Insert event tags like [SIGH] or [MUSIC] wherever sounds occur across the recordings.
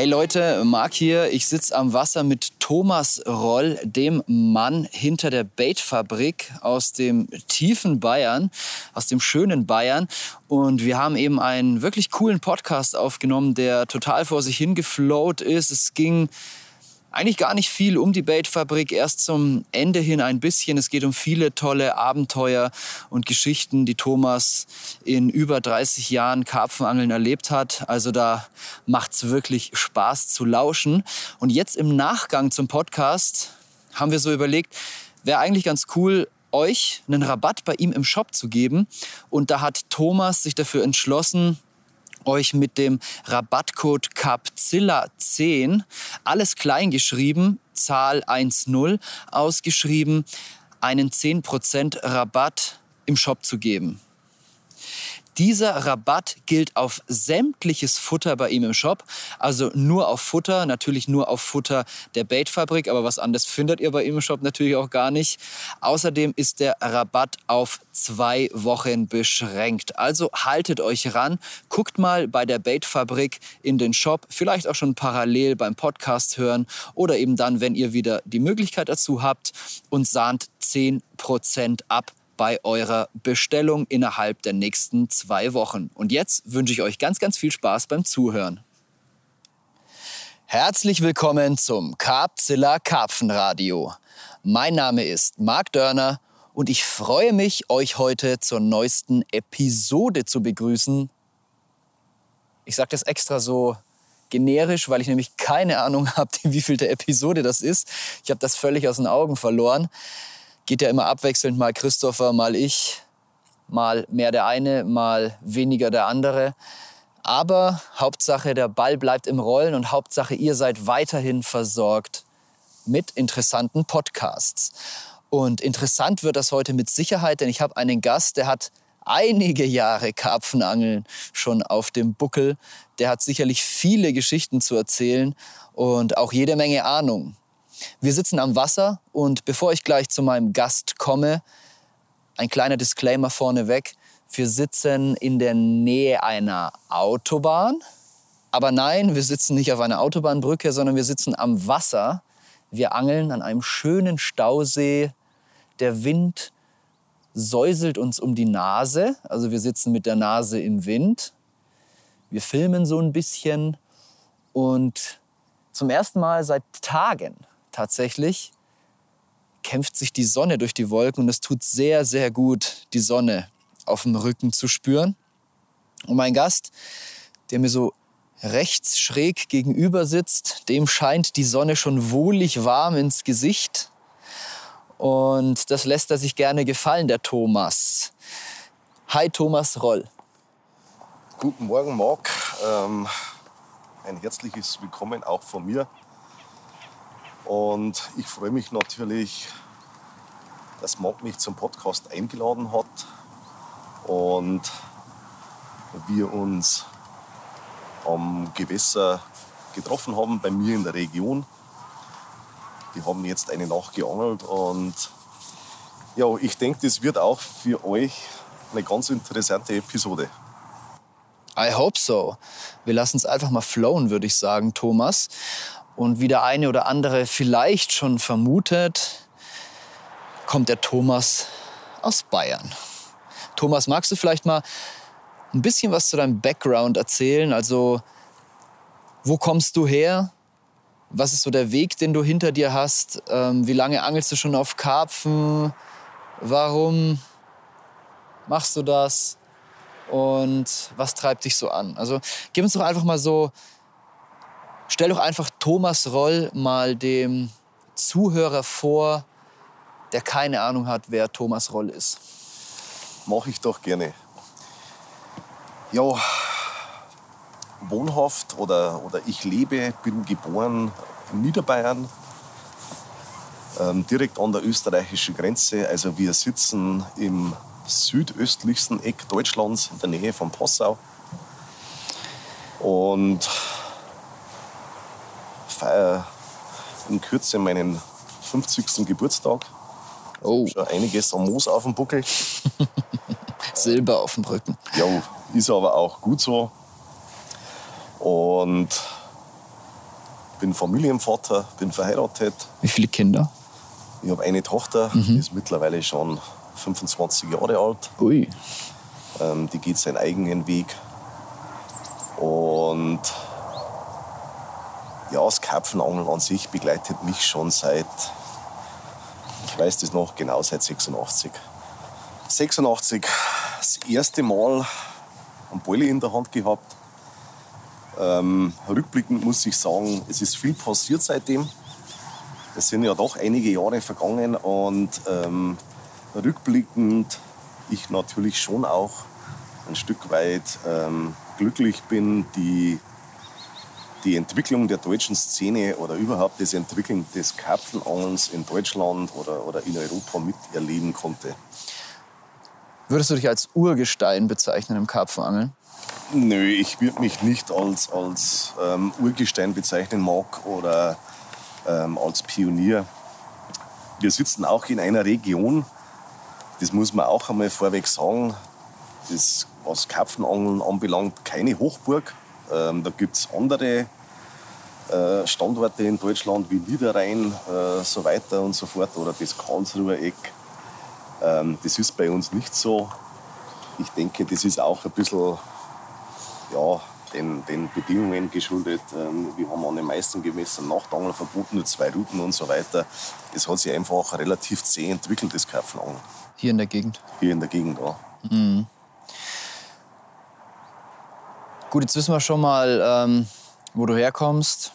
Hey Leute, Marc hier. Ich sitze am Wasser mit Thomas Roll, dem Mann hinter der Baitfabrik aus dem tiefen Bayern, aus dem schönen Bayern. Und wir haben eben einen wirklich coolen Podcast aufgenommen, der total vor sich hingeflowt ist. Es ging eigentlich gar nicht viel um die Baitfabrik, erst zum Ende hin ein bisschen. Es geht um viele tolle Abenteuer und Geschichten, die Thomas in über 30 Jahren Karpfenangeln erlebt hat. Also da macht's wirklich Spaß zu lauschen. Und jetzt im Nachgang zum Podcast haben wir so überlegt, wäre eigentlich ganz cool, euch einen Rabatt bei ihm im Shop zu geben. Und da hat Thomas sich dafür entschlossen, euch mit dem Rabattcode CAPZILLA10, alles klein geschrieben, Zahl 10 ausgeschrieben, einen 10% Rabatt im Shop zu geben. Dieser Rabatt gilt auf sämtliches Futter bei ihm im Shop. Also nur auf Futter, natürlich nur auf Futter der Baitfabrik, aber was anderes findet ihr bei ihm im Shop natürlich auch gar nicht. Außerdem ist der Rabatt auf zwei Wochen beschränkt. Also haltet euch ran, guckt mal bei der Baitfabrik in den Shop, vielleicht auch schon parallel beim Podcast hören oder eben dann, wenn ihr wieder die Möglichkeit dazu habt und sahnt 10% ab bei eurer Bestellung innerhalb der nächsten zwei Wochen. Und jetzt wünsche ich euch ganz, ganz viel Spaß beim Zuhören. Herzlich willkommen zum Carpzilla Karpfenradio. Mein Name ist Marc Dörner und ich freue mich, euch heute zur neuesten Episode zu begrüßen. Ich sage das extra so generisch, weil ich nämlich keine Ahnung [LAUGHS] habe, wie viel der Episode das ist. Ich habe das völlig aus den Augen verloren geht ja immer abwechselnd, mal Christopher, mal ich, mal mehr der eine, mal weniger der andere. Aber Hauptsache, der Ball bleibt im Rollen und Hauptsache, ihr seid weiterhin versorgt mit interessanten Podcasts. Und interessant wird das heute mit Sicherheit, denn ich habe einen Gast, der hat einige Jahre Karpfenangeln schon auf dem Buckel. Der hat sicherlich viele Geschichten zu erzählen und auch jede Menge Ahnung. Wir sitzen am Wasser und bevor ich gleich zu meinem Gast komme, ein kleiner Disclaimer vorneweg. Wir sitzen in der Nähe einer Autobahn. Aber nein, wir sitzen nicht auf einer Autobahnbrücke, sondern wir sitzen am Wasser. Wir angeln an einem schönen Stausee. Der Wind säuselt uns um die Nase. Also wir sitzen mit der Nase im Wind. Wir filmen so ein bisschen. Und zum ersten Mal seit Tagen tatsächlich kämpft sich die Sonne durch die Wolken und es tut sehr, sehr gut, die Sonne auf dem Rücken zu spüren. Und mein Gast, der mir so rechts schräg gegenüber sitzt, dem scheint die Sonne schon wohlig warm ins Gesicht. Und das lässt er sich gerne gefallen, der Thomas. Hi Thomas Roll. Guten Morgen, Marc. Ähm, ein herzliches Willkommen auch von mir. Und ich freue mich natürlich, dass Marc mich zum Podcast eingeladen hat und wir uns am Gewässer getroffen haben, bei mir in der Region. Wir haben jetzt eine Nacht geangelt und ja, ich denke, das wird auch für euch eine ganz interessante Episode. I hope so. Wir lassen es einfach mal flowen, würde ich sagen, Thomas. Und wie der eine oder andere vielleicht schon vermutet, kommt der Thomas aus Bayern. Thomas, magst du vielleicht mal ein bisschen was zu deinem Background erzählen? Also, wo kommst du her? Was ist so der Weg, den du hinter dir hast? Ähm, wie lange angelst du schon auf Karpfen? Warum machst du das? Und was treibt dich so an? Also, gib uns doch einfach mal so Stell doch einfach Thomas Roll mal dem Zuhörer vor, der keine Ahnung hat, wer Thomas Roll ist. Mache ich doch gerne. Ja, wohnhaft oder, oder ich lebe, bin geboren in Niederbayern, ähm, direkt an der österreichischen Grenze. Also wir sitzen im südöstlichsten Eck Deutschlands, in der Nähe von Passau. Und feiere in Kürze meinen 50. Geburtstag. Oh. Schon einiges am Moos auf dem Buckel. [LAUGHS] Silber auf dem Rücken. Ja, ist aber auch gut so. Und bin Familienvater, bin verheiratet. Wie viele Kinder? Ich habe eine Tochter, die ist mittlerweile schon 25 Jahre alt. Ui. Ähm, die geht seinen eigenen Weg. Und ja, das Karpfenangeln an sich begleitet mich schon seit, ich weiß das noch genau, seit 86. 86 das erste Mal einen Bälle in der Hand gehabt. Ähm, rückblickend muss ich sagen, es ist viel passiert seitdem. Es sind ja doch einige Jahre vergangen und ähm, rückblickend ich natürlich schon auch ein Stück weit ähm, glücklich bin, die, die Entwicklung der deutschen Szene oder überhaupt das Entwickeln des Karpfenangelns in Deutschland oder, oder in Europa miterleben konnte. Würdest du dich als Urgestein bezeichnen im Karpfenangeln? Nö, ich würde mich nicht als, als ähm, Urgestein bezeichnen mag oder ähm, als Pionier. Wir sitzen auch in einer Region, das muss man auch einmal vorweg sagen, das, was Karpfenangeln anbelangt, keine Hochburg. Ähm, da gibt es andere äh, Standorte in Deutschland wie Niederrhein, äh, so weiter und so fort, oder das Karlsruher Eck. Ähm, das ist bei uns nicht so. Ich denke, das ist auch ein bisschen ja, den, den Bedingungen geschuldet. Ähm, wir haben an den meisten Gewässern Nachtangeln verboten, nur zwei Routen und so weiter. Das hat sich einfach relativ zäh entwickelt, das Karpfenangeln. Hier in der Gegend. Hier in der Gegend, ja. Gut, jetzt wissen wir schon mal, ähm, wo du herkommst,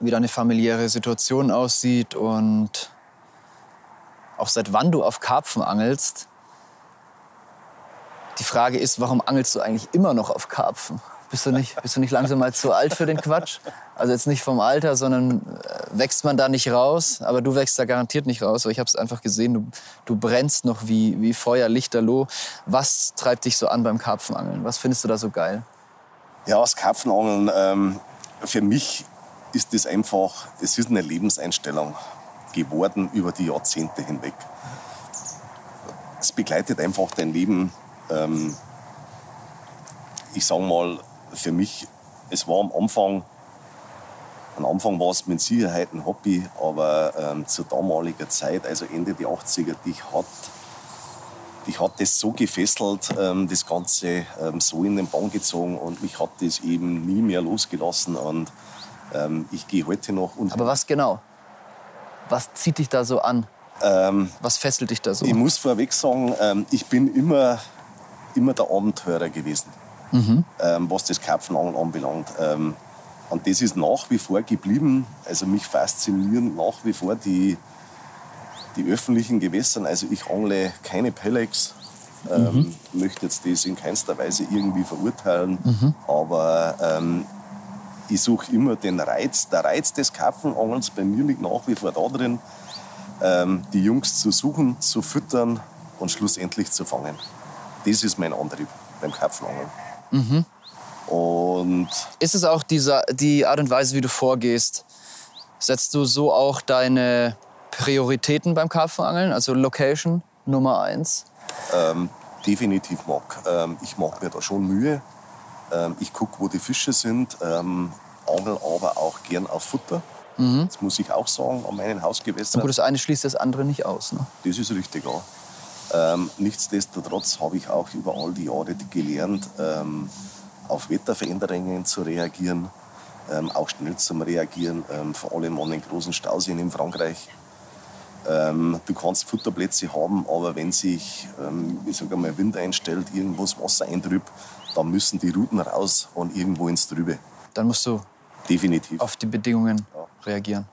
wie deine familiäre Situation aussieht und auch seit wann du auf Karpfen angelst. Die Frage ist, warum angelst du eigentlich immer noch auf Karpfen? Bist du nicht, bist du nicht langsam mal zu alt für den Quatsch? Also jetzt nicht vom Alter, sondern äh, wächst man da nicht raus? Aber du wächst da garantiert nicht raus, ich habe es einfach gesehen, du, du brennst noch wie, wie Feuer, Lichterloh. Was treibt dich so an beim Karpfenangeln? Was findest du da so geil? Ja, das Karpfenangeln, ähm, für mich ist das einfach, es ist eine Lebenseinstellung geworden über die Jahrzehnte hinweg. Es begleitet einfach dein Leben. Ähm, ich sage mal, für mich, es war am Anfang, am Anfang war es mit Sicherheit ein Hobby, aber ähm, zur damaligen Zeit, also Ende der 80er, dich hat, dich hat das so gefesselt, ähm, das Ganze ähm, so in den Bann gezogen und mich hat das eben nie mehr losgelassen und ähm, ich gehe heute noch und Aber was genau? Was zieht dich da so an? ähm, Was fesselt dich da so? Ich muss vorweg sagen, ähm, ich bin immer, immer der Abenteurer gewesen, ähm, was das Karpfenangeln anbelangt. Ähm, und das ist nach wie vor geblieben. Also mich faszinieren nach wie vor die, die öffentlichen Gewässern. Also ich angle keine Pellets. Ähm, möchte jetzt das in keinster Weise irgendwie verurteilen. Aber ähm, ich suche immer den Reiz. Der Reiz des Karpfenangelns bei mir liegt nach wie vor da drin, ähm, die Jungs zu suchen, zu füttern und schlussendlich zu fangen. Das ist mein Antrieb beim Karpfenangeln. Und Ist es auch dieser, die Art und Weise, wie du vorgehst? Setzt du so auch deine Prioritäten beim Karpfenangeln? Also Location Nummer eins? ähm, definitiv mag. Ähm, ich mache mir da schon Mühe. Ähm, ich gucke, wo die Fische sind, ähm, angel aber auch gern auf Futter. Das muss ich auch sagen, an meinen Hausgewässern. gut, das eine schließt das andere nicht aus. Ne? Das ist richtig, ja. Ähm, nichtsdestotrotz habe ich auch über all die Jahre gelernt, ähm, auf Wetterveränderungen zu reagieren, ähm, auch schnell zu reagieren, ähm, vor allem an den großen Stauseen in Frankreich. Ähm, du kannst Futterplätze haben, aber wenn sich ähm, ich sag mal, Wind einstellt, irgendwo das Wasser eintrübt, dann müssen die Routen raus und irgendwo ins Trübe. Dann musst du Definitiv. auf die Bedingungen Ja. reagieren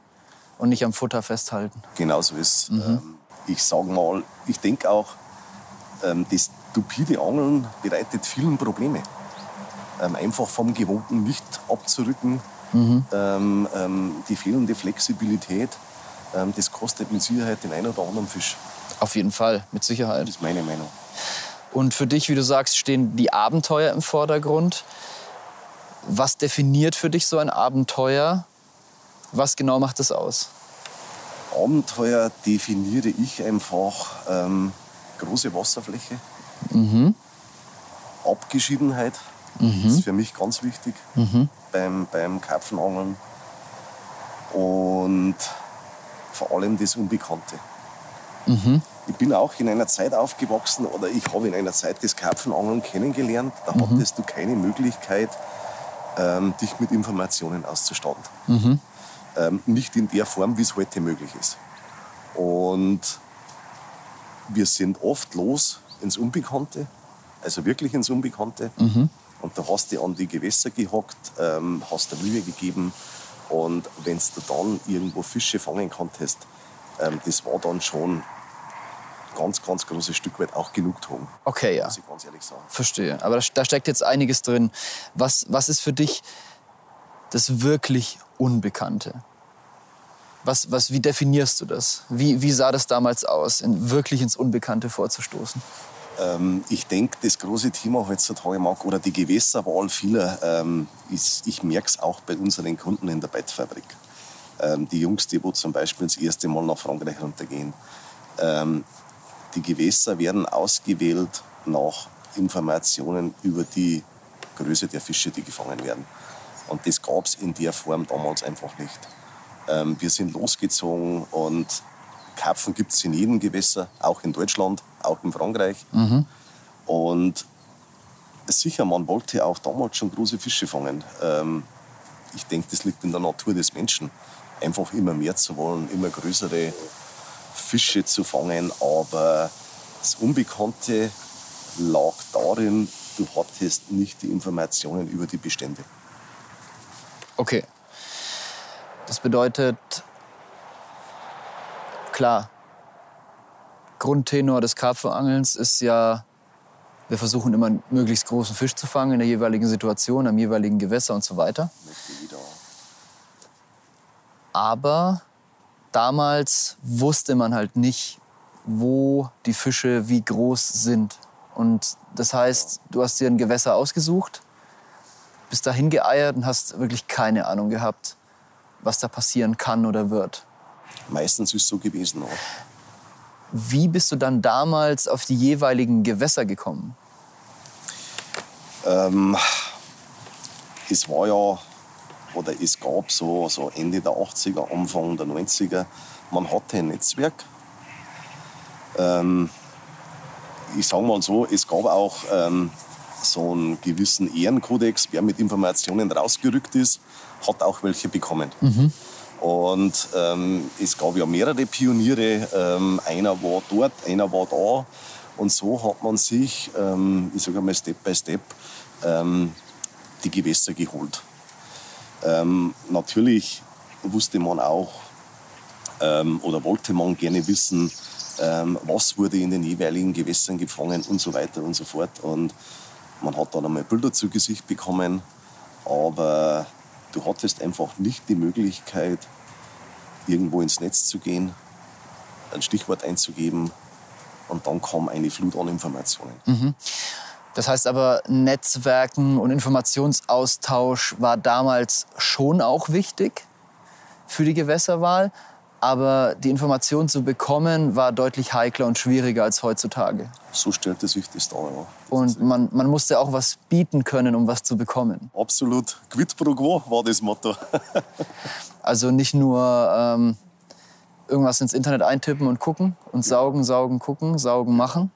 und nicht am Futter festhalten. Genau so ist ähm, Ich sage mal, ich denke auch, ähm, das stupide Angeln bereitet vielen Probleme. Ähm, einfach vom Gewohnten nicht abzurücken, ähm, ähm, die fehlende Flexibilität, das kostet mit Sicherheit den einen oder anderen Fisch. Auf jeden Fall, mit Sicherheit. Das ist meine Meinung. Und für dich, wie du sagst, stehen die Abenteuer im Vordergrund. Was definiert für dich so ein Abenteuer? Was genau macht es aus? Abenteuer definiere ich einfach ähm, große Wasserfläche, Abgeschiedenheit, das ist für mich ganz wichtig beim, beim Karpfenangeln. und vor allem das Unbekannte. Mhm. Ich bin auch in einer Zeit aufgewachsen oder ich habe in einer Zeit das Karpfenangeln kennengelernt. Da mhm. hattest du keine Möglichkeit, ähm, dich mit Informationen auszustatten. Ähm, nicht in der Form, wie es heute möglich ist. Und wir sind oft los ins Unbekannte, also wirklich ins Unbekannte. Mhm. Und da hast du an die Gewässer gehockt, ähm, hast dir Mühe gegeben. Und wenn du dann irgendwo Fische fangen konntest, ähm, das war dann schon ganz, ganz großes Stück weit auch Genugtuung. Okay, ja. Muss ich ganz ehrlich sagen. Verstehe. Aber da steckt jetzt einiges drin. Was, was ist für dich das wirklich Unbekannte? Was, was, wie definierst du das? Wie, wie sah das damals aus, in, wirklich ins Unbekannte vorzustoßen? Ähm, ich denke, das große Thema heutzutage mag, oder die Gewässerwahl vieler, ähm, ist, ich merke es auch bei unseren Kunden in der Bettfabrik. Ähm, die Jungs, die wo zum Beispiel das erste Mal nach Frankreich runtergehen. Ähm, die Gewässer werden ausgewählt nach Informationen über die Größe der Fische, die gefangen werden. Und das gab es in der Form damals einfach nicht. Ähm, wir sind losgezogen und Karpfen gibt es in jedem Gewässer, auch in Deutschland, auch in Frankreich. Mhm. Und sicher, man wollte auch damals schon große Fische fangen. Ähm, ich denke, das liegt in der Natur des Menschen, einfach immer mehr zu wollen, immer größere Fische zu fangen, aber das Unbekannte lag darin, du hattest nicht die Informationen über die Bestände. Okay. Das bedeutet, klar, Grundtenor des Karpfenangelns ist ja, wir versuchen immer einen möglichst großen Fisch zu fangen in der jeweiligen Situation, am jeweiligen Gewässer und so weiter. Aber damals wusste man halt nicht, wo die Fische wie groß sind. Und das heißt, du hast dir ein Gewässer ausgesucht, bist dahin geeiert und hast wirklich keine Ahnung gehabt, was da passieren kann oder wird. Meistens ist es so gewesen. Auch. Wie bist du dann damals auf die jeweiligen Gewässer gekommen? Ähm, es war ja oder es gab so, so Ende der 80er, Anfang der 90er, man hatte ein Netzwerk. Ähm, ich sage mal so, es gab auch ähm, so einen gewissen Ehrenkodex, wer mit Informationen rausgerückt ist, hat auch welche bekommen. Mhm. Und ähm, es gab ja mehrere Pioniere. Ähm, einer war dort, einer war da. Und so hat man sich, ähm, ich sage mal Step by Step, ähm, die Gewässer geholt. Ähm, natürlich wusste man auch ähm, oder wollte man gerne wissen, was wurde in den jeweiligen Gewässern gefangen und so weiter und so fort. Und man hat dann einmal Bilder zu Gesicht bekommen, aber du hattest einfach nicht die Möglichkeit, irgendwo ins Netz zu gehen, ein Stichwort einzugeben und dann kam eine Flut an Informationen. Mhm. Das heißt aber, Netzwerken und Informationsaustausch war damals schon auch wichtig für die Gewässerwahl. Aber die Information zu bekommen war deutlich heikler und schwieriger als heutzutage. So stellte sich das da, ja. Und man, man musste auch was bieten können, um was zu bekommen. Absolut. Quid pro quo war das Motto. [LAUGHS] also nicht nur ähm, irgendwas ins Internet eintippen und gucken und saugen, saugen, gucken, saugen, machen,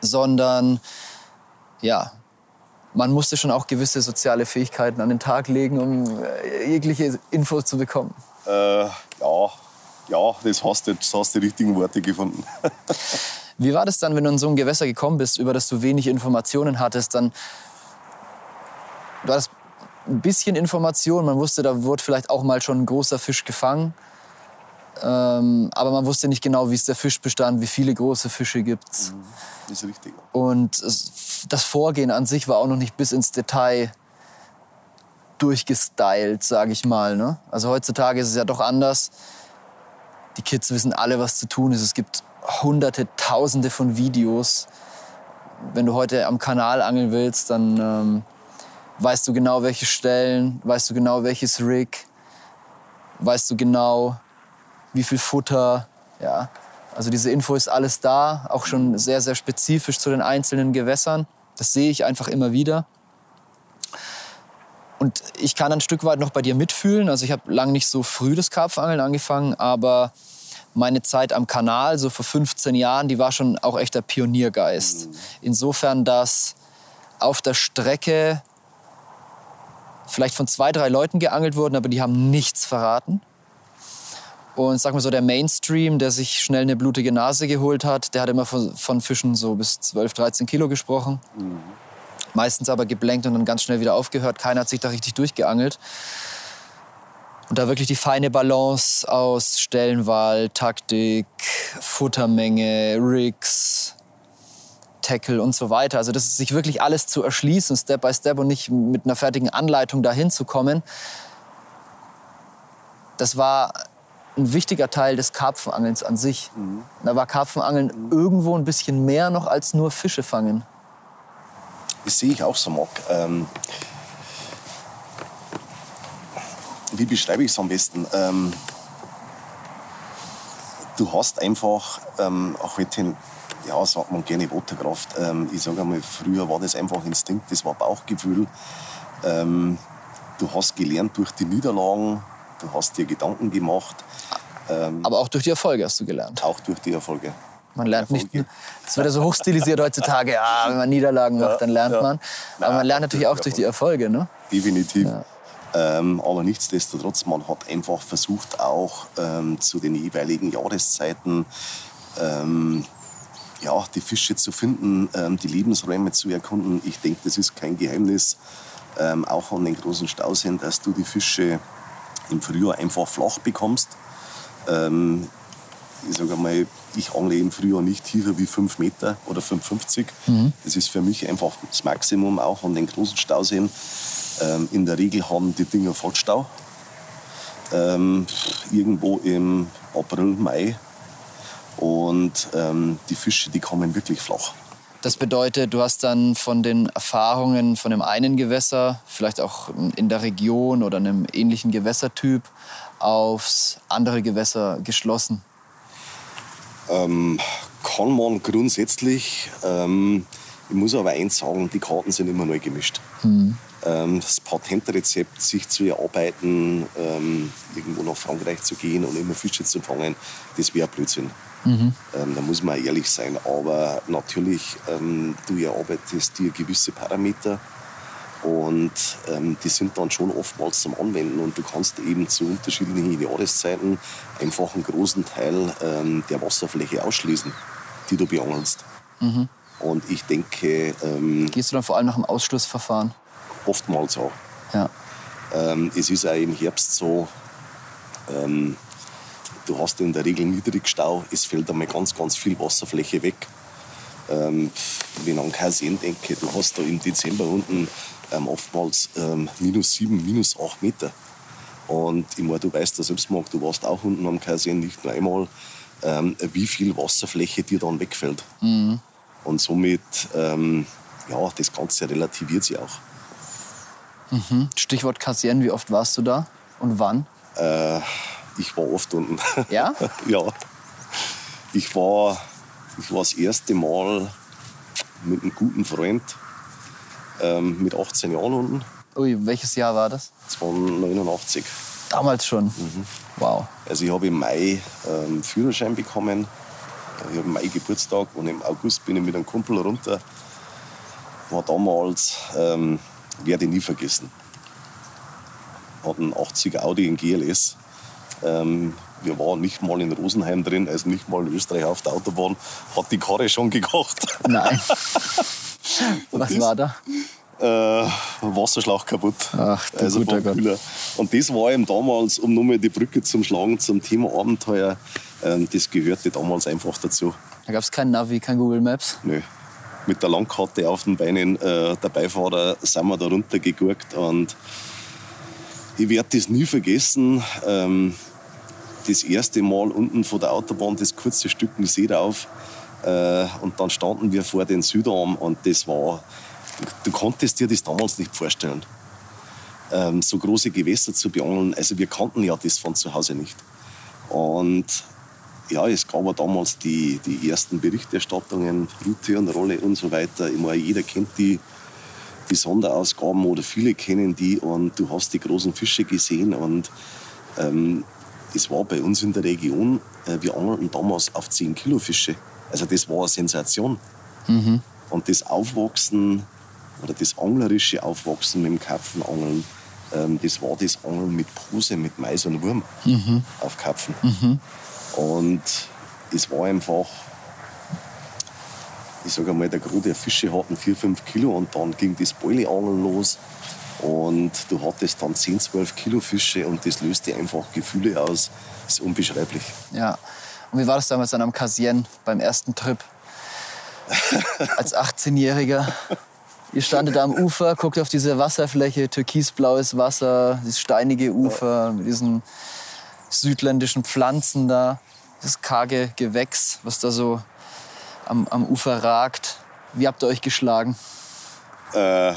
sondern ja, man musste schon auch gewisse soziale Fähigkeiten an den Tag legen, um äh, jegliche Infos zu bekommen. Äh, ja, ja, das hast du, das hast die richtigen Worte gefunden. [LAUGHS] Wie war das dann, wenn du in so ein Gewässer gekommen bist, über das du wenig Informationen hattest? Dann du hattest ein bisschen Information, man wusste, da wurde vielleicht auch mal schon ein großer Fisch gefangen. Ähm, aber man wusste nicht genau, wie es der Fischbestand, wie viele große Fische gibt. Mhm, das ist richtig. Und das Vorgehen an sich war auch noch nicht bis ins Detail durchgestylt, sage ich mal. Ne? Also heutzutage ist es ja doch anders. Die Kids wissen alle, was zu tun ist. Es gibt hunderte, tausende von Videos. Wenn du heute am Kanal angeln willst, dann ähm, weißt du genau, welche Stellen, weißt du genau, welches Rig, weißt du genau, wie viel Futter. Ja. Also diese Info ist alles da, auch schon sehr, sehr spezifisch zu den einzelnen Gewässern. Das sehe ich einfach immer wieder. Und ich kann ein Stück weit noch bei dir mitfühlen. Also ich habe lange nicht so früh das Karpfenangeln angefangen, aber meine Zeit am Kanal, so vor 15 Jahren, die war schon auch echter Pioniergeist. Insofern, dass auf der Strecke vielleicht von zwei, drei Leuten geangelt wurden, aber die haben nichts verraten. Und sag mal so, der Mainstream, der sich schnell eine blutige Nase geholt hat, der hat immer von, von Fischen so bis 12, 13 Kilo gesprochen. Mhm. Meistens aber geblenkt und dann ganz schnell wieder aufgehört. Keiner hat sich da richtig durchgeangelt. Und da wirklich die feine Balance aus Stellenwahl, Taktik, Futtermenge, Rigs, Tackle und so weiter. Also das ist sich wirklich alles zu erschließen, Step by Step und nicht mit einer fertigen Anleitung dahin zu kommen. Das war ein wichtiger Teil des Karpfenangelns an sich. Mhm. Da war Karpfenangeln mhm. irgendwo ein bisschen mehr noch als nur Fische fangen. Das sehe ich auch so, Marc. Ähm, wie beschreibe ich es am besten? Ähm, du hast einfach, ähm, auch den, ja, sagt man gerne Waterkraft. Ähm, ich sage einmal, früher war das einfach Instinkt, das war Bauchgefühl. Ähm, du hast gelernt durch die Niederlagen, du hast dir Gedanken gemacht. Ähm, Aber auch durch die Erfolge hast du gelernt. Auch durch die Erfolge. Man lernt nicht, [LAUGHS] es wird ja so hochstilisiert heutzutage, ja, wenn man Niederlagen macht, dann lernt man. Aber man lernt natürlich auch durch die Erfolge. Ne? Definitiv. Ähm, aber nichtsdestotrotz, man hat einfach versucht, auch ähm, zu den jeweiligen Jahreszeiten ähm, ja, die Fische zu finden, ähm, die Lebensräume zu erkunden. Ich denke, das ist kein Geheimnis, ähm, auch an den großen Stauseen, dass du die Fische im Frühjahr einfach flach bekommst. Ich sage mal, ich angle im Frühjahr nicht tiefer wie 5 Meter oder 5,50. Mhm. Das ist für mich einfach das Maximum auch an den großen Stauseen. Ähm, in der Regel haben die Dinger Vollstau. Ähm, irgendwo im April, Mai. Und ähm, die Fische, die kommen wirklich flach. Das bedeutet, du hast dann von den Erfahrungen von dem einen Gewässer, vielleicht auch in der Region oder einem ähnlichen Gewässertyp, aufs andere Gewässer geschlossen. Ähm, kann man grundsätzlich. Ähm, ich muss aber eins sagen, die Karten sind immer neu gemischt. Mhm. Ähm, das Patentrezept, sich zu erarbeiten, ähm, irgendwo nach Frankreich zu gehen und immer Fische zu fangen, das wäre Blödsinn. Mhm. Ähm, da muss man ehrlich sein. Aber natürlich, ähm, du erarbeitest dir gewisse Parameter und ähm, die sind dann schon oftmals zum Anwenden und du kannst eben zu unterschiedlichen Jahreszeiten einfach einen großen Teil ähm, der Wasserfläche ausschließen, die du beangelst. Mhm. Und ich denke. Ähm, Gehst du dann vor allem nach dem Ausschlussverfahren? Oftmals auch. Ja. Ähm, es ist auch im Herbst so, ähm, du hast in der Regel Niedrigstau, es fällt einmal ganz, ganz viel Wasserfläche weg. Ähm, wenn ich an Karsien denke, du hast da im Dezember unten ähm, oftmals ähm, minus sieben, minus acht Meter. Und ich meine, du weißt das selbst, Marc, du warst auch unten am Karsien nicht nur einmal, ähm, wie viel Wasserfläche dir dann wegfällt. Mhm. Und somit, ähm, ja, das Ganze relativiert sich auch. Mhm. Stichwort Kassien, wie oft warst du da und wann? Äh, ich war oft unten. [LAUGHS] Ja? ja. Ich war, ich war das erste Mal mit einem guten Freund ähm, mit 18 Jahren unten. Ui, welches Jahr war das? Das war 89. Damals schon? Mhm. Wow. Also ich habe im Mai ähm, Führerschein bekommen. Ich habe im Mai Geburtstag und im August bin ich mit einem Kumpel runter. War damals, ähm, werde ich nie vergessen. Hat einen 80er Audi in GLS. Ähm, wir waren nicht mal in Rosenheim drin, also nicht mal in Österreich auf der Autobahn. Hat die Karre schon gekocht. Nein. [LAUGHS] Was das, war da? Äh, Wasserschlauch kaputt. Ach, du also guter Gott. Und das war eben damals, um nochmal die Brücke zum Schlagen zum Thema Abenteuer, ähm, das gehörte damals einfach dazu. Da gab es kein Navi, kein Google Maps? Nö. Mit der Landkarte auf den Beinen, äh, der Beifahrer, sind wir da runtergeguckt und ich werde das nie vergessen. Ähm, das erste Mal unten von der Autobahn, das kurze Stück See rauf. Äh, und dann standen wir vor den Südarm und das war, du konntest dir das damals nicht vorstellen. Ähm, so große Gewässer zu beangeln. Also wir kannten ja das von zu Hause nicht. Und ja, es gab ja damals die, die ersten Berichterstattungen, Route und so weiter. Ich meine, jeder kennt die. die Sonderausgaben oder viele kennen die und du hast die großen Fische gesehen und ähm, war bei uns in der Region, äh, wir angelten damals auf 10 Kilo Fische. Also das war eine Sensation. Mhm. Und das Aufwachsen oder das anglerische Aufwachsen mit dem Karpfenangeln, ähm, das war das Angeln mit Pose, mit Mais und Wurm auf Karpfen. Und es war einfach, ich sage einmal, der Gro der Fische hatten 4, 5 Kilo und dann ging das Beuleangeln los. Und du hattest dann 10, 12 Kilo Fische und das löste einfach Gefühle aus. Das ist unbeschreiblich. Ja. Und wie war das damals dann am Casien beim ersten Trip? [LAUGHS] Als 18-Jähriger. Ihr standet da am Ufer, guckt auf diese Wasserfläche, türkisblaues Wasser, dieses steinige Ufer mit diesen südländischen Pflanzen da, das karge Gewächs, was da so am, am Ufer ragt. Wie habt ihr euch geschlagen? Äh,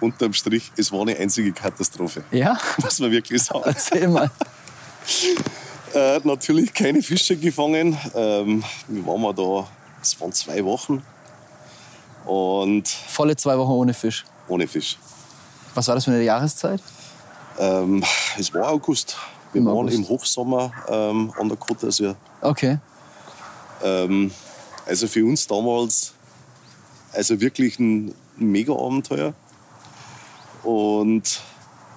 unterm Strich, es war eine einzige Katastrophe, Ja? [LAUGHS] muss man wirklich sagen. Erzähl mal. [LAUGHS] Äh, natürlich keine Fische gefangen. Ähm, wir waren mal da, es waren zwei Wochen und Volle zwei Wochen ohne Fisch. ohne Fisch. Was war das für eine Jahreszeit? Ähm, es war August. Wir Im waren August. im Hochsommer ähm, an der Côte d'Azur. Okay. Ähm, also für uns damals also wirklich ein Mega-Abenteuer. Und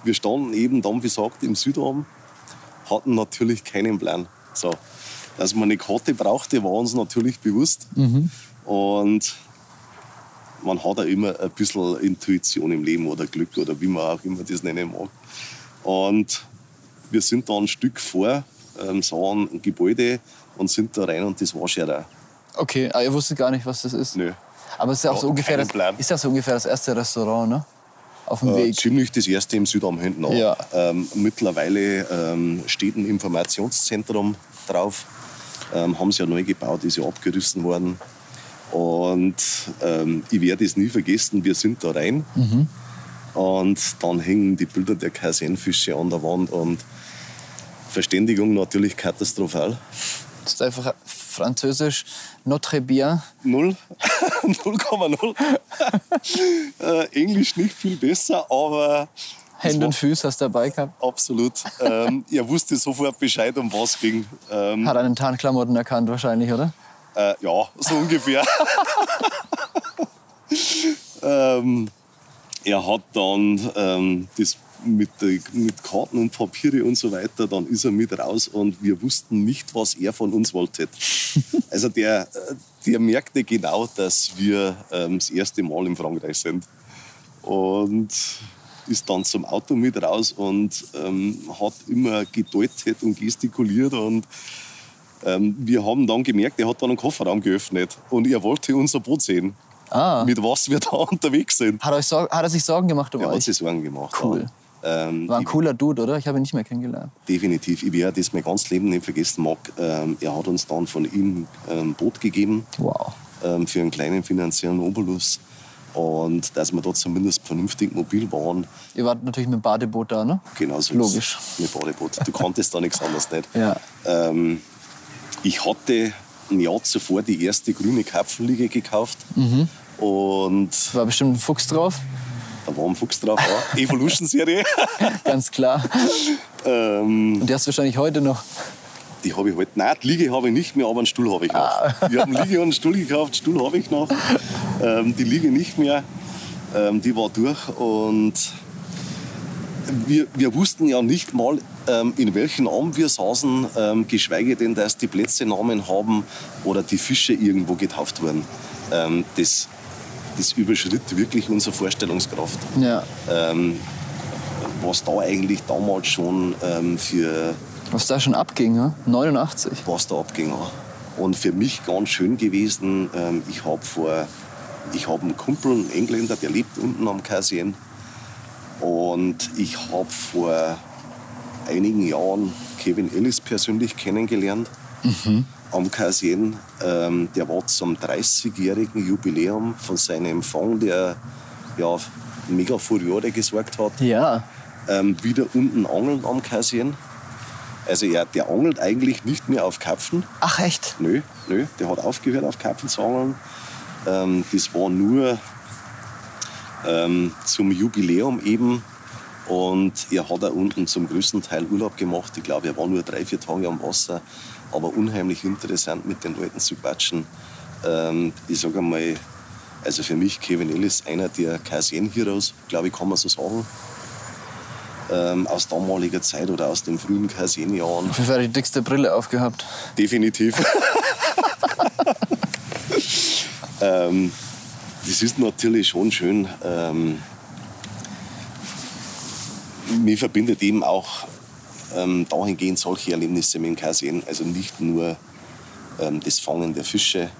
wir standen eben dann, wie gesagt, im Südarm, hatten natürlich keinen Plan. So, dass man eine Karte brauchte, war uns natürlich bewusst. Und man hat auch immer ein bisschen Intuition im Leben oder Glück oder wie man auch immer das nennen mag. Und wir sind da ein Stück vor, ähm, sahen ein Gebäude und sind da rein und das war Scherer. Okay, aber ihr wusstet gar nicht, was das ist. Nö. Aber es ist ja auch so ungefähr das, ist ja so ungefähr das erste Restaurant, ne? Auf dem Äh, Weg. ziemlich das erste im Südarm hinten an. Ja. Ähm, mittlerweile ähm, steht ein Informationszentrum drauf. Ähm, haben sie ja neu gebaut, ist ja abgerissen worden. Und ähm, ich werde es nie vergessen, wir sind da rein. Und dann hängen die Bilder der Kaisenfische an der Wand und Verständigung natürlich katastrophal. Das ist einfach französisch Notre bien. Null. [LAUGHS] 0,0. äh, Englisch nicht viel besser, aber Hände und Füße hast du dabei gehabt. absolut. ähm, er wusste sofort Bescheid, um was ging. Ähm, Hat den Tarnklamotten erkannt wahrscheinlich, oder? äh, ja, so ungefähr. [LAUGHS] [LAUGHS] ähm, er hat dann ähm, das mit, der, mit Karten und Papiere und so weiter, dann ist er mit raus und wir wussten nicht, was er von uns wollte. [LAUGHS] Also der, äh, der merkte genau, dass wir ähm, das erste Mal in Frankreich sind. Und ist dann zum Auto mit raus und ähm, hat immer gedeutet und gestikuliert und ähm, wir haben dann gemerkt, er hat dann einen Kofferraum geöffnet und er wollte unser Boot sehen, Ah. mit was wir da [LAUGHS] unterwegs sind. Hat, euch hat er sich Sorgen gemacht um Er hat euch? sich Sorgen gemacht. Cool. Ja. Ähm, War ein cooler Dude, oder? Ich habe ihn nicht mehr kennengelernt. Definitiv. Ich werde das mein ganzes Leben nicht vergessen mag. Ähm, er hat uns dann von ihm ein Boot gegeben Wow. ähm, für einen kleinen finanziellen Obolus. Und dass wir dort zumindest vernünftig mobil waren, Ihr wart natürlich mit dem Badeboot da, ne? genauso Logisch. ist mit Badeboot. Du konntest da nichts anderes nicht. [LAUGHS] Ja. Ähm, ich hatte ein Jahr zuvor die erste grüne Karpfenliege gekauft. Mhm. Und War bestimmt ein Fuchs drauf. Da war ein Fuchs drauf, auch. [LAUGHS] Evolution-Serie. Ganz klar. ähm, Und die hast du wahrscheinlich heute noch. die habe ich halt. Nein, die Liege habe ich nicht mehr, aber einen Stuhl habe ich noch. Ah. Ich habe eine Liege und einen Stuhl gekauft, Stuhl habe ich noch. Ähm, die Liege nicht mehr. Ähm, die war durch und wir, wir wussten ja nicht mal, ähm, in welchem Arm wir saßen, ähm, geschweige denn, dass die Plätze Namen haben oder die Fische irgendwo getauft wurden. Ähm, das, das überschritt wirklich unsere Vorstellungskraft. Ja. Ähm, was da eigentlich damals schon ähm, für Was da schon abging, ne? 89. was da abging. Und für mich ganz schön gewesen, ähm, ich habe vor, ich habe einen Kumpel, einen Engländer, der lebt unten am Cassien. Und ich habe vor einigen Jahren Kevin Ellis persönlich kennengelernt am Cassien. Ähm, der war zum 30-jährigen Jubiläum von seinem Empfang, der ja mega Furore gesorgt hat Ja. ähm, wieder unten angeln am Cassien. Also er, der angelt eigentlich nicht mehr auf Karpfen. Ach, echt? Nö, nö, der hat aufgehört auf Karpfen zu angeln. Ähm, das war nur ähm, zum Jubiläum eben. Und er hat da unten zum größten Teil Urlaub gemacht. Ich glaube, er war nur drei, vier Tage am Wasser, aber unheimlich interessant mit den Leuten zu quatschen. Ähm, ich sage einmal, also für mich Kevin Ellis einer der Kasien Heroes, glaube ich, kann man so sagen. Ähm, aus damaliger Zeit oder aus den frühen Kasien-Jahren. Auf jeden Fall die dickste Brille aufgehabt. Definitiv. [LAUGHS] ähm, das ist natürlich schon schön. Ähm, mir verbindet eben auch ähm, dahingehend solche Erlebnisse mit dem Kasien. Also nicht nur ähm, das Fangen der Fische,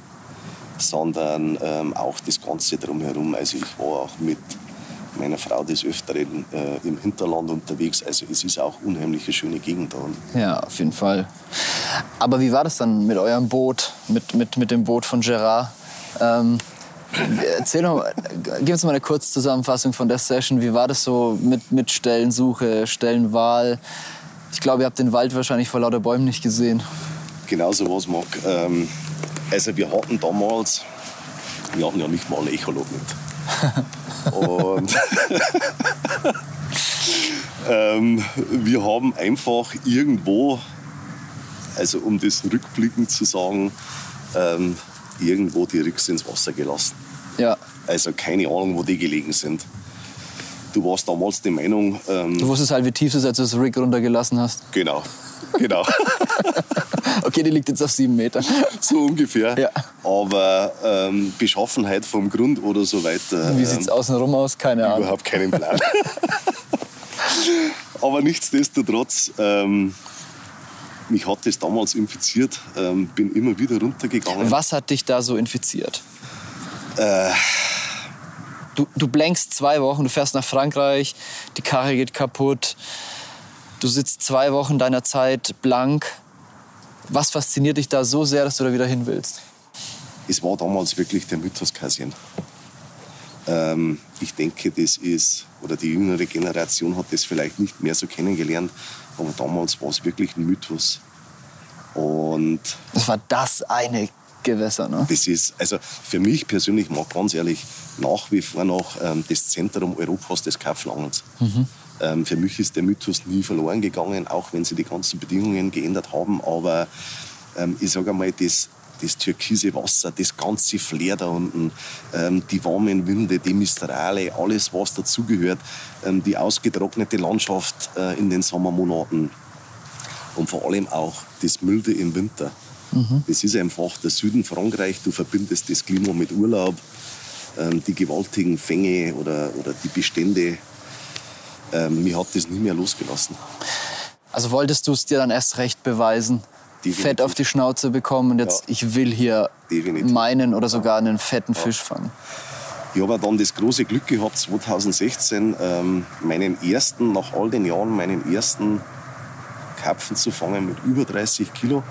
sondern ähm, auch das Ganze drumherum. Also ich war auch mit meiner Frau des Öfteren äh, im Hinterland unterwegs. Also es ist auch unheimlich eine schöne Gegend da. Ja, auf jeden Fall. Aber wie war das dann mit eurem Boot, mit, mit, mit dem Boot von Gerard? Ähm, erzähl doch mal, gib uns mal eine Kurzzusammenfassung von der Session. Wie war das so mit, mit Stellensuche, Stellenwahl? Ich glaube, ihr habt den Wald wahrscheinlich vor lauter Bäumen nicht gesehen. Genauso was, Marc. Ähm, also wir hatten damals, wir hatten ja nicht mal einen Echolog mit. [LAUGHS] Und [LAUGHS] ähm, wir haben einfach irgendwo, also um das rückblickend zu sagen, ähm, irgendwo die Rücks ins Wasser gelassen. Ja. Also keine Ahnung, wo die gelegen sind. Du warst damals die Meinung. Ähm, Du wusstest halt, wie tief es ist, als du das Rig runtergelassen hast. genau, genau. [LAUGHS] Okay, die liegt jetzt auf sieben Meter. so ungefähr. Ja. Aber ähm, Beschaffenheit vom Grund oder so weiter. Wie ähm, sieht's außenrum aus? Keine Ahnung. Überhaupt keinen Plan. [LAUGHS] Aber nichtsdestotrotz, ähm, mich hat das damals infiziert, ähm, bin immer wieder runtergegangen. Was hat dich da so infiziert? Äh. Du, du blankst zwei Wochen, du fährst nach Frankreich, die Karre geht kaputt, du sitzt zwei Wochen deiner Zeit blank. Was fasziniert dich da so sehr, dass du da wieder hin willst? Es war damals wirklich der Mythos Kasien. Ähm, ich denke, das ist, oder die jüngere Generation hat das vielleicht nicht mehr so kennengelernt, aber damals war es wirklich ein Mythos. Und Das war das eine Gewässer, ne? das ist, also für mich persönlich, mal ganz ehrlich, nach wie vor noch ähm, das Zentrum Europas des Karpfenangelns. Ähm, für mich ist der Mythos nie verloren gegangen, auch wenn sie die ganzen Bedingungen geändert haben. Aber ähm, ich sage einmal, das, das türkise Wasser, das ganze Flair da unten, ähm, die warmen Winde, die Mistrale, alles, was dazugehört, ähm, die ausgetrocknete Landschaft äh, in den Sommermonaten und vor allem auch das Milde im Winter. Das ist einfach der Süden Frankreich. Du verbindest das Klima mit Urlaub, ähm, die gewaltigen Fänge oder, oder die Bestände. Ähm, mir hat das nie mehr losgelassen. Also wolltest du es dir dann erst recht beweisen, Definitiv. Fett auf die Schnauze bekommen und jetzt, Ja. ich will hier Definitiv. meinen oder sogar einen fetten Fisch fangen. Ich habe dann das große Glück gehabt, 2016 ähm, meinen ersten, nach all den Jahren, meinen ersten Karpfen zu fangen mit über 30 Kilo.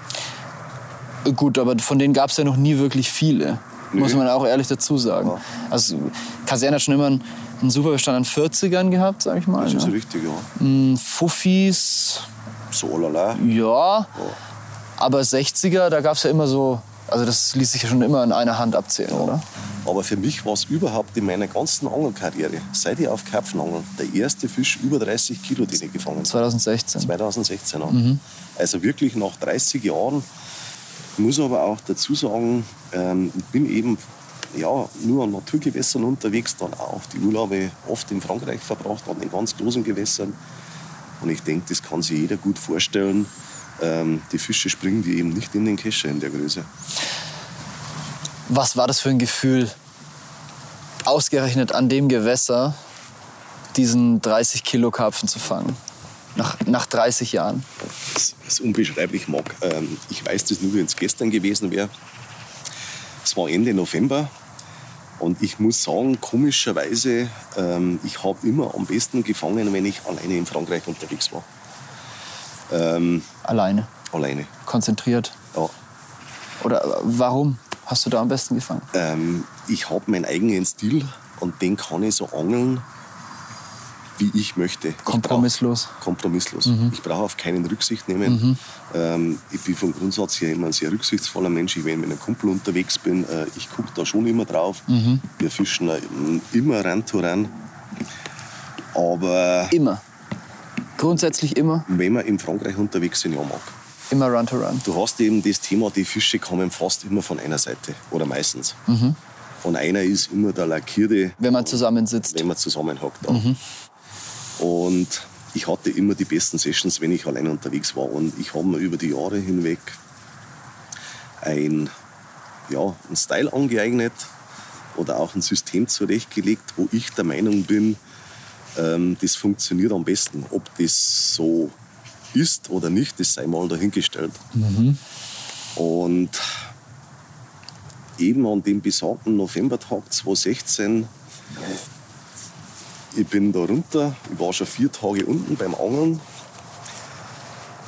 Gut, aber von denen gab es ja noch nie wirklich viele. Muss man auch ehrlich dazu sagen. Ja. Also Kaserne hat schon immer einen, einen super Bestand an 40ern gehabt, sag ich mal. Das ist ne? richtig, ja. Mm, Fuffis, So lala. ja. Aber 60er, da gab es ja immer so, also das ließ sich ja schon immer in einer Hand abzählen, oder? Aber für mich war es überhaupt in meiner ganzen Angelkarriere, seit ich auf Karpfen angel, der erste Fisch über 30 Kilo, den ich gefangen habe. 2016. 2016 an. Also wirklich nach 30 Jahren. Muss aber auch dazu sagen, ähm, ich bin eben ja, nur an Naturgewässern unterwegs, dann auch die Urlaube oft in Frankreich verbracht, an den ganz großen Gewässern. Und ich denke, das kann sich jeder gut vorstellen. Ähm, die Fische springen die eben nicht in den Kescher in der Größe. Was war das für ein Gefühl, ausgerechnet an dem Gewässer diesen 30 Kilo Karpfen zu fangen? Nach, nach 30 Jahren. Das ist unbeschreiblich, Marc. Ähm, ich weiß das nur, wenn es gestern gewesen wäre. Es war Ende November und ich muss sagen, komischerweise, ähm, ich habe immer am besten gefangen, wenn ich alleine in Frankreich unterwegs war. Ähm, Alleine, alleine. konzentriert. Ja. Oder äh, warum hast du da am besten gefangen? Ähm, ich habe meinen eigenen Stil und den kann ich so angeln, wie ich möchte. Ich Kompromisslos. brauch- kompromisslos. Ich brauche auf keinen Rücksicht nehmen. Ähm, ich bin vom Grundsatz her immer ein sehr rücksichtsvoller Mensch. Ich, wenn ich mit einem Kumpel unterwegs bin, äh, ich gucke da schon immer drauf. Wir fischen äh, immer ran to ran. Aber Immer. Grundsätzlich immer. wenn wir in Frankreich unterwegs sind, ja, mag. Immer Run to Run. Du hast eben das Thema, die Fische kommen fast immer von einer Seite oder meistens. Und einer ist immer der Lackierte, Wenn man zusammensitzt. wenn man zusammenhockt. Da. Und ich hatte immer die besten Sessions, wenn ich allein unterwegs war. Und ich habe mir über die Jahre hinweg ein, ja, einen Style angeeignet oder auch ein System zurechtgelegt, wo ich der Meinung bin, ähm, das funktioniert am besten. Ob das so ist oder nicht, das sei mal dahingestellt. Und eben an dem besagten Novembertag 2016, ich bin da runter, ich war schon vier Tage unten beim Angeln,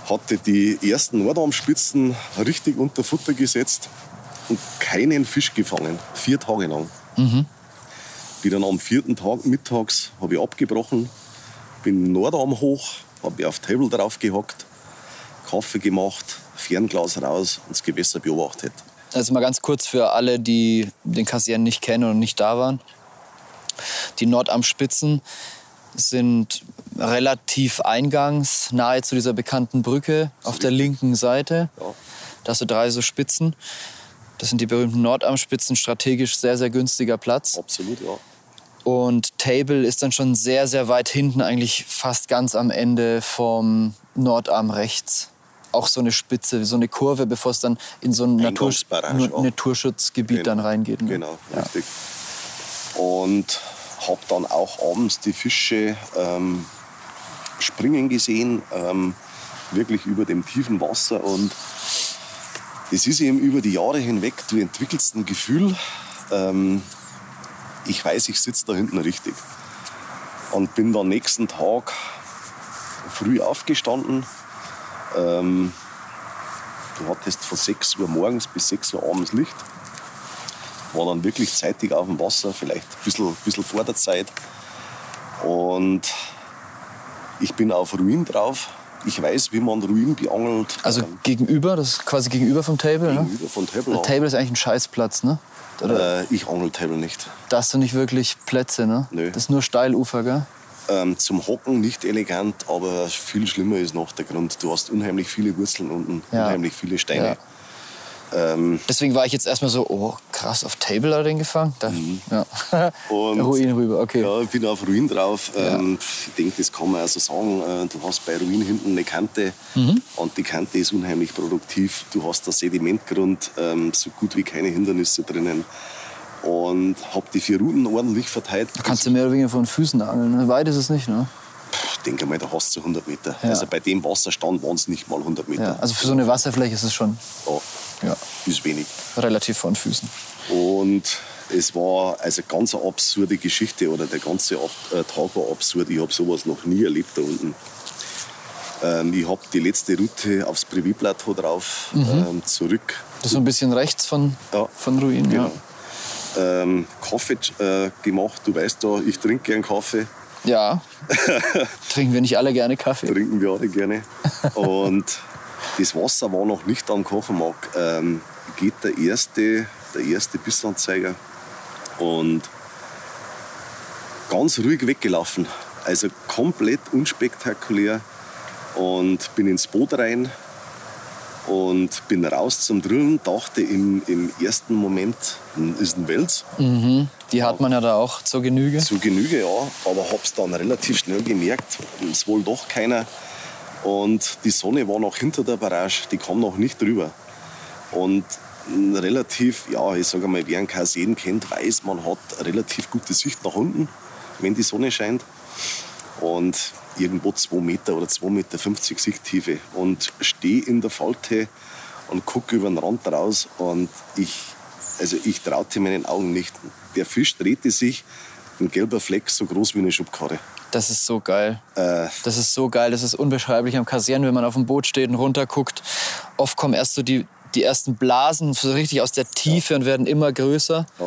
hatte die ersten Nordarmspitzen richtig unter Futter gesetzt und keinen Fisch gefangen, vier Tage lang. Bin dann am vierten Tag mittags habe ich abgebrochen, bin Nordarm hoch, habe auf Table drauf gehockt, Kaffee gemacht, Fernglas raus und das Gewässer beobachtet. Also mal ganz kurz für alle, die den Kassieren nicht kennen und nicht da waren. Die Nordarmspitzen sind relativ eingangs nahe zu dieser bekannten Brücke auf der linken Seite. Ja. Da hast du drei so Spitzen. Das sind die berühmten Nordarmspitzen, strategisch sehr, sehr günstiger Platz. Absolut, ja. Und Table ist dann schon sehr, sehr weit hinten, eigentlich fast ganz am Ende vom Nordarm rechts. Auch so eine Spitze, so eine Kurve, bevor es dann in so ein Natur Eingangsbarrage Nur- auch. Naturschutzgebiet dann reingeht. ne? Genau, Ja. Und habe dann auch abends die Fische ähm, springen gesehen, ähm, wirklich über dem tiefen Wasser. Und das ist eben über die Jahre hinweg, du entwickelst ein Gefühl, ähm, ich weiß, ich sitze da hinten richtig. Und bin dann nächsten Tag früh aufgestanden. Ähm, du hattest von 6 Uhr morgens bis 6 Uhr abends Licht war dann wirklich zeitig auf dem Wasser, vielleicht ein bisschen, bisschen vor der Zeit. Und ich bin auf Ruin drauf. Ich weiß, wie man Ruin beangelt. Also Ähm, gegenüber, das ist quasi gegenüber vom Table. Ne? gegenüber von Table. Der Table ist eigentlich ein Scheißplatz, ne? Äh, ich angel Table nicht. da hast du nicht wirklich Plätze, ne? Nö. Das ist nur Steilufer, gell? Ähm, zum Hocken nicht elegant, aber viel schlimmer ist noch der Grund. Du hast unheimlich viele Wurzeln unten, Ja. unheimlich viele Steine. Ja. Ähm, Deswegen war ich jetzt erstmal so, oh krass, auf Table hat er den gefangen. Da, ja. Mhm. [LAUGHS] Und- [LAUGHS] Ruin rüber, okay. Ja, ich bin auf Ruin drauf. Ähm, ich denke, das kann man also sagen. Äh, Du hast bei Ruin hinten eine Kante Mhm. und die Kante ist unheimlich produktiv. Du hast da Sedimentgrund, ähm, so gut wie keine Hindernisse drinnen. Und habe die vier Routen ordentlich verteilt. Da kannst du mehr oder weniger von Füßen angeln. Ne? Weit ist es nicht, ne? Ich denke mal, da hast du 100 Meter. Ja. Also bei dem Wasserstand waren es nicht mal 100 Meter. Ja. Also für so eine Wasserfläche ist es schon Ja, ja, ist wenig. relativ von Füßen. Und es war also ganz eine absurde Geschichte oder der ganze Ab äh, Tag war absurd. Ich habe sowas noch nie erlebt da unten. Ähm, ich habe die letzte Route aufs Privatplateau drauf, ähm, zurück. Das ist so ein bisschen rechts von, Ja, von Ruin. Genau. Ähm, Kaffee äh, gemacht, du weißt da, ich trinke gern Kaffee, Ja. ja. [LAUGHS] Trinken wir nicht alle gerne Kaffee? trinken wir alle gerne. [LAUGHS] Und das Wasser war noch nicht am Kochenmark. Ähm, geht der erste, der erste Bissanzeiger und ganz ruhig weggelaufen. Also komplett unspektakulär und bin ins Boot rein und bin raus zum Drillen. Dachte im, im ersten Moment, ist ein Wels. Die hat man ja da auch zur Genüge. Zu Genüge, ja, aber hab's dann relativ schnell gemerkt, es wohl doch keiner. Und die Sonne war noch hinter der Barrage, die kam noch nicht drüber. Und ein relativ, ja, ich sage mal, wer einen Kaseen kennt, weiß, man hat relativ gute Sicht nach unten, wenn die Sonne scheint. Und irgendwo 2 Meter oder 2,50 Meter Sichttiefe. Und stehe in der Falte und gucke über den Rand raus. Und ich, also ich traute meinen Augen nicht. Der Fisch drehte sich, ein gelber Fleck, so groß wie eine Schubkarre. Das ist so geil. Äh, Das ist so geil, das ist unbeschreiblich am Kassieren, wenn man auf dem Boot steht und runterguckt. Oft kommen erst so die, die ersten Blasen so richtig aus der Tiefe und werden immer größer. Ja.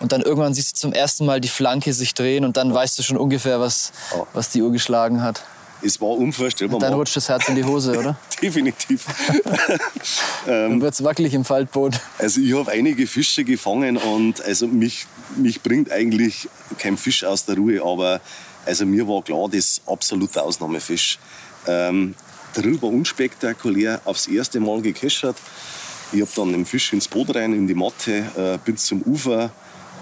Und dann irgendwann siehst du zum ersten Mal die Flanke sich drehen und dann weißt du schon ungefähr, was, Ja. was die Uhr geschlagen hat. Es war unvorstellbar. Dann rutscht das Herz in die Hose, [LAUGHS] oder? Definitiv. [LAUGHS] Dann wird's wackelig im Faltboot. Also ich habe einige Fische gefangen und also mich, mich bringt eigentlich kein Fisch aus der Ruhe, aber also mir war klar, das ist absoluter Ausnahmefisch. Ähm, war unspektakulär, aufs erste Mal gekeschert. Ich habe dann den Fisch ins Boot rein, in die Matte, äh, bin zum Ufer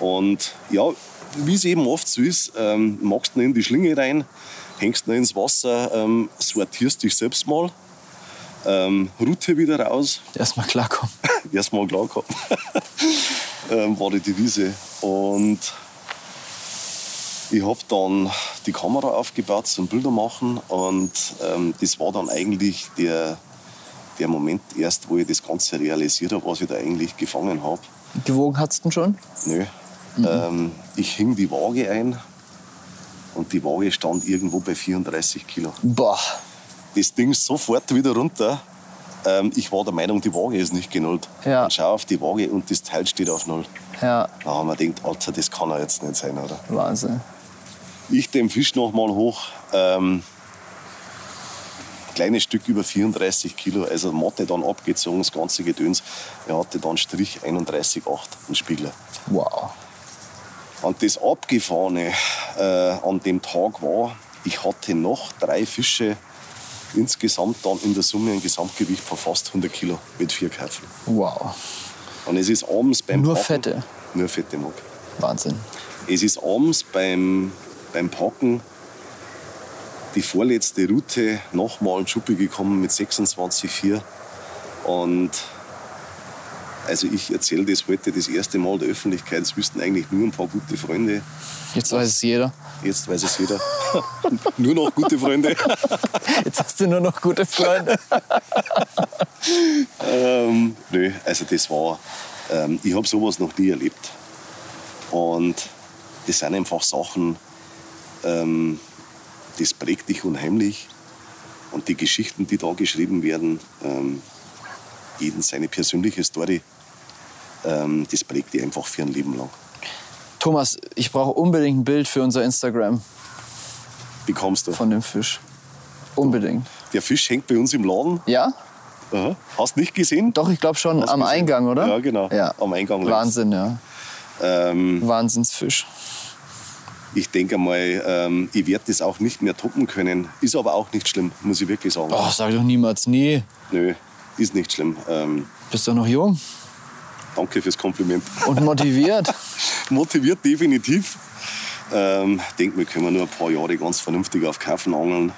und ja, wie es eben oft so ist, ähm, du ihn in die Schlinge rein, hängst ihn ins Wasser, ähm, sortierst dich selbst mal, ähm, Route wieder raus, Erstmal klarkommen. [LAUGHS] erstmal klar gehabt, [LAUGHS] ähm, war die Devise. Und ich habe dann die Kamera aufgebaut zum Bilder machen und ähm, das war dann eigentlich der, der Moment erst, wo ich das Ganze realisiert habe, was ich da eigentlich gefangen habe. Gewogen hat's denn schon? Nö. Ähm, ich hing die Waage ein und die Waage stand irgendwo bei 34 Kilo. Boah. Das Ding sofort wieder runter. Ähm, ich war der Meinung, die Waage ist nicht genullt. Ja. Und schau auf die Waage und das Teil steht auf Null. Ja, Da haben wir gedacht, Alter, das kann er jetzt nicht sein, oder? Wahnsinn. Ich den Fisch noch mal hoch. Ähm, kleines Stück über 34 Kilo, also Matte dann abgezogen, das ganze Gedöns. Er hatte dann Strich 31,8, ein Spiegler. Wow. Und das Abgefahrene äh, an dem Tag war, ich hatte noch drei Fische, insgesamt dann in der Summe ein Gesamtgewicht von fast 100 Kilo mit vier Köpfen. Wow. Und es ist abends beim Nur Packen- Fette? Nur Fette, Muck. Wahnsinn. Es ist abends beim, beim Packen die vorletzte Route nochmal in Schuppe gekommen mit 26,4. Und also ich erzähle das heute das erste Mal der Öffentlichkeit. Es wüssten eigentlich nur ein paar gute Freunde. Jetzt weiß es jeder. Jetzt weiß es jeder. [LAUGHS] nur noch gute Freunde. [LAUGHS] Jetzt hast du nur noch gute Freunde. [LAUGHS] ähm, nö, also das war, ähm, ich habe sowas noch nie erlebt. Und das sind einfach Sachen, ähm, das prägt dich unheimlich. Und die Geschichten, die da geschrieben werden, ähm, jeden seine persönliche Story, ähm, das prägt dich einfach für ein Leben lang. Thomas, ich brauche unbedingt ein Bild für unser Instagram Bekommst du. von dem Fisch. Unbedingt. Der Fisch hängt bei uns im Laden. Ja? Aha. Hast nicht gesehen? Doch, ich glaube schon Hast am gesehen? Eingang, oder? Ja, genau. Ja. Am Eingang links. Wahnsinn, ja. Ähm, Wahnsinnsfisch. Ich denke mal, ähm, ich werde das auch nicht mehr toppen können. Ist aber auch nicht schlimm, muss ich wirklich sagen. Oh, sag doch niemals nie. Nö, ist nicht schlimm. Ähm, Bist doch noch jung danke fürs Kompliment. und motiviert. [LAUGHS] Motiviert definitiv. Ähm, denke, wir können nur ein paar Jahre ganz vernünftig auf Kaufen angeln.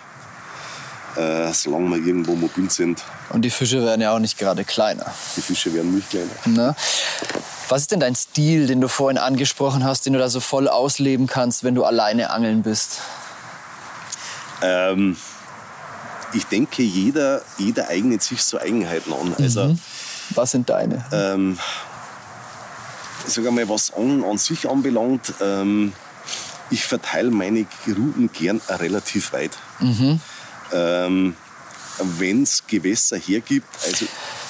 Äh, solange wir irgendwo mobil sind. Und die Fische werden ja auch nicht gerade kleiner. Die Fische werden nicht kleiner. Ne? Was ist denn dein Stil, den du vorhin angesprochen hast, den du da so voll ausleben kannst, wenn du alleine angeln bist? Ähm, ich denke, jeder, jeder eignet sich so Eigenheiten an. Also, Was sind deine? ähm, sage mal, was an, an sich anbelangt, ähm, ich verteile meine Routen gern relativ weit. Ähm, Wenn es Gewässer hergibt, also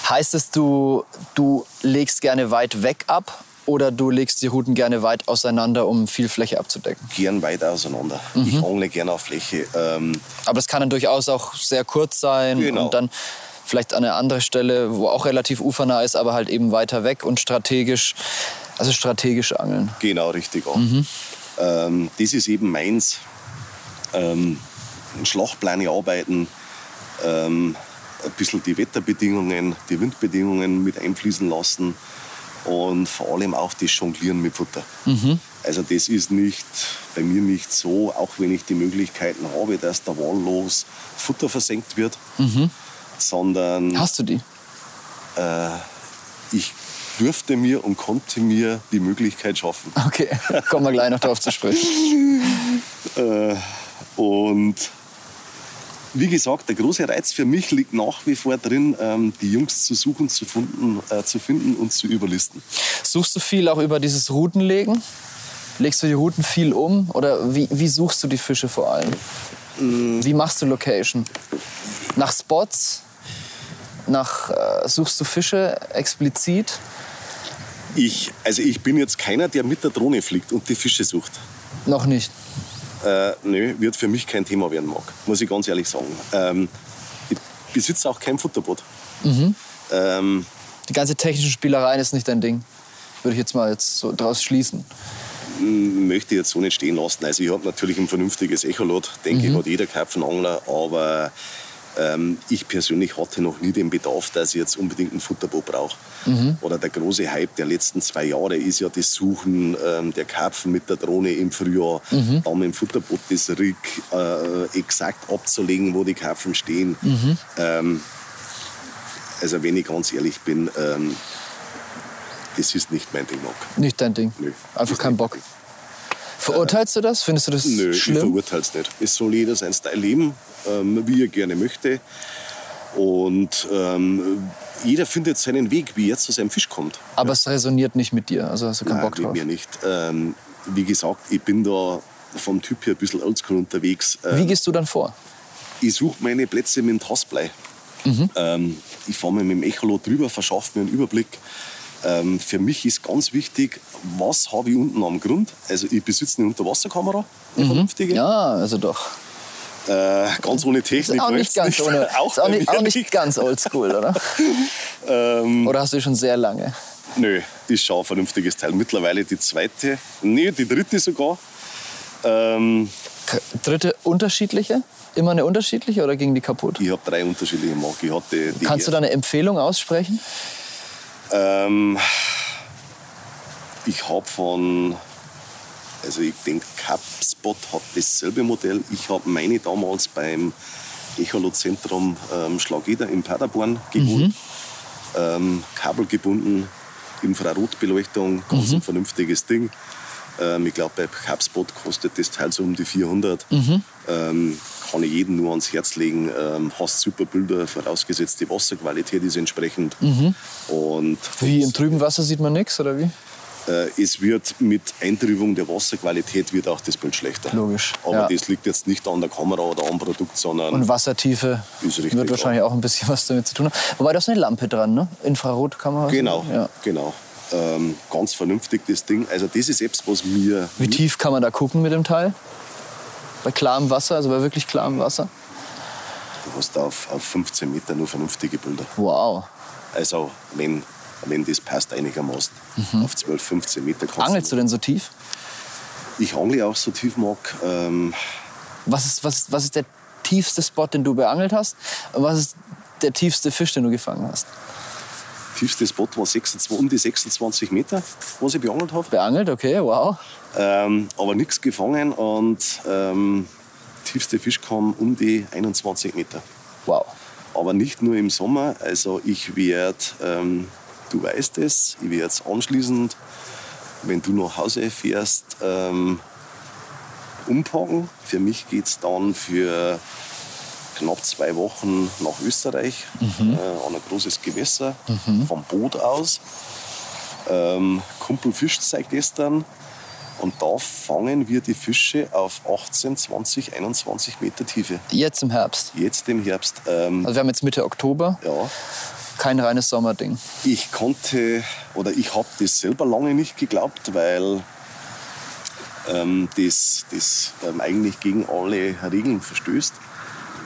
Heißt es, du, du legst gerne weit weg ab oder du legst die Routen gerne weit auseinander, um viel Fläche abzudecken? gern weit auseinander. Ich angle gern auf Fläche. Ähm, Aber es kann dann durchaus auch sehr kurz sein Genau. und dann vielleicht an eine andere Stelle, wo auch relativ ufernah ist, aber halt eben weiter weg und strategisch, also strategisch angeln. Genau, richtig. auch. Ähm, das ist eben meins. Ähm, Schlachtpläne arbeiten, ähm, ein bisschen die Wetterbedingungen, die Windbedingungen mit einfließen lassen und vor allem auch das Jonglieren mit Futter. Also das ist nicht bei mir nicht so, auch wenn ich die Möglichkeiten habe, dass da wahllos Futter versenkt wird, sondern Hast du die? ich dürfte mir und konnte mir die Möglichkeit schaffen. Okay, kommen wir gleich noch drauf zu sprechen. [LAUGHS] Äh, und wie gesagt, der große Reiz für mich liegt nach wie vor drin, ähm, die Jungs zu suchen, zu, finden, äh, zu finden und zu überlisten. Suchst du viel auch über dieses Routenlegen? Legst du die Routen viel um oder wie, wie suchst du die Fische vor allem? Wie machst du Location? Nach Spots? Nach, äh, suchst du Fische explizit? Ich, also ich bin jetzt keiner, der mit der Drohne fliegt und die Fische sucht. Noch nicht. Äh, nö, wird für mich kein Thema werden, Marc. Muss ich ganz ehrlich sagen. Ähm, ich besitze auch kein Futterboot. Ähm, Die ganze technische Spielerei ist nicht dein Ding. Würde ich jetzt mal jetzt so draus schließen. möchte ich jetzt so nicht stehen lassen. Also ich habe natürlich ein vernünftiges Echolot, denke ich, hat jeder Karpfenangler, aber ähm, ich persönlich hatte noch nie den Bedarf, dass ich jetzt unbedingt ein Futterboot brauche. Oder der große Hype der letzten zwei Jahre ist ja das Suchen ähm, der Karpfen mit der Drohne im Frühjahr, dann mit dem Futterboot das Rig äh, exakt abzulegen, wo die Karpfen stehen. Ähm, also wenn ich ganz ehrlich bin, ähm, das ist nicht mein Ding, Marc. Nicht dein Ding. Nö, Einfach nicht Bock. Ding. Verurteilst du das? Findest du das Nö, ich schlimm? verurteile es nicht. Es soll jeder sein Style leben, ähm, wie er gerne möchte. Und ähm, jeder findet seinen Weg, wie er zu seinem Fisch kommt. Aber es resoniert nicht mit dir. Also hast du keinen Nein, Bock drauf. mir nicht. Ähm, wie gesagt, ich bin da vom Typ her ein bisschen oldschool unterwegs. Ähm, Wie gehst du dann vor? ich suche meine Plätze mit dem Tastblei. Mhm. Ähm, ich fahre mir mit dem Echolot drüber, verschaffe mir einen Überblick. Ähm, für mich ist ganz wichtig, was habe ich unten am Grund. Also ich besitze eine Unterwasserkamera, eine vernünftige. Mhm. Ja, also doch. Äh, ganz ohne Technik. Ist auch nicht ganz ohne. [LAUGHS] Auch auch nicht, auch nicht ganz oldschool, oder? [LAUGHS] Ähm, Oder hast du schon sehr lange? nö, ist schon ein vernünftiges Teil. Mittlerweile die zweite, nee, die dritte sogar. Ähm, Dritte unterschiedliche? Immer eine unterschiedliche oder ging die kaputt? ich habe drei unterschiedliche Marken. Ich hatte Kannst du da eine Empfehlung aussprechen? Ähm, ich habe von, also ich denke, Capspot hat dasselbe Modell. Ich habe meine damals beim Echolot-Zentrum ähm, Schlageder in Paderborn geholt. Ähm, Kabel gebunden, Infrarotbeleuchtung, ganz ein vernünftiges Ding. Ähm, ich glaube, bei Capspot kostet das Teil so um die 400. Ähm, kann ich jedem nur ans Herz legen. Ähm, hast super Bilder, vorausgesetzt die Wasserqualität ist entsprechend. Und Wie im trüben Wasser sieht man nichts, oder wie? äh, es wird mit Eintrübung der Wasserqualität wird auch das Bild schlechter. Logisch, Aber ja. das liegt jetzt nicht an der Kamera oder am Produkt, sondern Und Wassertiefe wird wahrscheinlich auch ein bisschen was damit zu tun haben. Wobei, da ist eine Lampe dran, ne? Infrarotkamera. genau, Ja. genau. Ähm, ganz vernünftig das Ding. Also das ist etwas, was mir Wie tief kann man da gucken mit dem Teil? Bei klarem Wasser, also bei wirklich klarem Wasser? du hast auf, auf 15 Meter nur vernünftige Bilder. Wow. Also wenn, wenn das passt einigermaßen. Auf 12, 15 Meter kannst Mhm. Angelst du denn so tief? Ich angle auch so tief, Marc. Ähm, Was ist, was, was ist der tiefste Spot, den du beangelt hast? Und was ist der tiefste Fisch, den du gefangen hast? Tiefste Spot war 26, um die 26 Meter, was ich beangelt habe. Beangelt, okay, wow. Ähm, aber nichts gefangen und ähm, tiefste Fisch kam um die 21 Meter. Wow. Aber nicht nur im Sommer. Also ich werde, ähm, du weißt es, ich werde anschließend, wenn du nach Hause fährst, ähm, umpacken. Für mich geht es dann für knapp zwei Wochen nach Österreich äh, an ein großes Gewässer vom Boot aus. Ähm, Kumpel fischt seit gestern und da fangen wir die Fische auf 18, 20, 21 Meter Tiefe. Jetzt im Herbst. Jetzt im Herbst. Ähm, Also wir haben jetzt Mitte Oktober, ja, kein reines Sommerding. ich konnte oder ich habe das selber lange nicht geglaubt, weil ähm, das, das ähm, eigentlich gegen alle Regeln verstößt.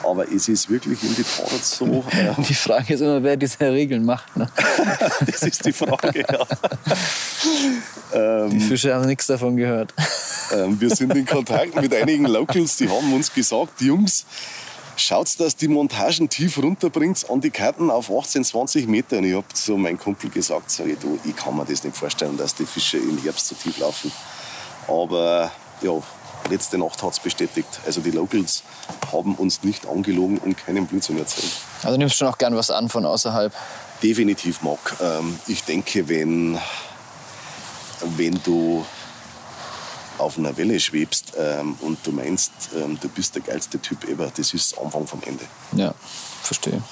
Aber es ist wirklich in die Tat so. [LAUGHS] Äh, Die Frage ist immer, wer diese Regeln macht. Ne? [LAUGHS] das ist die Frage. Ja. [LAUGHS] Die Fische haben nichts davon gehört. Ähm, wir sind in Kontakt mit einigen Locals, die haben uns gesagt, Jungs, schaut, dass die Montagen tief runterbringt an die Karten auf 18, 20 Meter. Und ich habe zu meinem Kumpel gesagt, sag ich, du, ich kann mir das nicht vorstellen, dass die Fische im Herbst so tief laufen. Aber ja, letzte Nacht hat es bestätigt. Also die Locals haben uns nicht angelogen und keinen Blödsinn erzählt. Also nimmst schon auch gern was an von außerhalb. Definitiv, Marc. Ähm, ich denke, wenn, wenn du auf einer Welle schwebst ähm, und du meinst, ähm, du bist der geilste Typ ever, das ist Anfang vom Ende. Ja, verstehe.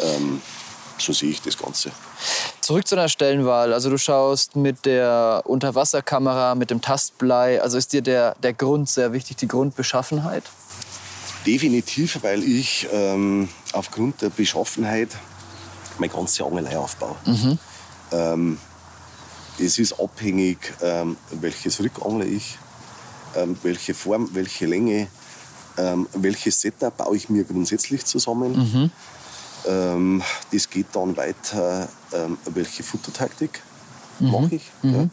Ähm, so sehe ich das Ganze. Zurück zu deiner Stellenwahl. Also du schaust mit der Unterwasserkamera, mit dem Tastblei. Also ist dir der, der Grund sehr wichtig, die Grundbeschaffenheit? Definitiv, weil ich ähm, aufgrund der Beschaffenheit meine ganze Angelei aufbaue. Ähm, es ist abhängig, ähm, welches Rick angle ich, ähm, welche Form, welche Länge, ähm, welches Setup baue ich mir grundsätzlich zusammen. Ähm, das geht dann weiter, ähm, welche Futtertaktik mache ich. Ja.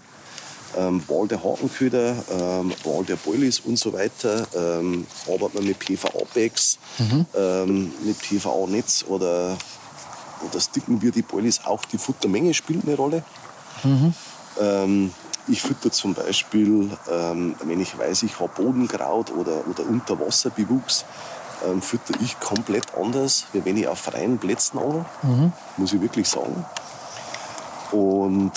Ähm, Wahl der Hakenköder, ähm, Wahl der Boilies und so weiter. Ähm, arbeitet man mit PVA-Bags, ähm, mit PVA-Netz oder, oder sticken wir die Boilies auch. Die Futtermenge spielt eine Rolle. Ähm, ich fütter zum Beispiel, ähm, wenn ich weiß, ich habe Bodenkraut oder, oder Unterwasserbewuchs, ähm, fütter ich komplett anders, wie wenn ich auf freien Plätzen angel, muss ich wirklich sagen. Und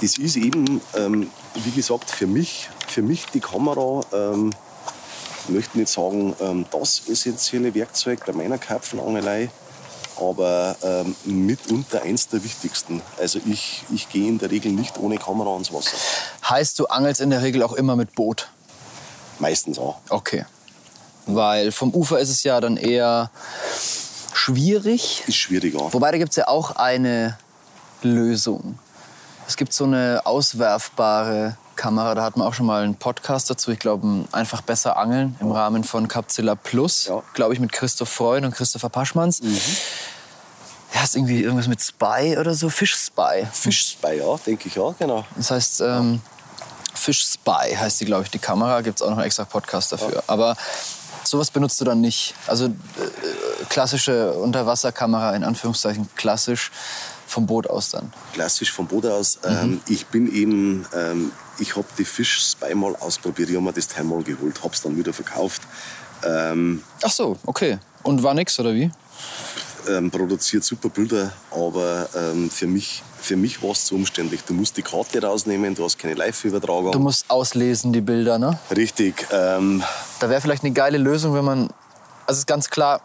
das ist eben, ähm, wie gesagt, für mich, für mich die Kamera, ähm, ich möchte nicht sagen, ähm, das essentielle Werkzeug bei meiner Karpfenangelei, aber ähm, mitunter eins der wichtigsten. Also ich, ich gehe in der Regel nicht ohne Kamera ans Wasser. Heißt, du angelst in der Regel auch immer mit Boot? Meistens auch. Okay. Weil vom Ufer ist es ja dann eher schwierig. Ist schwieriger. Wobei, da gibt es ja auch eine Lösung. Es gibt so eine auswerfbare Kamera, da hatten wir auch schon mal einen Podcast dazu. Ich glaube, einfach besser angeln im Rahmen von Capzilla Plus. Ja. Glaube ich, mit Christoph Freund und Christopher Paschmanns. Ja, ist irgendwie irgendwas mit Spy oder so, Fish Spy. Fischspy, ja, denke ich auch, genau. Das heißt, ähm, Fish Spy heißt die, glaube ich, die Kamera. Gibt es auch noch einen extra Podcast dafür. Aber sowas benutzt du dann nicht. Also äh, klassische Unterwasserkamera, in Anführungszeichen klassisch, vom Boot aus dann. Klassisch vom Boot aus. Ähm, ich bin eben, ähm, ich habe die Fisch Spy mal ausprobiert, ich habe mir das Teil mal geholt, habe es dann wieder verkauft. Ähm, Ach so, okay. Und war nix, oder wie? Ähm, produziert super Bilder, aber ähm, für mich, für mich war es zu umständlich. Du musst die Karte rausnehmen, du hast keine Live-Übertragung. Du musst auslesen, die Bilder, ne? Richtig. Ähm, Da wäre vielleicht eine geile Lösung, wenn man. Also es ist ganz klar,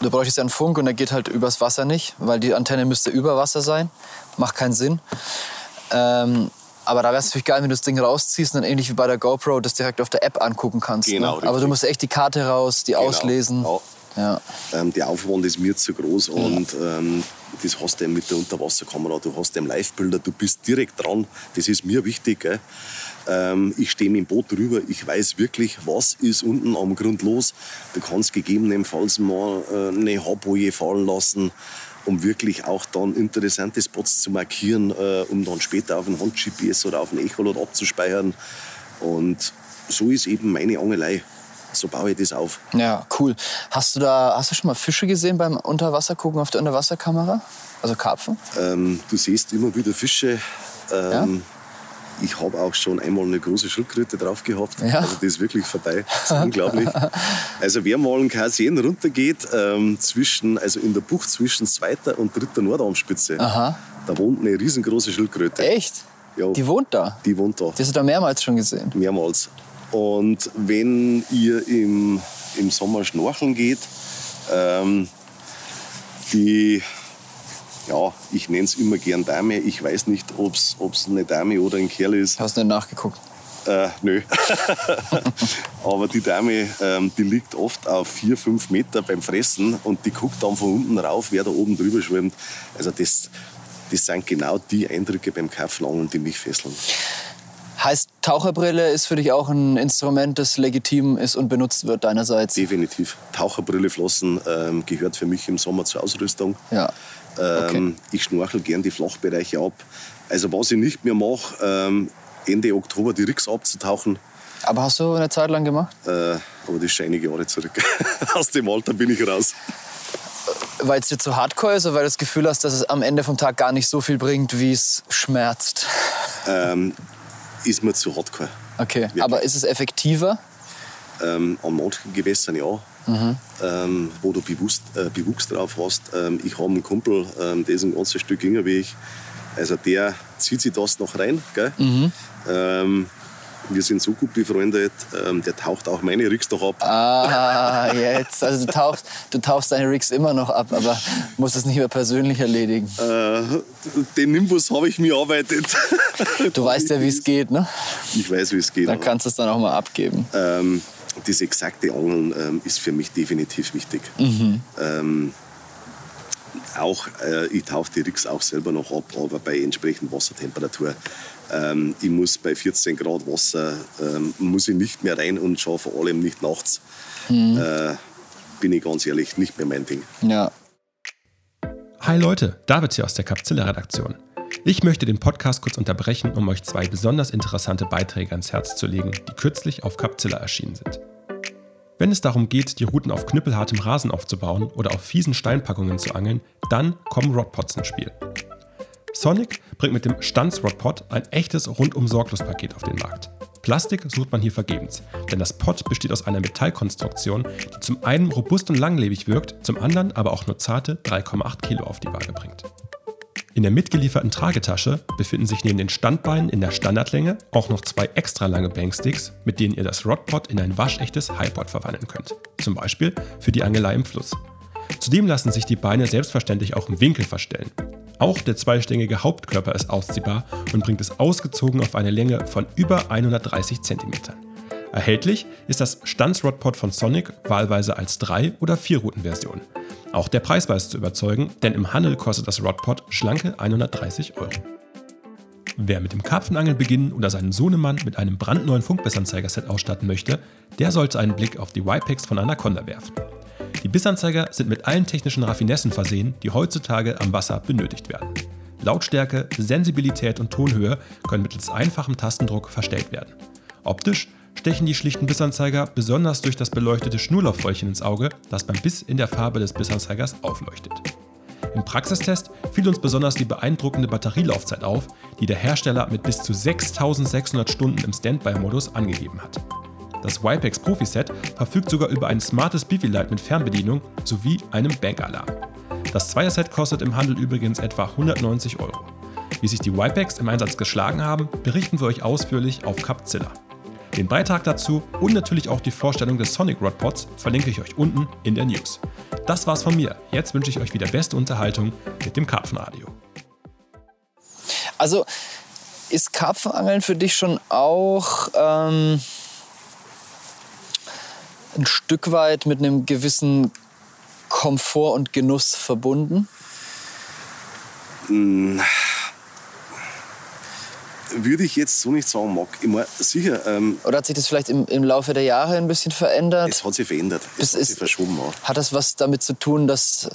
du bräuchtest ja einen Funk und der geht halt übers Wasser nicht, weil die Antenne müsste über Wasser sein. Macht keinen Sinn. Ähm, aber da wäre es natürlich geil, wenn du das Ding rausziehst und dann ähnlich wie bei der GoPro das direkt auf der App angucken kannst. Genau, ne? Aber du musst echt die Karte raus, die auslesen. Ja. Ähm, der Aufwand ist mir zu groß und ähm, das hast du mit der Unterwasserkamera. Du hast eben Live-Bilder, du bist direkt dran. Das ist mir wichtig. Ähm, ich stehe mit dem Boot drüber, ich weiß wirklich, was ist unten am Grund los. Du kannst gegebenenfalls mal äh, eine Haarboje fallen lassen, um wirklich auch dann interessante Spots zu markieren, äh, um dann später auf ein Hand-GPS oder auf ein Echolot abzuspeichern. Und so ist eben meine Angelei. So baue ich das auf. ja, cool. Hast du da, hast du schon mal Fische gesehen beim Unterwassergucken auf der Unterwasserkamera? Also Karpfen? Ähm, du siehst immer wieder Fische. Ähm, Ich habe auch schon einmal eine große Schildkröte drauf gehabt. Ja. Also das ist wirklich vorbei. [LAUGHS] Das ist unglaublich. Also wer mal einen Kasien runtergeht, ähm, zwischen, also in der Bucht zwischen zweiter und dritter Nordarmspitze, Aha. da wohnt eine riesengroße Schildkröte. Echt? Ja, Die wohnt da? die wohnt da. Die hast du da mehrmals schon gesehen? mehrmals. Und wenn ihr im, im Sommer schnorcheln geht, ähm, die, ja, ich nenne es immer gern Dame. Ich weiß nicht, ob es eine Dame oder ein Kerl ist. Hast du nicht nachgeguckt? Äh, nö. [LAUGHS] Aber die Dame, ähm, die liegt oft auf vier, fünf Meter beim Fressen und die guckt dann von unten rauf, wer da oben drüber schwimmt. Also das, das sind genau die Eindrücke beim Karpfenangeln, die mich fesseln. Heißt, Taucherbrille ist für dich auch ein Instrument, das legitim ist und benutzt wird deinerseits? Definitiv. Taucherbrille, Flossen ähm, gehört für mich im Sommer zur Ausrüstung. Ja. Ähm, Ich schnorchel gern die Flachbereiche ab. Also was ich nicht mehr mache, ähm, Ende Oktober die Rigs abzutauchen. Aber hast du eine Zeit lang gemacht? Äh, aber das ist schon einige Jahre zurück. [LAUGHS] Aus dem Alter bin ich raus. Weil es dir zu hardcore ist oder weil du das Gefühl hast, dass es am Ende vom Tag gar nicht so viel bringt, wie es schmerzt? Ähm, ist mir zu hardcore. Okay, Wirklich. aber ist es effektiver? Ähm, an manchen Gewässern ja, ähm, wo du bewusst, äh, Bewuchs drauf hast. Ähm, ich habe einen Kumpel, ähm, der ist ein ganzes Stück jünger wie ich. Also der zieht sich das noch rein. Gell? Ähm, wir sind so gut befreundet, ähm, der taucht auch meine Rigs doch ab. Ah, jetzt. Also du tauchst, du tauchst deine Rigs immer noch ab, aber musst es nicht mehr persönlich erledigen. Äh, den Nimbus habe ich mir erarbeitet. Du weißt ja, wie es geht, ne? Ich weiß, wie es geht. Dann kannst du es dann auch mal abgeben. ähm, das exakte Angeln ähm, ist für mich definitiv wichtig. Ähm, auch, äh, ich tauche die Rigs auch selber noch ab, aber bei entsprechender Wassertemperatur. Ähm, ich muss bei 14 Grad Wasser, ähm, muss ich nicht mehr rein und schaue vor allem nicht nachts. Mhm. Äh, bin ich ganz ehrlich, nicht mehr mein Ding. Ja. Hi Leute, David hier aus der Capzilla-Redaktion. Ich möchte den Podcast kurz unterbrechen, um euch zwei besonders interessante Beiträge ans Herz zu legen, die kürzlich auf Capzilla erschienen sind. Wenn es darum geht, die Routen auf knüppelhartem Rasen aufzubauen oder auf fiesen Steinpackungen zu angeln, dann kommen Rodpods ins Spiel. Sonic bringt mit dem Stanz Rodpod ein echtes rundum sorglos Paket auf den Markt. Plastik sucht man hier vergebens, denn das Pod besteht aus einer Metallkonstruktion, die zum einen robust und langlebig wirkt, zum anderen aber auch nur zarte 3,8 Kilo auf die Waage bringt. In der mitgelieferten Tragetasche befinden sich neben den Standbeinen in der Standardlänge auch noch zwei extra lange Banksticks, mit denen ihr das Rodpod in ein waschechtes Highpod verwandeln könnt. Zum Beispiel für die Angelei im Fluss. Zudem lassen sich die Beine selbstverständlich auch im Winkel verstellen. Auch der zweistängige Hauptkörper ist ausziehbar und bringt es ausgezogen auf eine Länge von über 130 cm. Erhältlich ist das Stanzrodpod von Sonic wahlweise als 3- oder 4-Routen-Version. Auch der Preis weiß zu überzeugen, denn im Handel kostet das Rodpod schlanke 130 Euro. Wer mit dem Karpfenangeln beginnen oder seinen Sohnemann mit einem brandneuen Funkbissanzeiger-Set ausstatten möchte, der sollte einen Blick auf die Y-Packs von Anaconda werfen. Die Bissanzeiger sind mit allen technischen Raffinessen versehen, die heutzutage am Wasser benötigt werden. Lautstärke, Sensibilität und Tonhöhe können mittels einfachem Tastendruck verstellt werden. Optisch stechen die schlichten Bissanzeiger besonders durch das beleuchtete Schnurlauffäulchen ins Auge, das beim Biss in der Farbe des Bissanzeigers aufleuchtet. Im Praxistest fiel uns besonders die beeindruckende Batterielaufzeit auf, die der Hersteller mit bis zu 6600 Stunden im Standby-Modus angegeben hat. Das Wipex Profi-Set verfügt sogar über ein smartes Bifi-Light mit Fernbedienung sowie einem Bankalarm. Das Zweierset kostet im Handel übrigens etwa 190 Euro. Wie sich die Wipex im Einsatz geschlagen haben, berichten wir euch ausführlich auf Capzilla. Den Beitrag dazu und natürlich auch die Vorstellung des Sonic Rod Pods verlinke ich euch unten in der News. Das war's von mir. Jetzt wünsche ich euch wieder beste Unterhaltung mit dem Karpfenradio. Also ist Karpfenangeln für dich schon auch ähm, ein Stück weit mit einem gewissen Komfort und Genuss verbunden? Mmh würde ich jetzt so nicht sagen, mag. Meine, sicher. Ähm, Oder hat sich das vielleicht im, im, Laufe der Jahre ein bisschen verändert? Es hat sich verändert. Es hat sich verschoben. Auch. Hat das was damit zu tun, dass.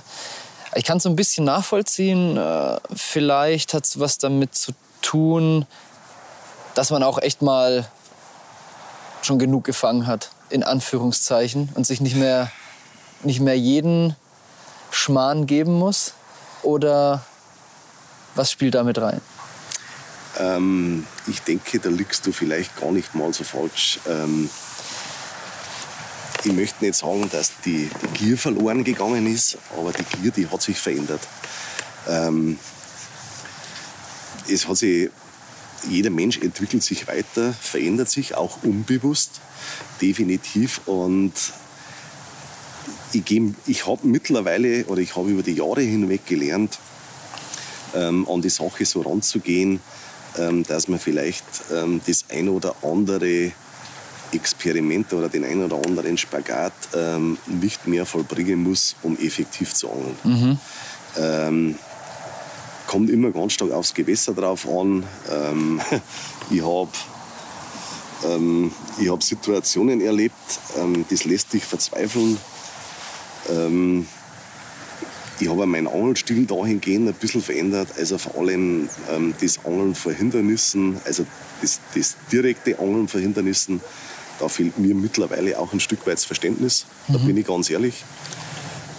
Ich kann es so ein bisschen nachvollziehen. Äh, vielleicht hat es was damit zu tun, dass man auch echt mal schon genug gefangen hat, in Anführungszeichen, und sich nicht mehr, nicht mehr jeden Schmarrn geben muss? Oder was spielt damit rein? Ähm, ich denke, da liegst du vielleicht gar nicht mal so falsch. Ähm, ich möchte nicht sagen, dass die, die, Gier verloren gegangen ist, aber die Gier, die hat sich verändert. Ähm, es hat sich, jeder Mensch entwickelt sich weiter, verändert sich auch unbewusst, definitiv. Und ich, ich habe mittlerweile oder ich habe über die Jahre hinweg gelernt, ähm, an die Sache so ranzugehen, ähm, dass man vielleicht ähm, das ein oder andere Experiment oder den ein oder anderen Spagat ähm, nicht mehr vollbringen muss, um effektiv zu angeln. Mhm. Ähm, kommt immer ganz stark aufs Gewässer drauf an. Ähm, [LAUGHS] ich habe ähm, hab Situationen erlebt, das lässt dich verzweifeln. Ich habe meinen Angelstil dahingehend ein bisschen verändert, also vor allem ähm, das Angeln vor Hindernissen, also das, das, direkte Angeln vor Hindernissen, da fehlt mir mittlerweile auch ein Stück weit das Verständnis, da mhm. bin ich ganz ehrlich.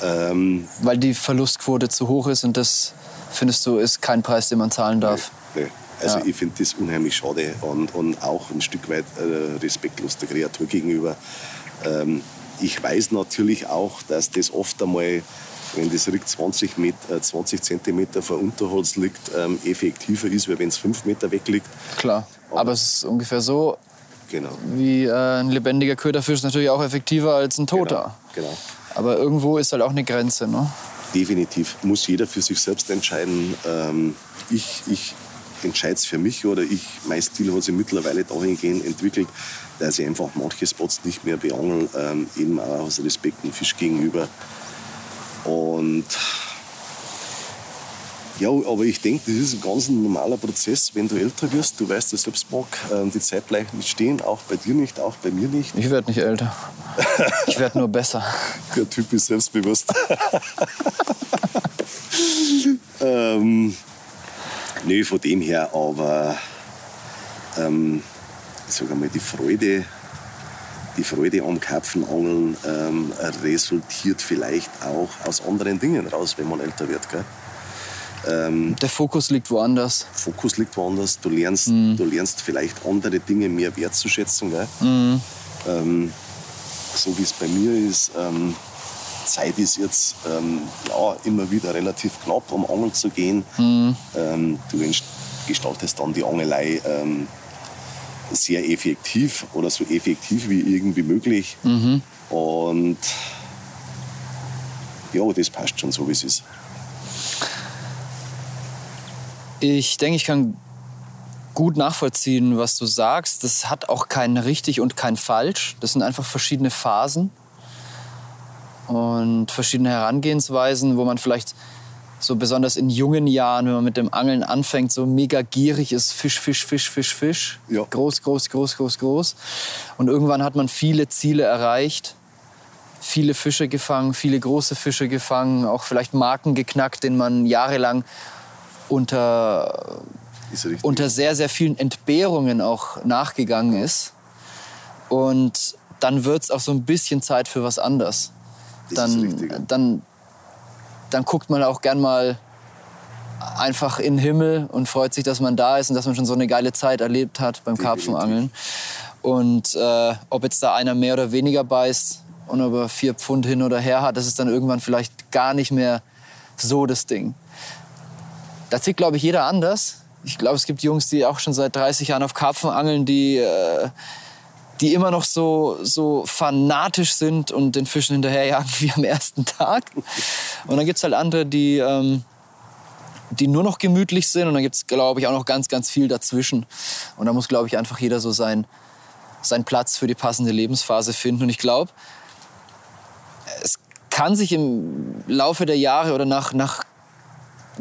Ähm, Weil die Verlustquote zu hoch ist und das findest du ist kein Preis, den man zahlen darf? Nee, nee. Also ja. ich finde das unheimlich schade und, und auch ein Stück weit äh, respektlos der Kreatur gegenüber. Ähm, ich weiß natürlich auch, dass das oft einmal wenn das Rig 20, Meter, 20 cm vor Unterholz liegt, ähm, effektiver ist, als wenn es 5 Meter weg liegt. Klar, aber, aber es ist ungefähr so, genau. wie äh, ein lebendiger Köderfisch ist natürlich auch effektiver als ein toter. Genau, genau. Aber irgendwo ist halt auch eine Grenze. Ne? Definitiv. Muss jeder für sich selbst entscheiden. Ähm, ich ich entscheide es für mich oder ich, mein Stil hat sich mittlerweile dahingehend entwickelt, dass ich einfach manche Spots nicht mehr beangel, ähm, eben auch aus Respekt dem Fisch gegenüber. Und Ja, aber ich denke, das ist ein ganz normaler Prozess, wenn du älter wirst. Du weißt ja selbst, Marc, ähm, die Zeit bleibt nicht stehen, auch bei dir nicht, auch bei mir nicht. Ich werde nicht älter. Ich werde nur besser. [LAUGHS] Der Typ ist selbstbewusst. [LAUGHS] ähm, nö, von dem her, aber ähm, ich sage mal, die Freude, die Freude am Karpfenangeln ähm, resultiert vielleicht auch aus anderen Dingen raus, wenn man älter wird. Gell? Ähm, Der Fokus liegt woanders. Fokus liegt woanders. Du lernst, mhm. du lernst vielleicht andere Dinge mehr wertzuschätzen. Gell? Mhm. Ähm, so wie es bei mir ist, ähm, Zeit ist jetzt ähm, ja, immer wieder relativ knapp, um angeln zu gehen. Mhm. Ähm, du gestaltest dann die Angelei ähm, sehr effektiv oder so effektiv wie irgendwie möglich. Mhm. Und ja, das passt schon so, wie es ist. Ich denke, ich kann gut nachvollziehen, was du sagst. Das hat auch kein richtig und kein falsch. Das sind einfach verschiedene Phasen und verschiedene Herangehensweisen, wo man vielleicht so besonders in jungen Jahren, wenn man mit dem Angeln anfängt, so mega gierig ist, Fisch, Fisch, Fisch, Fisch, Fisch. Ja. Groß, groß, groß, groß, groß. Und irgendwann hat man viele Ziele erreicht, viele Fische gefangen, viele große Fische gefangen, auch vielleicht Marken geknackt, denen man jahrelang unter, unter sehr, sehr vielen Entbehrungen auch nachgegangen ist. Und dann wird es auch so ein bisschen Zeit für was anderes. Dann, dann dann guckt man auch gern mal einfach in den Himmel und freut sich, dass man da ist und dass man schon so eine geile Zeit erlebt hat beim Karpfenangeln. Und äh, ob jetzt da einer mehr oder weniger beißt und ob er vier Pfund hin oder her hat, das ist dann irgendwann vielleicht gar nicht mehr so das Ding. Da tickt, glaube ich, jeder anders. Ich glaube, es gibt Jungs, die auch schon seit 30 Jahren auf Karpfen angeln, die äh, die immer noch so, so fanatisch sind und den Fischen hinterherjagen wie am ersten Tag. Und dann gibt es halt andere, die, ähm, die nur noch gemütlich sind. Und dann gibt es, glaube ich, auch noch ganz, ganz viel dazwischen. Und da muss, glaube ich, einfach jeder so sein, seinen Platz für die passende Lebensphase finden. Und ich glaube, es kann sich im Laufe der Jahre oder nach, nach,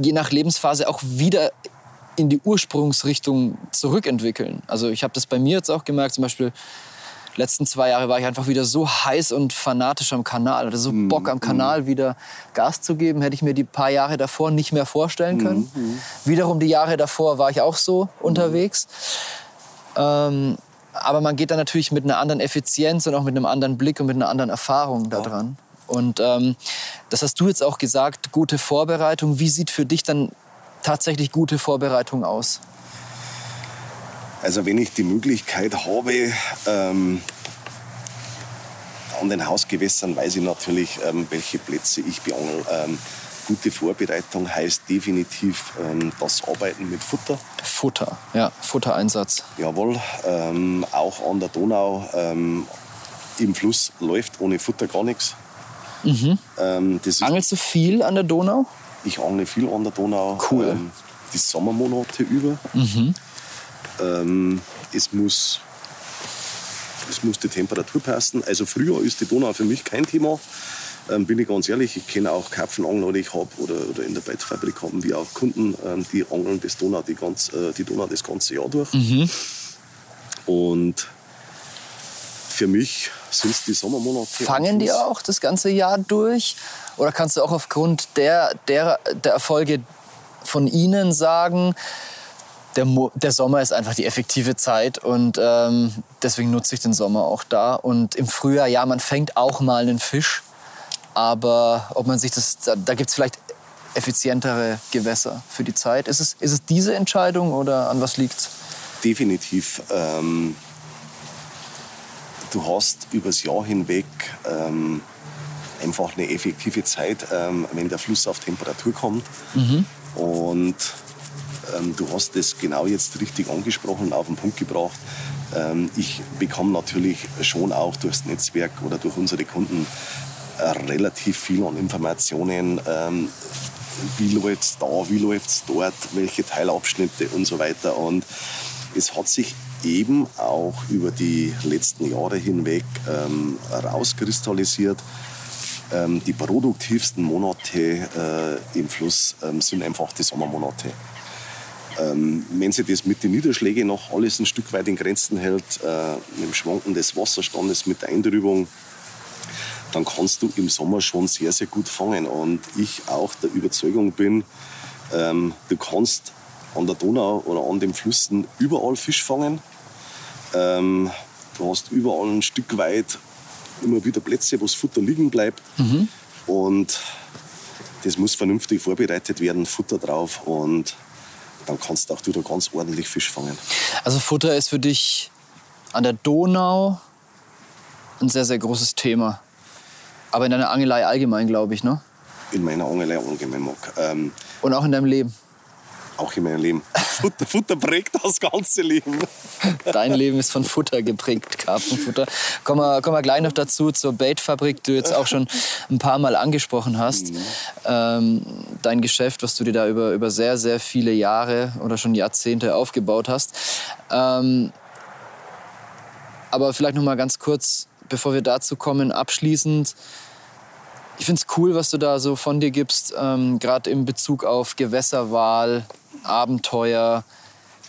je nach Lebensphase auch wieder in die Ursprungsrichtung zurückentwickeln. Also ich habe das bei mir jetzt auch gemerkt, zum Beispiel letzten zwei Jahre war ich einfach wieder so heiß und fanatisch am Kanal. Hatte so mhm, Bock am Kanal mhm. wieder Gas zu geben. Hätte ich mir die paar Jahre davor nicht mehr vorstellen können. Mhm. Wiederum die Jahre davor war ich auch so unterwegs. Ähm, aber man geht dann natürlich mit einer anderen Effizienz und auch mit einem anderen Blick und mit einer anderen Erfahrung da dran. Und ähm, das hast du jetzt auch gesagt, gute Vorbereitung. Wie sieht für dich dann tatsächlich gute Vorbereitung aus? Also wenn ich die Möglichkeit habe, ähm, an den Hausgewässern weiß ich natürlich, ähm, welche Plätze ich beangel. Ähm, gute Vorbereitung heißt definitiv ähm, das Arbeiten mit Futter. Futter, ja, Futtereinsatz. Jawohl, ähm, auch an der Donau ähm, im Fluss läuft ohne Futter gar nichts. Mhm. Ähm, Angelst du viel an der Donau? Ich angle viel an der Donau. Cool. die Sommermonate über. Mhm. Ähm, es, muss, es muss die Temperatur passen. Also früher ist die Donau für mich kein Thema. Ähm, bin ich ganz ehrlich, ich kenne auch Karpfenangler oder ich habe oder, oder in der Beitfabrik haben wir auch Kunden, ähm, die angeln das Donau die, ganz, äh, die Donau das ganze Jahr durch. Mhm. Und für mich sind die Sommermonate. Fangen die auch das ganze Jahr durch? Oder kannst du auch aufgrund der, der, der Erfolge von ihnen sagen, der, der, Sommer ist einfach die effektive Zeit und ähm, deswegen nutze ich den Sommer auch da. Und im Frühjahr, ja, man fängt auch mal einen Fisch, aber ob man sich das, da, da gibt es vielleicht effizientere Gewässer für die Zeit. Ist es, ist es diese Entscheidung oder an was liegt es? Definitiv. Ähm, du hast übers Jahr hinweg ähm, einfach eine effektive Zeit, ähm, wenn der Fluss auf Temperatur kommt. Mhm. Und ähm, du hast das genau jetzt richtig angesprochen und auf den Punkt gebracht. Ähm, ich bekomme natürlich schon auch durchs Netzwerk oder durch unsere Kunden äh, relativ viel an Informationen. Wie läuft es da, wie läuft es dort, welche Teilabschnitte und so weiter. Und es hat sich eben auch über die letzten Jahre hinweg ähm, rauskristallisiert, ähm, die produktivsten Monate äh, im Fluss ähm, sind einfach die Sommermonate. Ähm, wenn sich das mit den Niederschlägen noch alles ein Stück weit in Grenzen hält, äh, mit dem Schwanken des Wasserstandes, mit der Eintrübung, dann kannst du im Sommer schon sehr, sehr gut fangen. Und ich auch der Überzeugung bin, ähm, du kannst an der Donau oder an den Flüssen überall Fisch fangen. Ähm, du hast überall ein Stück weit immer wieder Plätze, wo das Futter liegen bleibt. Mhm. Und das muss vernünftig vorbereitet werden, Futter drauf und dann kannst du auch wieder ganz ordentlich Fisch fangen. Also Futter ist für dich an der Donau ein sehr, sehr großes Thema. Aber in deiner Angelei allgemein, glaube ich, ne? In meiner Angelei allgemein, Marc. Ähm, Und auch in deinem Leben? Auch in meinem Leben. [LAUGHS] Futter, Futter prägt das ganze Leben. Dein Leben ist von Futter geprägt, Karpfenfutter. Kommen wir, kommen wir gleich noch dazu zur Baitfabrik, die du jetzt auch schon ein paar Mal angesprochen hast. Mhm. Ähm, dein Geschäft, was du dir da über, über sehr, sehr viele Jahre oder schon Jahrzehnte aufgebaut hast. Ähm, aber vielleicht noch mal ganz kurz, bevor wir dazu kommen, abschließend. Ich finde es cool, was du da so von dir gibst, ähm, gerade in Bezug auf Gewässerwahl, Abenteuer,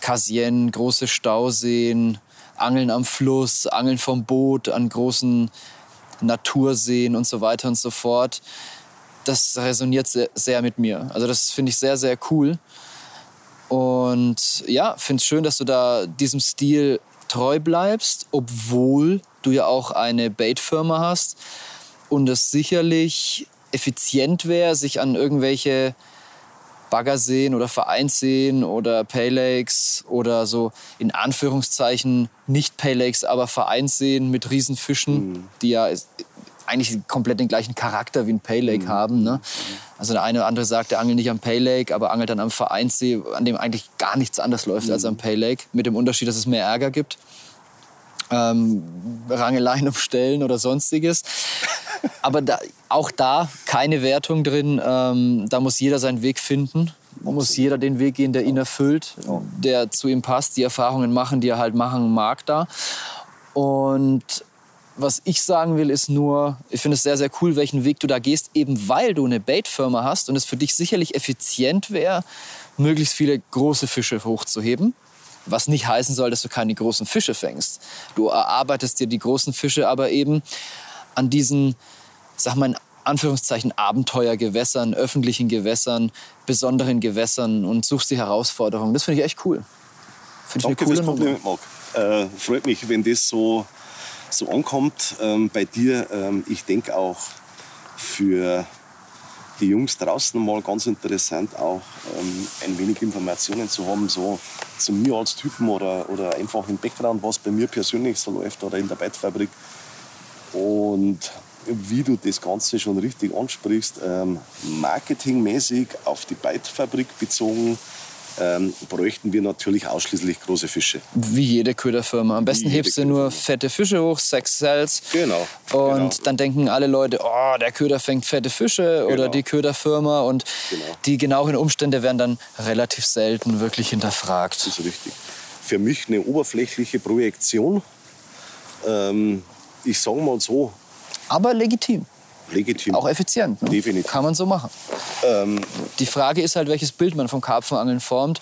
Kasien, große Stauseen, Angeln am Fluss, Angeln vom Boot an großen Naturseen und so weiter und so fort. Das resoniert sehr, sehr mit mir. Also das finde ich sehr, sehr cool. Und ja, finde es schön, dass du da diesem Stil treu bleibst, obwohl du ja auch eine Bait-Firma hast und es sicherlich effizient wäre, sich an irgendwelche Baggerseen oder Vereinsseen oder Pay Lakes oder so in Anführungszeichen nicht Pay Lakes, aber Vereinsseen mit Riesenfischen, mhm. die ja eigentlich komplett den gleichen Charakter wie ein Pay Lake mhm. haben. Ne? Also der eine oder andere sagt, der angelt nicht am Pay Lake, aber angelt dann am Vereinssee, an dem eigentlich gar nichts anders läuft mhm. als am Pay Lake, mit dem Unterschied, dass es mehr Ärger gibt. Ähm, Rangeleien um Stellen oder sonstiges. [LAUGHS] Aber da, auch da keine Wertung drin. Ähm, da muss jeder seinen Weg finden. Man muss jeder den Weg gehen, der ihn erfüllt, der zu ihm passt, die Erfahrungen machen, die er halt machen mag da. Und was ich sagen will, ist nur, ich finde es sehr, sehr cool, welchen Weg du da gehst, eben weil du eine Bait-Firma hast und es für dich sicherlich effizient wäre, möglichst viele große Fische hochzuheben. Was nicht heißen soll, dass du keine großen Fische fängst. Du erarbeitest dir die großen Fische aber eben an diesen, sag mal in Anführungszeichen, Abenteuergewässern, öffentlichen Gewässern, besonderen Gewässern und suchst die Herausforderungen. Das finde ich echt cool. Find Danke fürs Kompliment, Marc. Äh, freut mich, wenn das so, so ankommt ähm, bei dir. Ähm, ich denke auch für die Jungs draußen mal ganz interessant, auch ähm, ein wenig Informationen zu haben, so zu mir als Typen oder, oder einfach im Background, was bei mir persönlich so läuft oder in der Beitfabrik. Und wie du das Ganze schon richtig ansprichst, ähm, marketingmäßig auf die Beitfabrik bezogen, ähm, bräuchten wir natürlich ausschließlich große Fische. Wie jede Köderfirma. Am besten hebst du nur fette Fische hoch, Sex Cells. Genau. Und genau. dann denken alle Leute, oh, der Köder fängt fette Fische genau. oder die Köderfirma. Und genau. die genauen Umstände werden dann relativ selten wirklich hinterfragt. Das ist richtig. Für mich eine oberflächliche Projektion. Ähm, ich sage mal so. Aber legitim. Legitim. Auch effizient. Ne? Definitiv. Kann man so machen. Ähm, die Frage ist halt, welches Bild man vom Karpfenangeln formt.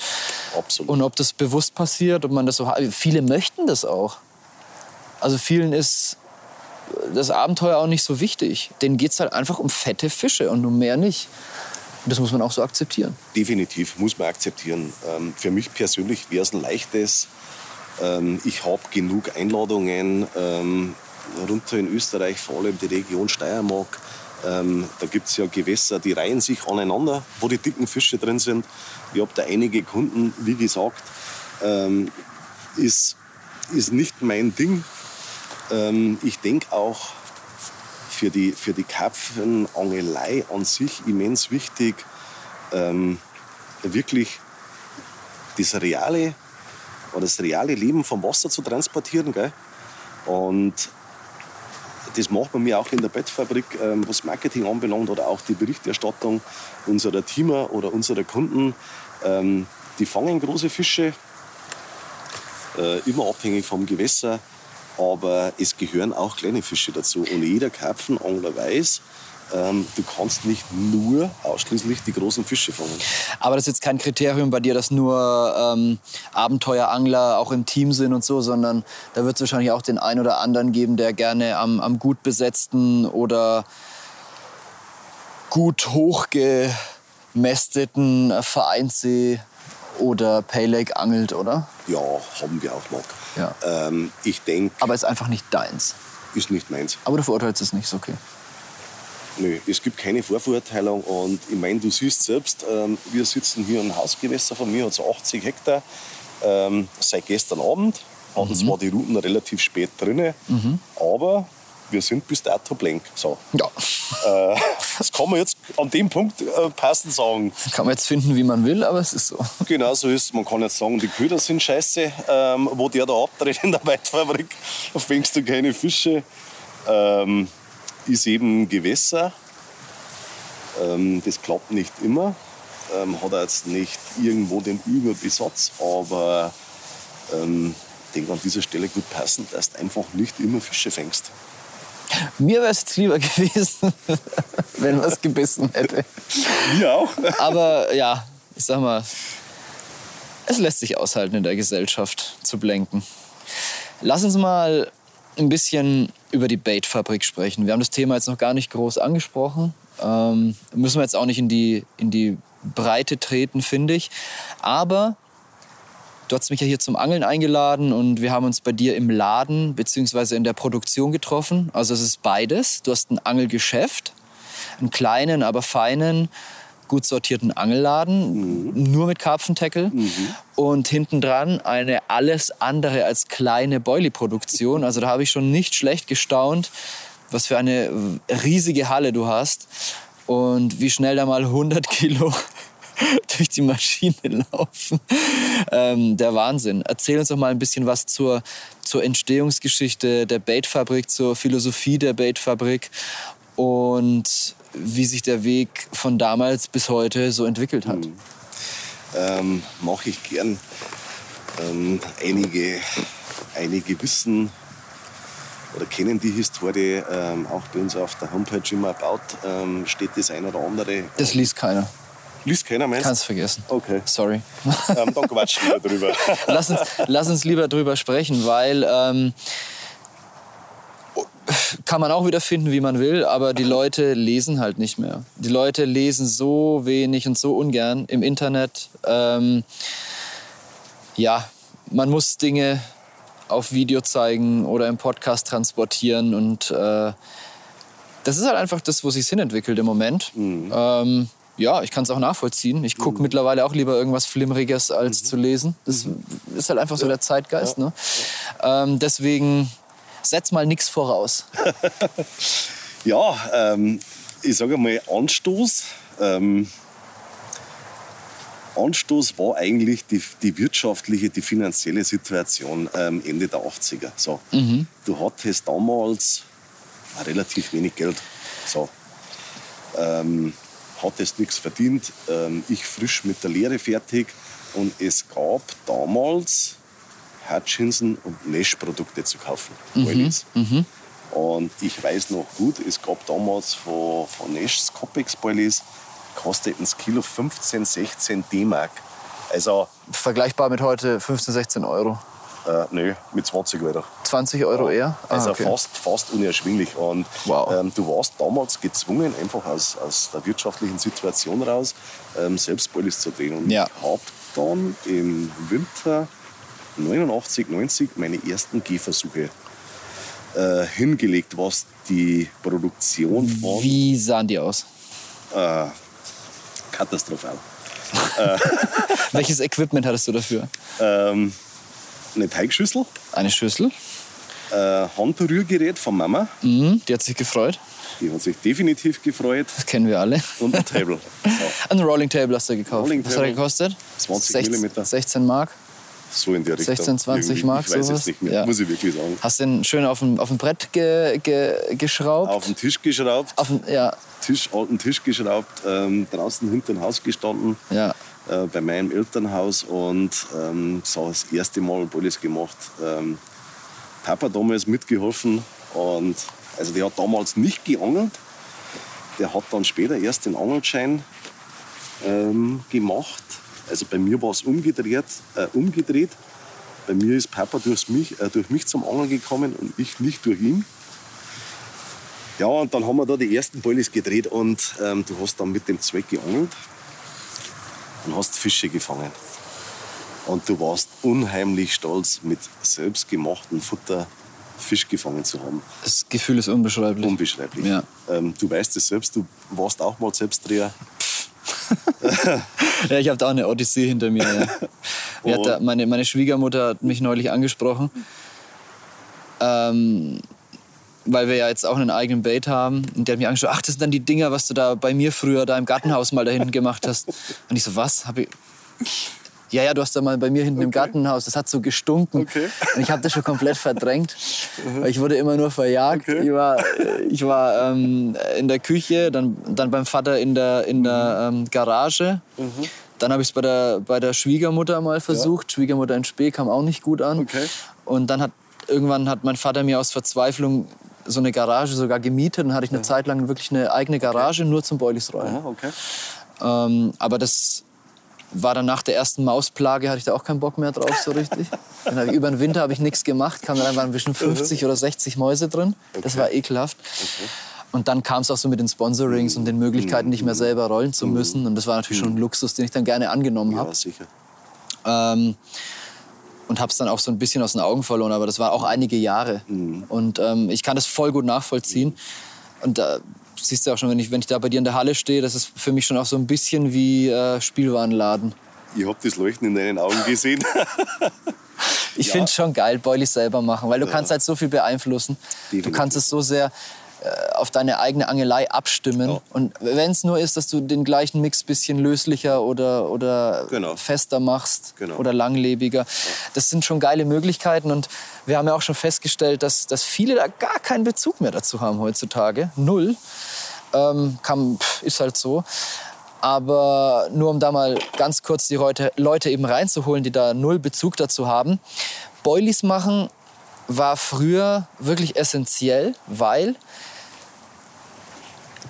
Absolut. Und ob das bewusst passiert, ob man das so Viele möchten das auch. Also vielen ist das Abenteuer auch nicht so wichtig. Denen geht es halt einfach um fette Fische und um mehr nicht. Und das muss man auch so akzeptieren. Definitiv, muss man akzeptieren. Ähm, für mich persönlich wäre es ein leichtes. Ähm, ich habe genug Einladungen ähm, runter in Österreich, vor allem die Region Steiermark. Ähm, da gibt es ja Gewässer, die reihen sich aneinander, wo die dicken Fische drin sind. Ich habe da einige Kunden, wie gesagt, ähm, ist, ist nicht mein Ding. Ähm, ich denke auch für die, für die Karpfenangelei an sich immens wichtig, ähm, wirklich das reale oder das reale Leben vom Wasser zu transportieren. Gell? Und das macht man mir auch in der Bettfabrik, ähm, was Marketing anbelangt oder auch die Berichterstattung unserer Teamer oder unserer Kunden. Ähm, die fangen große Fische, äh, immer abhängig vom Gewässer, aber es gehören auch kleine Fische dazu. Und jeder Karpfenangler weiß, ähm, du kannst nicht nur ausschließlich die großen Fische fangen. Aber das ist jetzt kein Kriterium bei dir, dass nur ähm, Abenteuerangler auch im Team sind und so, sondern da wird es wahrscheinlich auch den einen oder anderen geben, der gerne am, am gut besetzten oder gut hochgemästeten Vereinssee oder Pay Lake angelt, oder? Ja, haben wir auch noch. Ja. Ähm, ich denke, Aber ist einfach nicht deins. ist nicht meins. Aber du verurteilst es nicht, ist okay. Nö, es gibt keine Vorverurteilung und ich meine, du siehst selbst, ähm, wir sitzen hier im Hausgewässer von mir, hat so 80 Hektar. Ähm, seit gestern Abend hatten zwar die Routen relativ spät drin, aber wir sind bis dato blank. So. Ja, Äh, das kann man jetzt an dem Punkt äh, passend sagen. kann man jetzt finden, wie man will, aber es ist so. Genau so ist Man kann jetzt sagen, die Köder sind scheiße. Ähm, wo der da abdreht in der Weitfabrik, [LAUGHS] fängst du keine Fische. Ähm, ist eben Gewässer. Ähm, das klappt nicht immer. Ähm, hat jetzt nicht irgendwo den Überbesatz, aber ähm, ich denke an dieser Stelle gut passend, dass du einfach nicht immer Fische fängst. Mir wäre es lieber [LAUGHS] gewesen, wenn was gebissen hätte. Mir auch. Aber ja, ich sag mal, es lässt sich aushalten, in der Gesellschaft zu blenken. Lass uns mal ein bisschen über die Baitfabrik sprechen. Wir haben das Thema jetzt noch gar nicht groß angesprochen. Ähm, müssen wir jetzt auch nicht in die, in die Breite treten, finde ich. Aber du hast mich ja hier zum Angeln eingeladen und wir haben uns bei dir im Laden bzw. in der Produktion getroffen. Also es ist beides. Du hast ein Angelgeschäft, einen kleinen, aber feinen, gut sortierten Angelladen, nur mit Karpfentackle. Und hinten dran eine alles andere als kleine Boilie-Produktion. Also da habe ich schon nicht schlecht gestaunt, was für eine riesige Halle du hast und wie schnell da mal 100 Kilo [LAUGHS] durch die Maschine laufen. Ähm, der Wahnsinn. Erzähl uns doch mal ein bisschen was zur, zur Entstehungsgeschichte der Baitfabrik, zur Philosophie der Baitfabrik und wie sich der Weg von damals bis heute so entwickelt hat. ähm, mache ich gern. Ähm, einige, einige wissen oder kennen die Historie, ähm, auch bei uns auf der Homepage immer about, ähm, steht das ein oder andere. Das liest keiner. Liest keiner, meinst Kannst vergessen. Okay, Sorry. ähm, dann quatschen wir drüber. [LAUGHS] lass, uns, lass uns lieber drüber sprechen, weil ähm, kann man auch wieder finden, wie man will, aber die Leute lesen halt nicht mehr. Die Leute lesen so wenig und so ungern im Internet. Ähm, ja, man muss Dinge auf Video zeigen oder im Podcast transportieren und äh, das ist halt einfach das, wo sich hin entwickelt im Moment. Ähm, ja, ich kann es auch nachvollziehen. Ich gucke mittlerweile auch lieber irgendwas Flimmeriges, als zu lesen. Das ist halt einfach so der Zeitgeist. Ne? Ähm, deswegen setz mal nichts voraus. [LAUGHS] Ja, ähm, ich sage mal Anstoß. Ähm, Anstoß war eigentlich die, die wirtschaftliche, die finanzielle Situation ähm, Ende der 80er. So. Du hattest damals relativ wenig Geld. So. Ähm, hattest nichts verdient. Ähm, ich frisch mit der Lehre fertig. Und es gab damals Hutchinson und Nash-Produkte zu kaufen. Always. Und ich weiß noch gut, es gab damals von, von Nash's Copex Boilies, kosteten das Kilo 15, 16 D-Mark. Also, Vergleichbar mit heute 15, 16 Euro. äh, nö, mit 20 Euro. 20 Euro eher? Ah, Also okay. fast, fast unerschwinglich. Und Wow. ähm, du warst damals gezwungen, einfach aus, aus der wirtschaftlichen Situation raus, ähm, selbst Boilies zu drehen. Und Ja. ich habe dann im Winter 89, 90 meine ersten Gehversuche äh, hingelegt, was die Produktion von Wie sahen die aus? äh, katastrophal. [LAUGHS] Welches Equipment hattest du dafür? Ähm, eine Teigschüssel, Eine Schüssel? äh, Handrührgerät von Mama, Mhm, die hat sich gefreut. die hat sich definitiv gefreut, Das kennen wir alle. und ein Table. [LAUGHS] So. Ein Rolling Table hast du gekauft. Rolling Was hat er gekostet? 20 16 Millimeter. 16 Mark. So in der Richtung. 16, 20 Irgendwie. Mark, Ich weiß sowas? es nicht mehr, Ja. muss ich wirklich sagen. Hast den schön auf dem, auf dem Brett ge, ge, geschraubt? Auf den Tisch geschraubt, Auf dem, ja, Tisch, alten Tisch geschraubt, ähm, draußen hinter dem Haus gestanden, ja. äh, bei meinem Elternhaus und ähm, so das erste Mal Bolles gemacht. Ähm, Papa damals mitgeholfen und also der hat damals nicht geangelt. der hat dann später erst den Angelschein ähm, gemacht. Also bei mir war es umgedreht, äh, umgedreht. Bei mir ist Papa durch mich, äh, durch mich zum Angeln gekommen und ich nicht durch ihn. Ja, und dann haben wir da die ersten Bollis gedreht und ähm, du hast dann mit dem Zweck geangelt und hast Fische gefangen. Und du warst unheimlich stolz, mit selbstgemachtem Futter Fisch gefangen zu haben. Das Gefühl ist unbeschreiblich. Unbeschreiblich. Ja. Ähm, du weißt es selbst, du warst auch mal Selbstdreher. [LAUGHS] ja, ich habe da auch eine Odyssee hinter mir. Ja. [LAUGHS] Mir hat da, meine, meine Schwiegermutter hat mich neulich angesprochen, ähm, weil wir ja jetzt auch einen eigenen Bait haben. Und der hat mich angesprochen, ach, das sind dann die Dinger, was du da bei mir früher da im Gartenhaus mal da hinten gemacht hast. Und ich so, was? Hab ich ja, ja, du hast da mal bei mir hinten okay. im Gartenhaus, das hat so gestunken. Okay. Und ich habe das schon komplett verdrängt. Mhm. ich wurde immer nur verjagt. Okay. Ich war, ich war ähm, in der Küche, dann, dann beim Vater in der, in der ähm, Garage. Mhm. Dann habe ich es bei der, bei der Schwiegermutter mal versucht. Ja. Schwiegermutter in Spee kam auch nicht gut an. Okay. Und dann hat irgendwann hat mein Vater mir aus Verzweiflung so eine Garage sogar gemietet. Dann hatte ich eine ja. Zeit lang wirklich eine eigene Garage nur zum Boilies rollen. Okay. Ähm, aber das war dann nach der ersten Mausplage, hatte ich da auch keinen Bock mehr drauf so [LAUGHS] richtig. Dann ich, über den Winter habe ich nichts gemacht, kam dann waren zwischen 50 oder 60 Mäuse drin. Das war ekelhaft. Okay. Und dann kam es auch so mit den Sponsorings und den Möglichkeiten, nicht mehr selber rollen zu müssen. Und das war natürlich schon ein Luxus, den ich dann gerne angenommen habe. Ja, sicher. Ähm, und habe es dann auch so ein bisschen aus den Augen verloren. Aber das war auch einige Jahre. Mhm. Und ähm, ich kann das voll gut nachvollziehen. Und äh, siehst du auch schon, wenn ich, wenn ich da bei dir in der Halle stehe, das ist für mich schon auch so ein bisschen wie äh, Spielwarenladen. Ich habe das Leuchten in deinen Augen gesehen. [LAUGHS] ich ja. finde es schon geil, Boilies selber machen, weil du ja. kannst halt so viel beeinflussen. Definitiv. Du kannst es so sehr auf deine eigene Angelei abstimmen. Ja. Und wenn es nur ist, dass du den gleichen Mix bisschen löslicher oder, oder genau. fester machst genau. oder langlebiger, das sind schon geile Möglichkeiten. Und wir haben ja auch schon festgestellt, dass, dass viele da gar keinen Bezug mehr dazu haben heutzutage. Null. Ähm, kann, ist halt so. Aber nur um da mal ganz kurz die Leute eben reinzuholen, die da null Bezug dazu haben. Boilies machen war früher wirklich essentiell, weil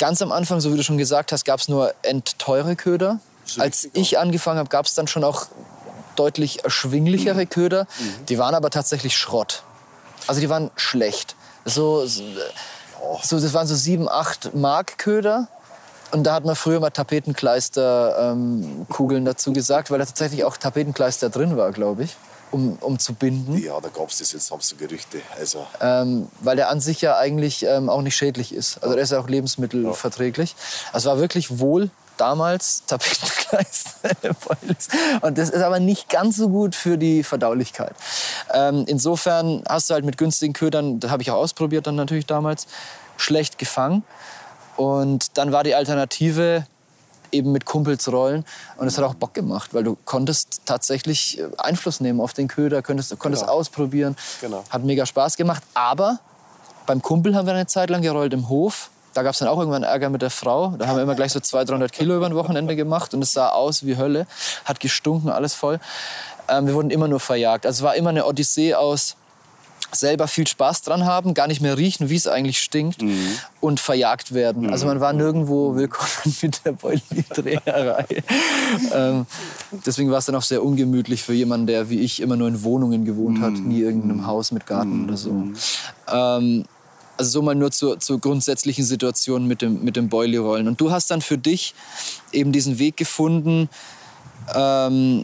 Ganz am Anfang, so wie du schon gesagt hast, gab es nur endteure Köder. Als ich angefangen habe, gab es dann schon auch deutlich erschwinglichere mhm. Köder. Mhm. Die waren aber tatsächlich Schrott. Also die waren schlecht. So, so, das waren so sieben, acht Mark Köder. Und da hat man früher mal Tapetenkleister-Kugeln ähm, dazu gesagt, weil da tatsächlich auch Tapetenkleister drin war, glaube ich um, um zu binden. Ja, da gab es das jetzt, haben sie Gerüchte. Also. Ähm, weil der an sich ja eigentlich ähm, auch nicht schädlich ist. Also der ist ja auch lebensmittelverträglich. Also war wirklich wohl damals Tapetenkleist. [LAUGHS] Und das ist aber nicht ganz so gut für die Verdaulichkeit. Ähm, insofern hast du halt mit günstigen Ködern, das habe ich auch ausprobiert dann natürlich damals, schlecht gefangen. Und dann war die Alternative eben mit Kumpels rollen. Und es hat auch Bock gemacht, weil du konntest tatsächlich äh, Einfluss nehmen auf den Köder, konntest, konntest genau. ausprobieren. Genau. Hat mega Spaß gemacht. Aber beim Kumpel haben wir eine Zeit lang gerollt im Hof. Da gab es dann auch irgendwann Ärger mit der Frau. Da haben wir immer gleich so 200, 300 Kilo über ein Wochenende gemacht. Und es sah aus wie Hölle. Hat gestunken, alles voll. Ähm, wir wurden immer nur verjagt. Also es war immer eine Odyssee aus selber viel Spaß dran haben, gar nicht mehr riechen, wie es eigentlich stinkt mhm. und verjagt werden. Also man war nirgendwo willkommen [LAUGHS] mit der Beuli-Dreherei. [LAUGHS] ähm, deswegen war es dann auch sehr ungemütlich für jemanden, der wie ich immer nur in Wohnungen gewohnt hat, nie in irgendeinem Haus mit Garten oder so. Ähm, also so mal nur zur, zur grundsätzlichen Situation mit dem, mit dem Boilie-Rollen. Und du hast dann für dich eben diesen Weg gefunden, ähm,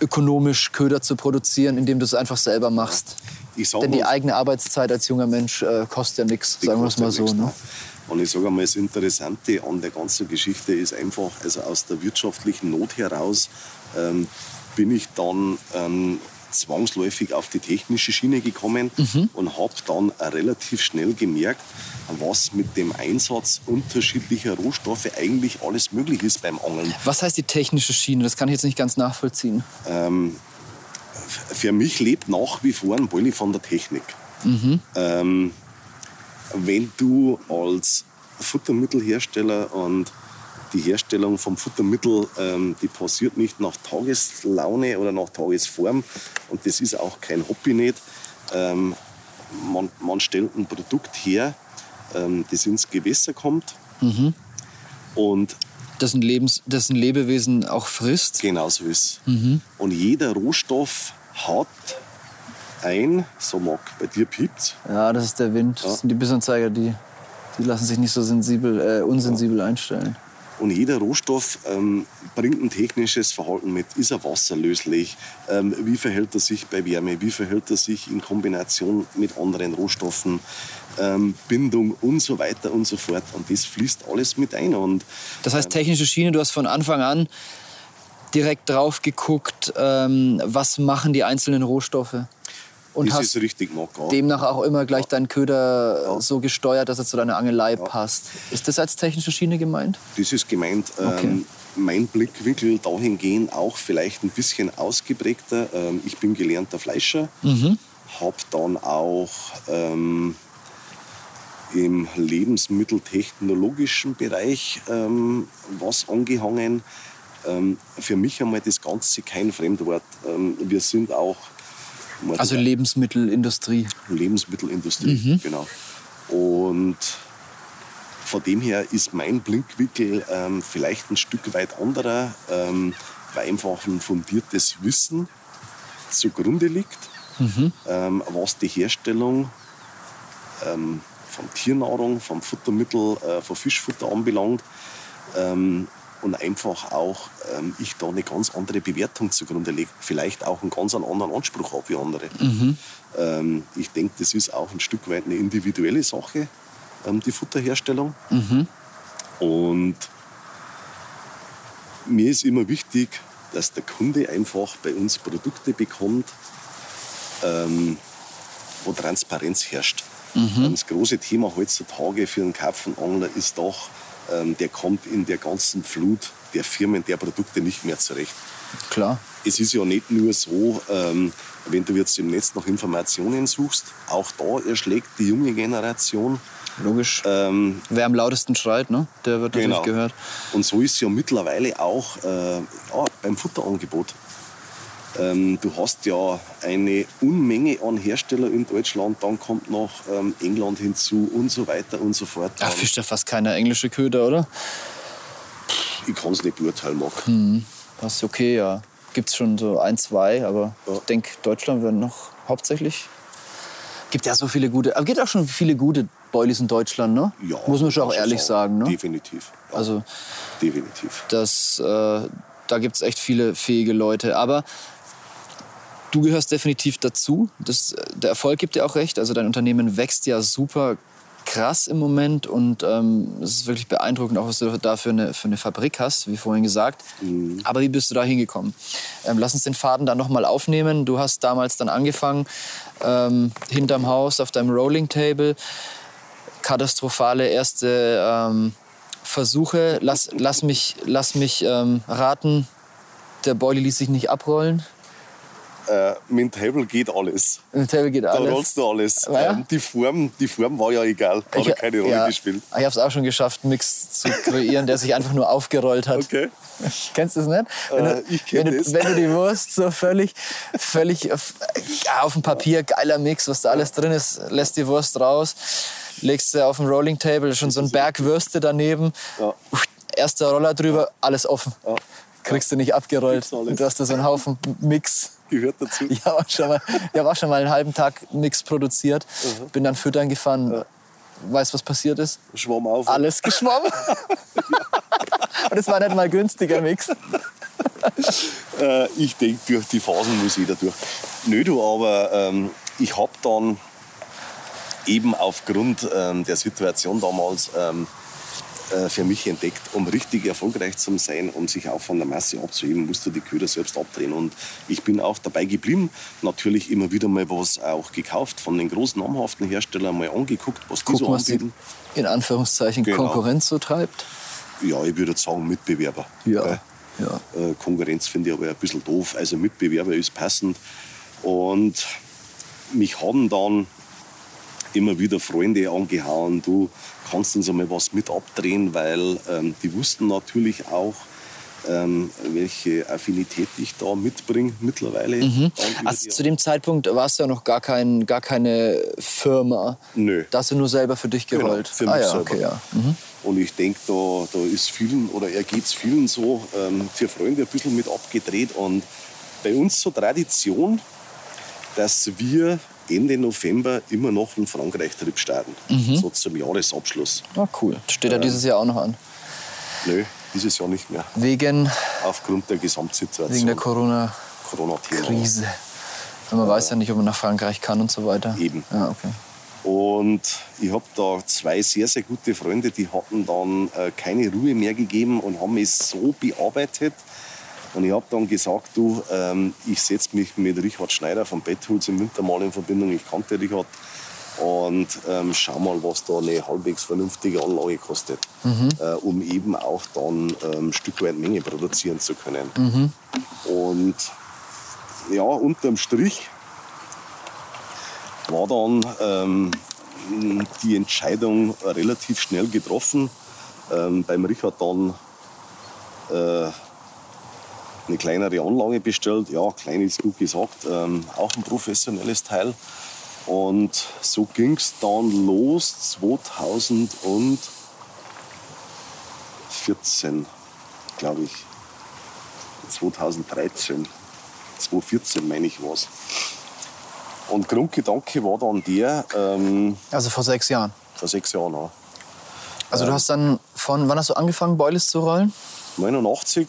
ökonomisch Köder zu produzieren, indem du es einfach selber machst. Denn die eigene Arbeitszeit als junger Mensch äh, kostet ja nichts, sagen wir es mal so. Ne? Und ich sage einmal, das Interessante an der ganzen Geschichte ist einfach, also aus der wirtschaftlichen Not heraus ähm, bin ich dann ähm, zwangsläufig auf die technische Schiene gekommen mhm. und habe dann relativ schnell gemerkt, was mit dem Einsatz unterschiedlicher Rohstoffe eigentlich alles möglich ist beim Angeln. Was heißt die technische Schiene? Das kann ich jetzt nicht ganz nachvollziehen. Ähm, für mich lebt nach wie vor ein Bolli von der Technik. Mhm. Ähm, wenn du als Futtermittelhersteller und die Herstellung vom Futtermittel, ähm, die passiert nicht nach Tageslaune oder nach Tagesform und das ist auch kein Hobby nicht. Ähm, man, man, stellt ein Produkt her, ähm, das ins Gewässer kommt Und Dessen, Lebens, dessen Lebewesen auch frisst. Genau so ist Und jeder Rohstoff hat ein, so mag bei dir piept, Ja, das ist der Wind. Das sind die Bissanzeiger, die, die lassen sich nicht so sensibel, äh, unsensibel einstellen. und jeder Rohstoff ähm, bringt ein technisches Verhalten mit. Ist er wasserlöslich? Ähm, wie verhält er sich bei Wärme? Wie verhält er sich in Kombination mit anderen Rohstoffen? Ähm, Bindung und so weiter und so fort. Und das fließt alles mit ein. Und Das heißt, technische Schiene, du hast von Anfang an direkt drauf geguckt, ähm, was machen die einzelnen Rohstoffe. Und das hast ist richtig Knockout. demnach auch immer gleich deinen Köder so gesteuert, dass er zu deiner Angelei passt. Ist das als technische Schiene gemeint? Das ist gemeint, ähm, Okay. mein Blickwinkel dahingehend auch vielleicht ein bisschen ausgeprägter. Ähm, ich bin gelernter Fleischer, habe dann auch ähm, im lebensmitteltechnologischen Bereich ähm, was angehangen. Ähm, für mich einmal das Ganze kein Fremdwort. Ähm, wir sind auch Also Lebensmittelindustrie. Lebensmittelindustrie, genau. Und von dem her ist mein Blickwinkel ähm, vielleicht ein Stück weit anderer, ähm, weil einfach ein fundiertes Wissen zugrunde liegt, ähm, was die Herstellung von Tiernahrung, vom Futtermittel, äh, von Fischfutter anbelangt. Ähm, und einfach auch ähm, ich da eine ganz andere Bewertung zugrunde lege. Vielleicht auch einen ganz anderen Anspruch habe wie andere. Ähm, ich denke, das ist auch ein Stück weit eine individuelle Sache, ähm, die Futterherstellung. Und mir ist immer wichtig, dass der Kunde einfach bei uns Produkte bekommt, ähm, wo Transparenz herrscht. Ähm, Das große Thema heutzutage für einen Karpfenangler ist doch, ähm, der kommt in der ganzen Flut der Firmen, der Produkte nicht mehr zurecht. Klar. Es ist ja nicht nur so, ähm, wenn du jetzt im Netz nach Informationen suchst, auch da erschlägt die junge Generation. Logisch. Ähm, Wer am lautesten schreit, ne? der wird natürlich Genau. gehört. Und so ist es ja mittlerweile auch äh, ja, beim Futterangebot. Ähm, du hast ja eine Unmenge an Herstellern in Deutschland, dann kommt noch ähm, England hinzu und so weiter und so fort. Da fischt ja fast keiner englische Köder, oder? ich kann es nicht beurteilen, Marc. Das ist okay, ja. Gibt es schon so ein, zwei, aber Ja. ich denke, Deutschland wird noch hauptsächlich. Gibt ja so viele gute, aber gibt auch schon viele gute Boilies in Deutschland, ne? Ja, Muss man schon auch ehrlich sagen, ne? Definitiv. Ja, Also definitiv. das, äh, da gibt es echt viele fähige Leute. Aber du gehörst definitiv dazu. Das, der Erfolg gibt dir auch recht. Also dein Unternehmen wächst ja super krass im Moment und ähm, es ist wirklich beeindruckend, auch was du da für eine, für eine Fabrik hast, wie vorhin gesagt. Aber wie bist du da hingekommen? Ähm, lass uns den Faden dann nochmal aufnehmen. Du hast damals dann angefangen, ähm, hinterm Haus auf deinem Rolling Table, katastrophale erste ähm, Versuche. Lass, lass mich, lass mich ähm, raten, der Boilie ließ sich nicht abrollen. Äh, mit dem Table geht alles. Im Table geht Da alles. rollst du alles. Ja. Ähm, die, Form, die Form war ja egal, hat ja keine Rolle ja, gespielt. Ich habe es auch schon geschafft, einen Mix zu kreieren, der sich einfach nur aufgerollt hat. Okay. [LAUGHS] Kennst du es nicht? Wenn, Äh, du, ich kenn wenn, du, das. wenn du die Wurst so völlig, völlig auf, auf dem Papier, geiler Mix, was da alles drin ist, lässt die Wurst raus, legst sie auf dem Rolling Table, schon so ein Berg Würste daneben, Ja. erster Roller drüber, alles offen. Kriegst du nicht abgerollt. Du hast da so einen Haufen Mix. Gehört dazu. Ich habe auch, schon mal- ich hab auch schon mal einen halben Tag Mix produziert, bin dann füttern gefahren. Weißt du, was passiert ist? Schwamm auf. Alles geschwommen. [LAUGHS] Und es war nicht mal günstiger Mix. [LAUGHS] Äh, ich denke, durch die Phasen muss jeder durch. Nö, du, aber ähm, ich habe dann eben aufgrund ähm, der Situation damals ähm, äh, für mich entdeckt, um richtig erfolgreich zu sein, um sich auch von der Masse abzuheben, musst du die Köder selbst abdrehen. Und ich bin auch dabei geblieben. Natürlich immer wieder mal was auch gekauft, von den großen namhaften Herstellern mal angeguckt, was die Gucken, so was anbieten. in Anführungszeichen Genau. Konkurrenz so treibt. Ja, ich würde sagen Mitbewerber. Ja. Ja. Äh, Konkurrenz finde ich aber ein bisschen doof. Also Mitbewerber ist passend. Und mich haben dann immer wieder Freunde angehauen, du kannst uns einmal was mit abdrehen, weil ähm, die wussten natürlich auch, ähm, welche Affinität ich da mitbringe mittlerweile. Über Also zu dem Zeitpunkt warst du ja noch gar, kein, gar keine Firma. Nö. Da hast du nur selber für dich Genau, gerollt. für ah mich ja, selber. okay, ja. Mhm. Und ich denke, da, da ist vielen oder er geht es vielen so ähm, für Freunde ein bisschen mit abgedreht. Und bei uns so Tradition, dass wir Ende November immer noch einen Frankreich-Trip starten. So zum Jahresabschluss. Ah, cool. Steht ja dieses Jahr auch noch an. Nö, dieses Jahr nicht mehr. Wegen, Aufgrund der Gesamtsituation. wegen der Corona-Krise. Corona-Thema. Man weiß ja nicht, ob man nach Frankreich kann und so weiter. Eben. Ja, okay. Und ich habe da zwei sehr, sehr gute Freunde, die hatten dann äh, keine Ruhe mehr gegeben und haben mich so bearbeitet. Und ich habe dann gesagt, du, ähm, ich setze mich mit Richard Schneider von Betthulz im Winter mal in Verbindung. Ich kannte Richard. Und ähm, schau mal, was da eine halbwegs vernünftige Anlage kostet, äh, um eben auch dann ähm, ein Stück weit Menge produzieren zu können. Und ja, unterm Strich war dann ähm, die Entscheidung relativ schnell getroffen. Ähm, beim Richard dann äh, eine kleinere Anlage bestellt. Ja, klein ist gut gesagt, ähm, auch ein professionelles Teil. Und so ging es dann los 2014, glaube ich. 2013. 2014 meine ich was. Und Grundgedanke war dann der, ähm, Also vor sechs Jahren. vor sechs Jahren, auch. Also du hast dann von, wann hast du angefangen, Boilies zu rollen? 89,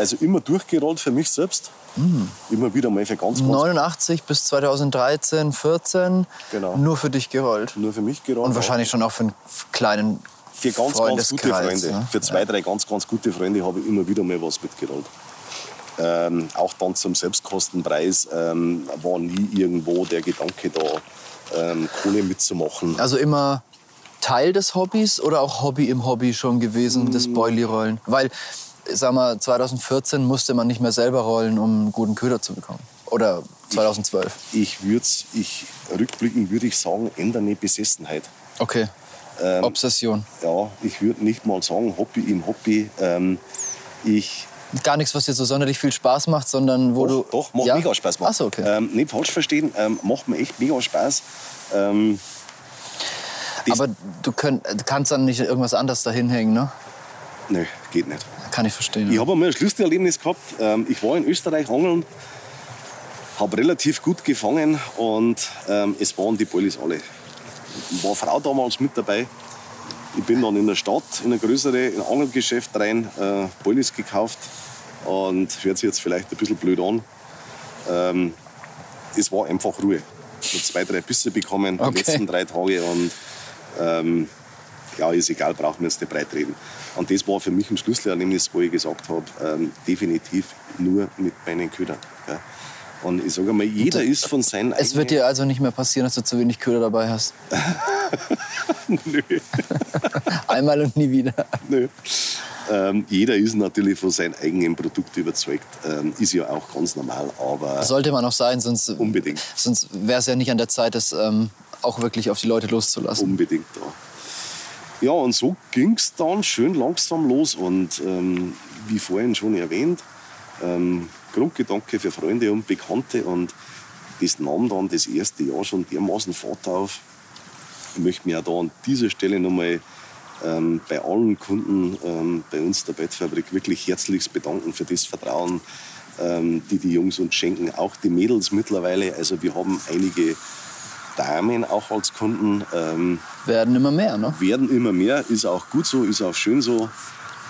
also immer durchgerollt für mich selbst. Immer wieder mal für ganz, ganz 89 bis 2013, 14. Genau. Nur für dich gerollt. nur für mich gerollt. Und wahrscheinlich schon auch für einen kleinen für ganz, ganz gute Freunde. ne? Für zwei, drei ganz, ganz gute Freunde habe ich immer wieder mal was mitgerollt. Ähm, auch dann zum Selbstkostenpreis ähm, war nie irgendwo der Gedanke da, ähm, Kohle mitzumachen. Also immer Teil des Hobbys oder auch Hobby im Hobby schon gewesen, Mm. das Boilie-Rollen? Weil, sag mal, 2014 musste man nicht mehr selber rollen, um einen guten Köder zu bekommen. Oder 2012. Ich würde ich rückblickend würde ich sagen, ändere eine Besessenheit. Okay. Ähm, Obsession. Ja, ich würde nicht mal sagen Hobby im Hobby. Ähm, ich Gar nichts, was dir so sonderlich viel Spaß macht, sondern wo doch, du. doch, macht ja? mega Spaß. Macht. Ach so, okay. ähm, nicht falsch verstehen, ähm, macht mir echt mega Spaß. Ähm, Aber du, könnt, du kannst dann nicht irgendwas anderes dahin hängen, ne? Nö, geht nicht. Kann ich verstehen. Ich habe einmal ein Schlüsselerlebnis gehabt. Ähm, ich war in Österreich angeln, habe relativ gut gefangen und ähm, es waren die Boilies alle. War Frau damals mit dabei. Ich bin dann in der Stadt, in ein größere in ein Angelgeschäft rein, äh, Boilies gekauft und hört sich jetzt vielleicht ein bisschen blöd an. Ähm, es war einfach Ruhe. Ich habe zwei, drei Bisse bekommen die Okay. letzten drei Tage und ähm, ja, ist egal, brauchen wir jetzt nicht breit reden. Und das war für mich ein Schlüsselerlebnis, wo ich gesagt habe, ähm, definitiv nur mit meinen Ködern. Ja. Und ich sage mal, jeder ist von seinen es wird dir also nicht mehr passieren, dass du zu wenig Köder dabei hast. [LAUGHS] [LAUGHS] Nö, Einmal und nie wieder. nö. Ähm, jeder ist natürlich von seinem eigenen Produkt überzeugt. Ähm, ist ja auch ganz normal, aber Sollte man auch sein, sonst, unbedingt, sonst wäre es ja nicht an der Zeit, das ähm, auch wirklich auf die Leute loszulassen. unbedingt da. Ja, und so ging es dann schön langsam los. Und ähm, wie vorhin schon erwähnt, ähm, Grundgedanke für Freunde und Bekannte. Und das nahm dann das erste Jahr schon dermaßen Fahrt auf. Ich möchte mich auch da an dieser Stelle nochmal ähm, bei allen Kunden ähm, bei uns der Bettfabrik wirklich herzlichst bedanken für das Vertrauen, ähm, die die Jungs uns schenken. Auch die Mädels mittlerweile. Also wir haben einige Damen auch als Kunden. Ähm, Werden immer mehr, ne? werden immer mehr, ist auch gut so, ist auch schön so.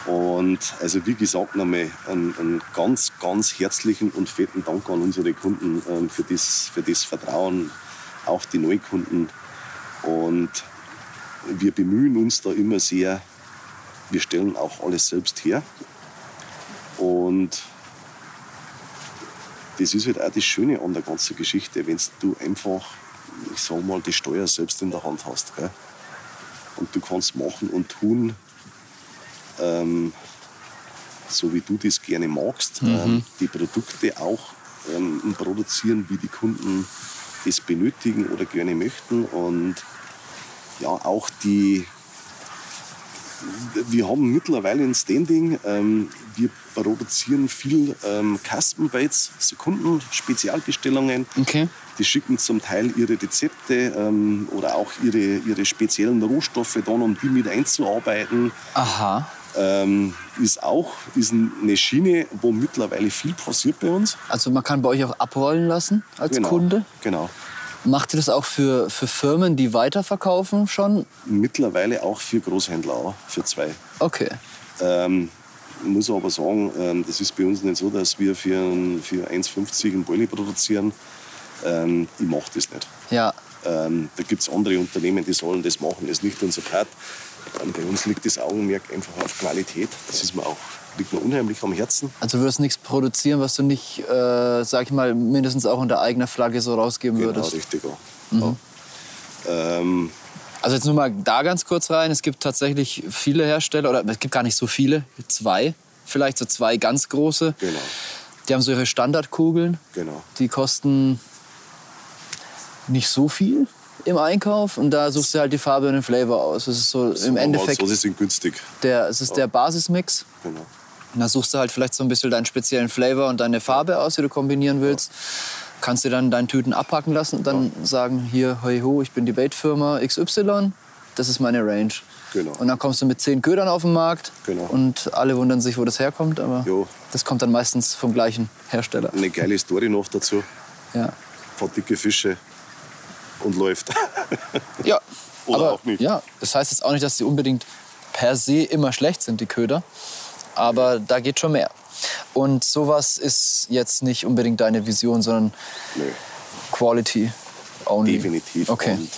Und also wie gesagt, nochmal einen, einen ganz, ganz herzlichen und fetten Dank an unsere Kunden ähm, für, das, für das Vertrauen, auch die Neukunden. Und wir bemühen uns da immer sehr, wir stellen auch alles selbst her. Und das ist halt auch das Schöne an der ganzen Geschichte, wenn du einfach, ich sag mal, die Steuer selbst in der Hand hast. Gell? Und du kannst machen und tun, ähm, so wie du das gerne magst. Ähm, die Produkte auch ähm, produzieren, wie die Kunden das benötigen oder gerne möchten. Und ja, auch die, wir haben mittlerweile ein Standing. Ähm, wir produzieren viel ähm, Custom Baits, Sekunden, Spezialbestellungen. Okay. Die schicken zum Teil ihre Rezepte ähm, oder auch ihre, ihre speziellen Rohstoffe dann, um die mit einzuarbeiten. Aha. Ähm, ist auch ist eine Schiene, wo mittlerweile viel passiert bei uns. Also man kann bei euch auch abrollen lassen als genau, Kunde. Genau. Macht ihr das auch für, für Firmen, die weiterverkaufen schon? Mittlerweile auch für Großhändler, auch für zwei. Okay. Ähm, muss aber sagen, ähm, das ist bei uns nicht so, dass wir für, ein- für 1,50 einen Boilie produzieren. Ähm, ich mache das nicht. Ja. Ähm, da gibt es andere Unternehmen, die sollen das machen, das ist nicht unser Part. Ähm, bei uns liegt das Augenmerk einfach auf Qualität. Das ist mir auch, liegt mir unheimlich am Herzen. Also du würdest nichts produzieren, was du nicht, äh, sag ich mal, mindestens auch unter eigener Flagge so rausgeben Genau, würdest. richtig. Ja. Ja. Ähm, Also jetzt nur mal da ganz kurz rein. Es gibt tatsächlich viele Hersteller, oder es gibt gar nicht so viele, zwei, vielleicht so zwei ganz große. genau, Die haben so ihre Standardkugeln. genau. Die kosten nicht so viel im Einkauf und da suchst du halt die Farbe und den Flavor aus. Das ist so im Endeffekt So, sie sind günstig. der, es ist der Basismix. Genau. Und da suchst du halt vielleicht so ein bisschen deinen speziellen Flavor und deine Farbe aus, die du kombinieren willst. Kannst dir dann deine Tüten abpacken lassen und dann sagen, hier, hoi ho, ich bin die Baitfirma XY, das ist meine Range. Genau. Und dann kommst du mit zehn Ködern auf den Markt Genau. und alle wundern sich, wo das herkommt, aber Jo. das kommt dann meistens vom gleichen Hersteller. Eine geile Story noch dazu. Ja, Ein paar dicke Fische und läuft. [LAUGHS] ja. Oder aber, auch nicht. Ja, das heißt jetzt auch nicht, dass die unbedingt per se immer schlecht sind, die Köder. Aber da geht schon mehr. Und sowas ist jetzt nicht unbedingt deine Vision, sondern Nö, Quality only. definitiv. Okay. Und,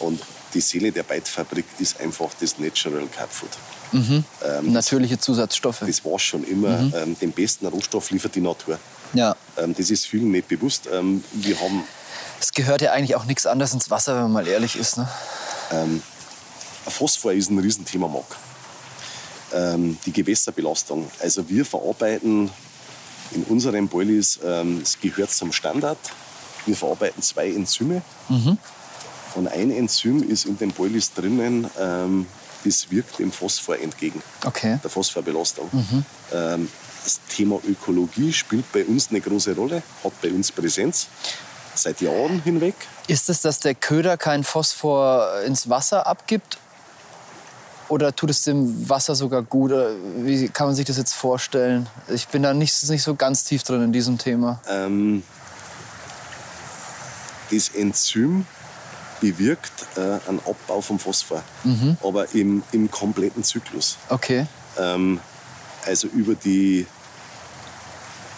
und die Seele der Beitfabrik ist einfach das Natural Cat Food. Mhm. Ähm, Natürliche Zusatzstoffe. das war schon immer. Mhm. Ähm, den besten Rohstoff liefert die Natur. Ja. Ähm, das ist vielen nicht bewusst. Ähm, wir haben Es gehört ja eigentlich auch nichts anderes ins Wasser, wenn man mal ehrlich ist. Ne? ähm, Phosphor ist ein Riesenthema, Marc. Ähm, die Gewässerbelastung. Also wir verarbeiten in unseren Boilies, ähm, es gehört zum Standard, wir verarbeiten zwei Enzyme. Und ein Enzym ist in den Boilies drinnen, ähm, das wirkt dem Phosphor entgegen, Okay. der Phosphorbelastung. Ähm, das Thema Ökologie spielt bei uns eine große Rolle, hat bei uns Präsenz seit Jahren hinweg. Ist es, dass der Köder keinen Phosphor ins Wasser abgibt? Oder tut es dem Wasser sogar gut? Wie kann man sich das jetzt vorstellen? Ich bin da nicht, nicht so ganz tief drin in diesem Thema. Ähm, das Enzym bewirkt äh, einen Abbau vom Phosphor, aber im, im kompletten Zyklus. Okay. Ähm, also über die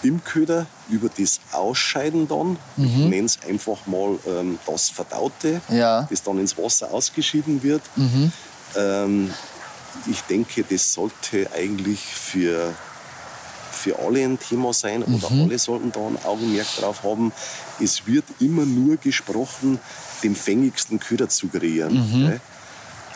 im Köder, über das Ausscheiden dann, ich nenne es einfach mal ähm, das Verdaute, Ja. das dann ins Wasser ausgeschieden wird. Ähm, ich denke, das sollte eigentlich für, für alle ein Thema sein oder alle sollten da ein Augenmerk drauf haben. Es wird immer nur gesprochen, den fängigsten Köder zu kreieren. gell?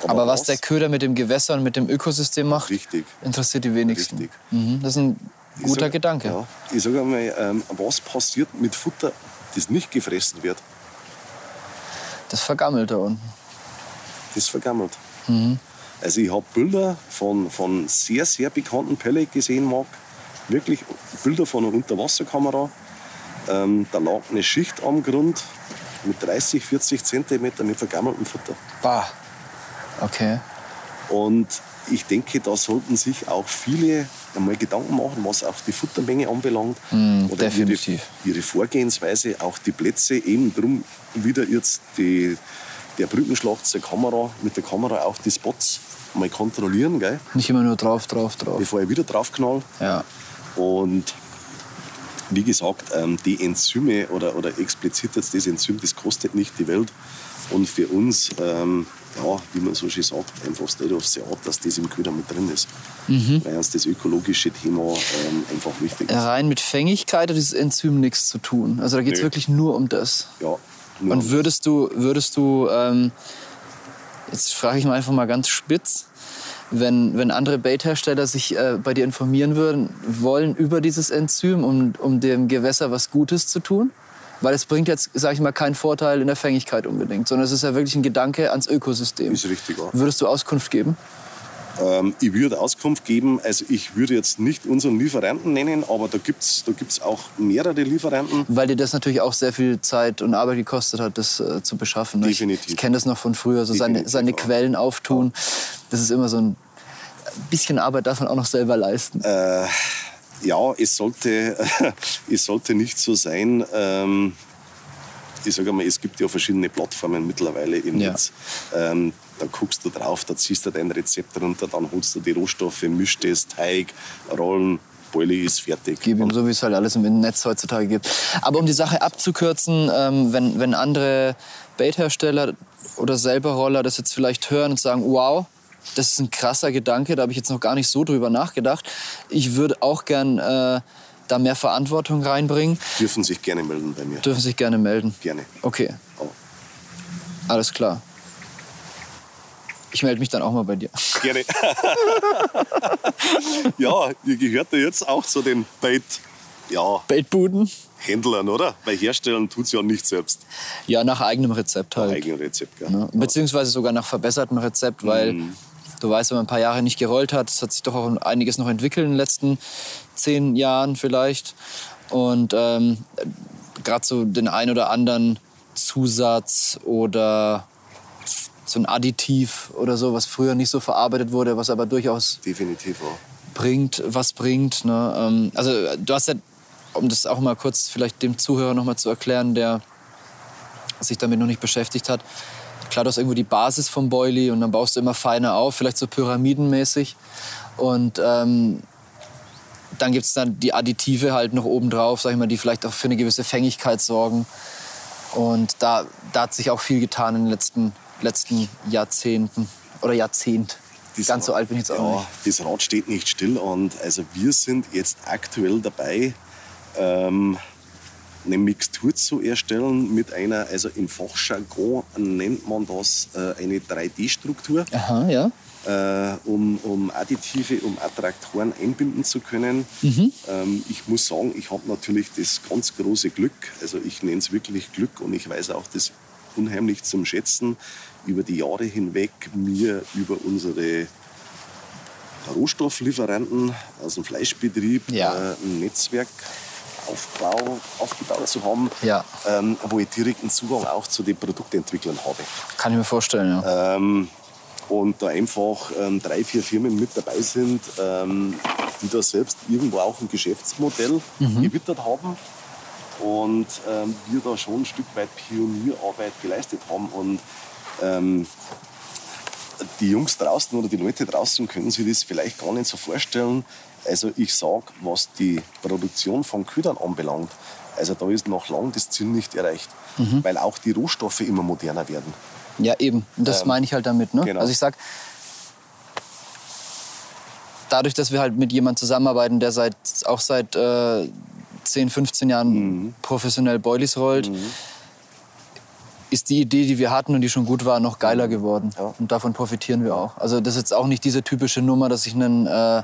Aber was der Köder mit dem Gewässer und mit dem Ökosystem macht, Richtig. interessiert die wenigsten. Mhm. Das ist ein guter sag- Gedanke. Ja, ich sage einmal, ähm, was passiert mit Futter, das nicht gefressen wird? Das vergammelt da unten. Das vergammelt. Mhm. Also ich habe Bilder von, von sehr, sehr bekannten Pellet gesehen, Marc. Wirklich Bilder von einer Unterwasserkamera. Ähm, da lag eine Schicht am Grund mit 30, 40 Zentimeter mit vergammeltem Futter. Bah. Okay. Und ich denke, da sollten sich auch viele einmal Gedanken machen, was auch die Futtermenge anbelangt. Mm, Oder definitiv. Ihre, ihre Vorgehensweise, auch die Plätze, eben drum wieder jetzt die, der Brückenschlag zur Kamera, mit der Kamera auch die Spots mal kontrollieren, gell, Nicht immer nur drauf, drauf, drauf. bevor ich wieder draufknall. Ja. Und wie gesagt, ähm, die Enzyme oder, oder explizit jetzt das Enzym, das kostet nicht die Welt. Und für uns, ähm, ja, wie man so schön sagt, einfach State of the Art, dass das im Köder mit drin ist. Weil uns das ökologische Thema ähm, einfach wichtig ist. Rein mit Fängigkeit hat dieses Enzym nichts zu tun. Also da geht es wirklich nur um das. Ja, Und würdest du, würdest du ähm, jetzt frage ich mal einfach mal ganz spitz, wenn, wenn andere Baithersteller sich äh, bei dir informieren würden, wollen über dieses Enzym, um, um dem Gewässer was Gutes zu tun? Weil es bringt jetzt, sage ich mal, keinen Vorteil in der Fängigkeit unbedingt, sondern es ist ja wirklich ein Gedanke ans Ökosystem. ist richtig, ja. Würdest du Auskunft geben? Ähm, ich würde Auskunft geben, also ich würde jetzt nicht unseren Lieferanten nennen, aber da gibt es da gibt's auch mehrere Lieferanten. Weil dir das natürlich auch sehr viel Zeit und Arbeit gekostet hat, das äh, zu beschaffen. Ne? Definitiv. Ich, ich kenne das noch von früher, so seine, seine ja. Quellen auftun. Das ist immer so ein bisschen Arbeit darf man auch noch selber leisten. Äh, ja, es sollte, [LAUGHS] es sollte nicht so sein. Ähm, ich sage mal, es gibt ja verschiedene Plattformen mittlerweile im Ja. Netz. Ähm, da guckst du drauf, da ziehst du dein Rezept runter, dann holst du die Rohstoffe, mischst es, Teig, Rollen, Boilie ist fertig. Gib ihm so, wie es halt alles im Netz heutzutage gibt. Aber um die Sache abzukürzen, ähm, wenn, wenn andere Baithersteller oder selber Roller das jetzt vielleicht hören und sagen, wow, das ist ein krasser Gedanke, da habe ich jetzt noch gar nicht so drüber nachgedacht. Ich würde auch gern äh, da mehr Verantwortung reinbringen. dürfen sich gerne melden bei mir. Dürfen sich gerne melden. Gerne. Okay, Oh. alles klar. Ich melde mich dann auch mal bei dir. Gerne. [LAUGHS] ja, ihr gehört ja jetzt auch zu den Bait, ja, Baitbuden? Händlern, oder? Weil herstellen tut es ja nicht selbst. Ja, nach eigenem Rezept halt. Eigenes Rezept, gell? Ne? Beziehungsweise sogar nach verbessertem Rezept, weil Mhm. Du weißt, wenn man ein paar Jahre nicht gerollt hat, es hat sich doch auch einiges noch entwickelt in den letzten zehn Jahren vielleicht. Und ähm, gerade so den ein oder anderen Zusatz oder so ein Additiv oder so, was früher nicht so verarbeitet wurde, was aber durchaus Definitiv auch. bringt, was bringt. Ne? Ähm, also du hast ja, um das auch mal kurz vielleicht dem Zuhörer noch mal zu erklären, der sich damit noch nicht beschäftigt hat. Klar, du hast irgendwo die Basis vom Boilie und dann baust du immer feiner auf, vielleicht so pyramidenmäßig. Und ähm, dann gibt es dann die Additive halt noch oben drauf, sag ich mal, die vielleicht auch für eine gewisse Fängigkeit sorgen. Und da, da hat sich auch viel getan in den letzten, letzten Jahrzehnten oder Jahrzehnt. Das Ganz so alt bin ich jetzt auch ja, nicht. Das Rad steht nicht still und also wir sind jetzt aktuell dabei, ähm, eine Mixtur zu erstellen mit einer, also im Fachjargon nennt man das äh, eine 3D-Struktur, Aha, ja. äh, um, um Additive, um Attraktoren einbinden zu können. Mhm. Ähm, ich muss sagen, ich habe natürlich das ganz große Glück, also ich nenne es wirklich Glück und ich weiß auch das unheimlich zum Schätzen, über die Jahre hinweg mir über unsere Rohstofflieferanten aus dem Fleischbetrieb Ja. äh, ein Netzwerk Aufbau, aufgebaut zu haben, Ja. ähm, wo ich direkten Zugang auch zu den Produktentwicklern habe. Kann ich mir vorstellen, ja. Ähm, und da einfach ähm, drei, vier Firmen mit dabei sind, ähm, die da selbst irgendwo auch ein Geschäftsmodell gewittert haben. Und ähm, wir da schon ein Stück weit Pionierarbeit geleistet haben. Und ähm, die Jungs draußen oder die Leute draußen können sich das vielleicht gar nicht so vorstellen. Also ich sage, was die Produktion von Ködern anbelangt, also da ist noch lang das Ziel nicht erreicht, weil auch die Rohstoffe immer moderner werden. Ja, eben. Das Ähm, meine ich halt damit. Ne? genau. Also ich sag, dadurch, dass wir halt mit jemandem zusammenarbeiten, der seit, auch seit äh, 10, 15 Jahren Mhm. professionell Boilies rollt, ist die Idee, die wir hatten und die schon gut war, noch geiler geworden. Ja. Und davon profitieren wir auch. Also das ist jetzt auch nicht diese typische Nummer, dass ich einen äh,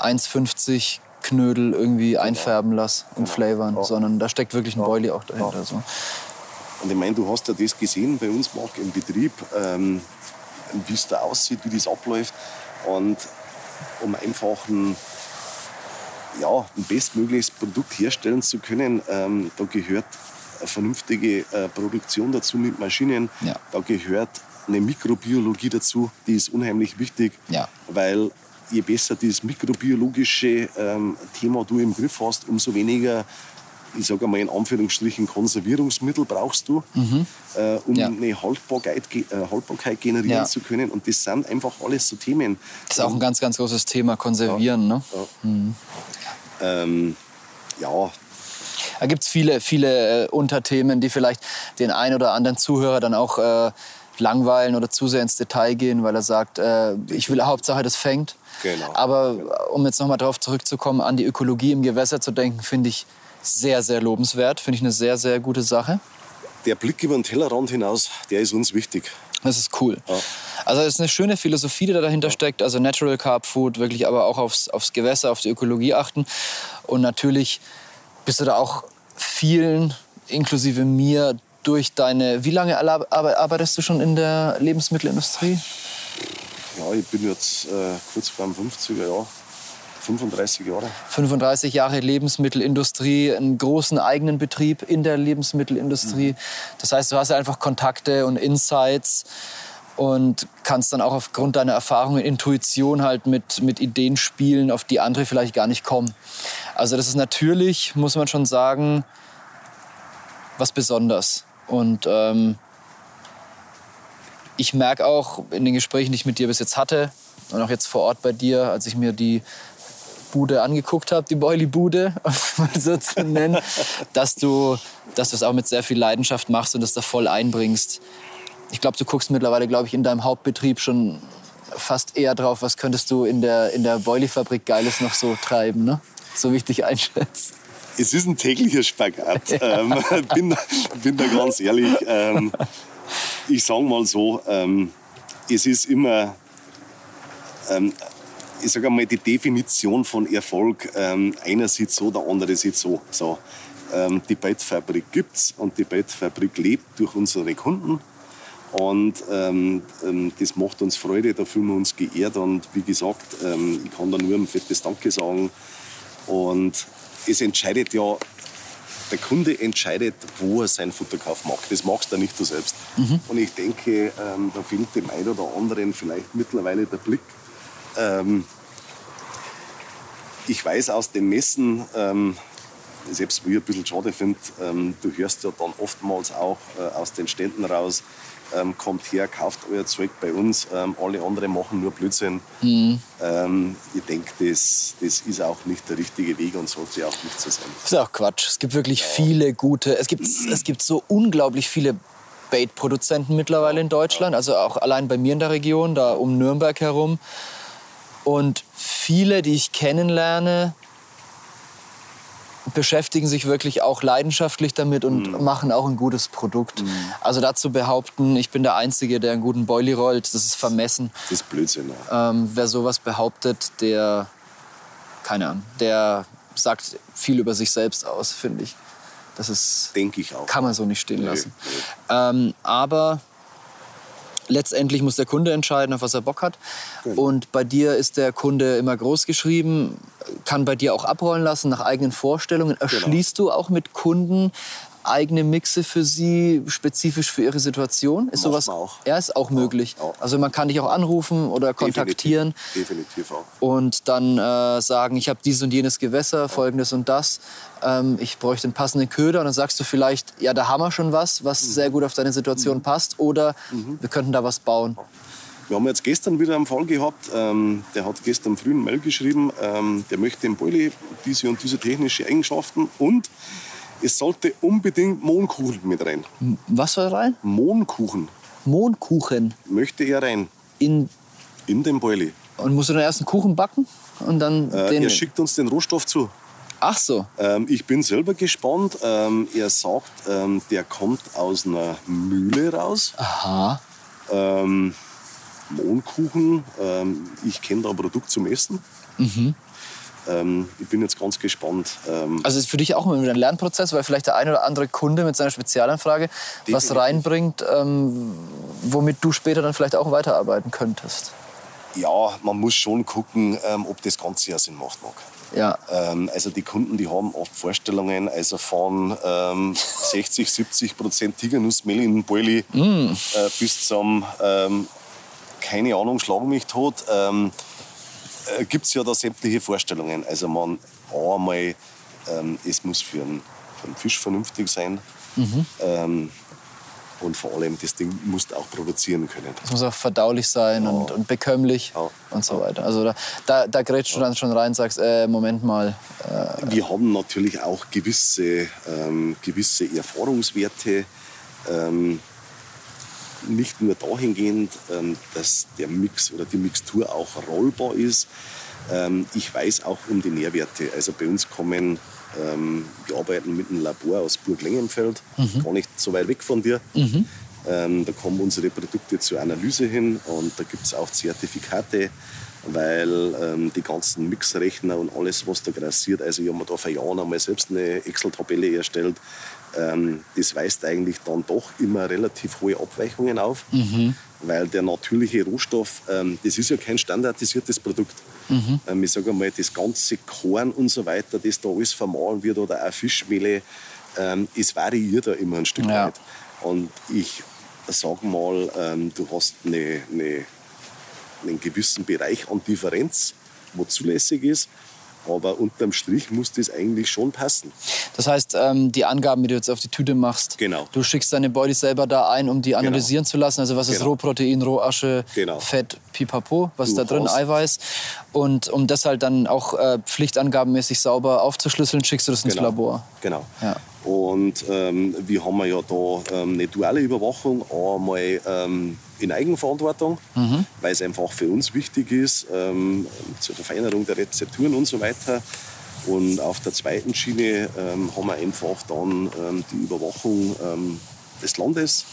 1,50 Knödel irgendwie einfärben lasse und flavern, Ja. sondern da steckt wirklich ein Boilie auch dahinter. So. Und ich meine, du hast ja das gesehen bei uns, Marc, im Betrieb, ähm, wie es da aussieht, wie das abläuft. Und um einfach ein, ja, ein bestmögliches Produkt herstellen zu können, ähm, da gehört vernünftige äh, Produktion dazu mit Maschinen. Ja. Da gehört eine Mikrobiologie dazu, die ist unheimlich wichtig, Ja. weil je besser dieses mikrobiologische ähm, Thema du im Griff hast, umso weniger, ich sage mal in Anführungsstrichen, Konservierungsmittel brauchst du, äh, um Mhm. Ja. eine Haltbarkeit, äh, Haltbarkeit generieren Ja. zu können. Und das sind einfach alles so Themen. Das ist auch ein ganz, ganz großes Thema, Konservieren. Ne? Ähm, ja, Da gibt es viele, viele äh, Unterthemen, die vielleicht den einen oder anderen Zuhörer dann auch äh, langweilen oder zu sehr ins Detail gehen, weil er sagt, äh, ich will Hauptsache, das fängt. Genau. Aber äh, um jetzt nochmal darauf zurückzukommen, an die Ökologie im Gewässer zu denken, finde ich sehr, sehr lobenswert. Finde ich eine sehr, sehr gute Sache. der Blick über den Tellerrand hinaus, der ist uns wichtig. Das ist cool. Ja. Also es ist eine schöne Philosophie, die da dahinter steckt. Also Natural Carb Food, wirklich aber auch aufs, aufs Gewässer, auf die Ökologie achten. Und natürlich bist du da auch vielen, inklusive mir, durch deine... Wie lange arbe- arbeitest du schon in der Lebensmittelindustrie? ja, ich bin jetzt äh, kurz vor dem 50er Jahr. 35 Jahre. 35 Jahre Lebensmittelindustrie, einen großen eigenen Betrieb in der Lebensmittelindustrie. Mhm. Das heißt, du hast einfach Kontakte und Insights und kannst dann auch aufgrund deiner Erfahrung und Intuition halt mit, mit Ideen spielen, auf die andere vielleicht gar nicht kommen. Also das ist natürlich, muss man schon sagen, was Besonderes. Und ähm, ich merke auch in den Gesprächen, die ich mit dir bis jetzt hatte und auch jetzt vor Ort bei dir, als ich mir die Bude angeguckt habe, die Boily-Bude, [LAUGHS] um so zu nennen, dass du, dass du es auch mit sehr viel Leidenschaft machst und das da voll einbringst. Ich glaube, du guckst mittlerweile, glaube ich, in deinem Hauptbetrieb schon fast eher drauf, was könntest du in der, in der Boily-Fabrik Geiles noch so treiben, ne? so wie ich dich einschätze. Es ist ein täglicher Spagat. Ja. [LAUGHS] Ähm, bin, bin da ganz ehrlich. Ähm, ich sage mal so, ähm, es ist immer ähm, ich sage einmal, die Definition von Erfolg, ähm, einer sieht so, der andere sieht so. so ähm, die Bettfabrik gibt es und die Bettfabrik lebt durch unsere Kunden. Und ähm, ähm, das macht uns Freude, da fühlen wir uns geehrt. Und wie gesagt, ähm, ich kann da nur ein fettes Danke sagen. Und es entscheidet ja, der Kunde entscheidet, wo er seinen Futterkauf macht. Das machst du nicht du selbst. Mhm. Und ich denke, ähm, da fehlt dem einen oder anderen vielleicht mittlerweile der Blick, ähm, ich weiß aus dem Messen, ähm, selbst ich ein bisschen schade finde, ähm, du hörst ja dann oftmals auch äh, aus den Ständen raus, ähm, kommt her, kauft euer Zeug bei uns, ähm, alle anderen machen nur Blödsinn. Mhm. Ähm, ich denke, das, das ist auch nicht der richtige Weg und sollte auch nicht so sein. Das ist auch Quatsch. Es gibt wirklich ja. viele gute, es gibt, es gibt so unglaublich viele Bait-Produzenten mittlerweile in Deutschland, also auch allein bei mir in der Region, da um Nürnberg herum. Und viele, die ich kennenlerne, beschäftigen sich wirklich auch leidenschaftlich damit und mm. machen auch ein gutes Produkt. Mm. Also dazu behaupten, ich bin der Einzige, der einen guten Boilie rollt, das ist vermessen. Das ist Blödsinn. Ja. Ähm, wer sowas behauptet, der, keine Ahnung, der sagt viel über sich selbst aus, finde ich. Das ist, denke ich auch. Kann man so nicht stehen lassen. Nee, nee. Ähm, aber letztendlich muss der Kunde entscheiden, auf was er Bock hat. Genau. Und bei dir ist der Kunde immer groß geschrieben, kann bei dir auch abrollen lassen nach eigenen Vorstellungen. Genau. Erschließt genau. du auch mit Kunden eigene Mixe für Sie, spezifisch für Ihre Situation? Ist sowas auch. Ja, ist auch möglich. Auch. Also man kann dich auch anrufen oder kontaktieren. Definitiv, Definitiv auch. Und dann äh, sagen, ich habe dieses und jenes Gewässer, folgendes und das. Ähm, ich bräuchte einen passenden Köder. Und dann sagst du vielleicht, ja, da haben wir schon was, was mhm. sehr gut auf deine Situation mhm. passt. Oder mhm. wir könnten da was bauen. Wir haben jetzt gestern wieder einen Fall gehabt, ähm, der hat gestern früh ein Mail geschrieben, ähm, der möchte im Boilie diese und diese technische Eigenschaften und es sollte unbedingt Mohnkuchen mit rein. Was soll rein? Mohnkuchen. Mohnkuchen? Möchte er rein. In? In den Boilie. Und musst du den ersten Kuchen backen? Und dann äh, den... Er schickt uns den Rohstoff zu. Ach so. Ähm, ich bin selber gespannt. Ähm, er sagt, ähm, der kommt aus einer Mühle raus. Aha. Ähm, Mohnkuchen. Ähm, ich kenne da ein Produkt zum Essen. Mhm. Ähm, ich bin jetzt ganz gespannt. Ähm, also ist für dich auch ein Lernprozess, weil vielleicht der ein oder andere Kunde mit seiner Spezialanfrage Definitiv. was reinbringt, ähm, womit du später dann vielleicht auch weiterarbeiten könntest. Ja, man muss schon gucken, ähm, ob das Ganze ja Sinn macht. Mag. Ja. Also die Kunden, die haben oft Vorstellungen, also von 60, 70 Prozent Tigernussmehl in Boili mm. äh, bis zum, keine Ahnung, schlag mich tot. Äh, gibt es ja da sämtliche Vorstellungen. Also man einmal, ähm, es muss für einen, für einen, Fisch vernünftig sein. Mhm. Ähm, und vor allem, das Ding muss auch produzieren können. Es muss auch verdaulich sein ja. und, und, bekömmlich ja. und so weiter. Also da, da, da grätschst du dann schon rein und sagst, äh, Moment mal. Äh, Wir haben natürlich auch gewisse, ähm, gewisse Erfahrungswerte. Ähm, nicht nur dahingehend, ähm, dass der Mix oder die Mixtur auch rollbar ist. Ähm, ich weiß auch um die Nährwerte. Also bei uns kommen, ähm, wir arbeiten mit einem Labor aus Burg-Lengenfeld, mhm. gar nicht so weit weg von dir. Mhm. da kommen unsere Produkte zur Analyse hin und da gibt es auch Zertifikate, weil die ganzen Mixrechner und alles, was da grassiert, also ich habe mir da vor Jahren einmal selbst eine Excel-Tabelle erstellt, ähm, das weist eigentlich dann doch immer relativ hohe Abweichungen auf, weil der natürliche Rohstoff, ähm, das ist ja kein standardisiertes Produkt. Ähm, ich sage mal, das ganze Korn und so weiter, das da alles vermahlen wird oder auch Fischmehle, ähm, es variiert da immer ein Stück Ja. weit. Und ich sage mal, ähm, du hast eine, eine, einen gewissen Bereich an Differenz, wo zulässig ist. Aber unterm Strich muss das eigentlich schon passen. Das heißt, ähm, die Angaben, die du jetzt auf die Tüte machst, Genau. du schickst deine Body selber da ein, um die analysieren zu lassen. Also was ist Genau. Rohprotein, Rohasche, Genau. Fett, Pipapo, was ist Du da drin, Eiweiß. Und um das halt dann auch äh, pflichtangabenmäßig sauber aufzuschlüsseln, schickst du das ins Labor. Genau. Ja. Und ähm, wir haben ja da ähm, eine duale Überwachung, einmal ähm, in Eigenverantwortung, Mhm. weil es einfach für uns wichtig ist, ähm, zur Verfeinerung der Rezepturen und so weiter. Und auf der zweiten Schiene ähm, haben wir einfach dann ähm, die Überwachung des Landes.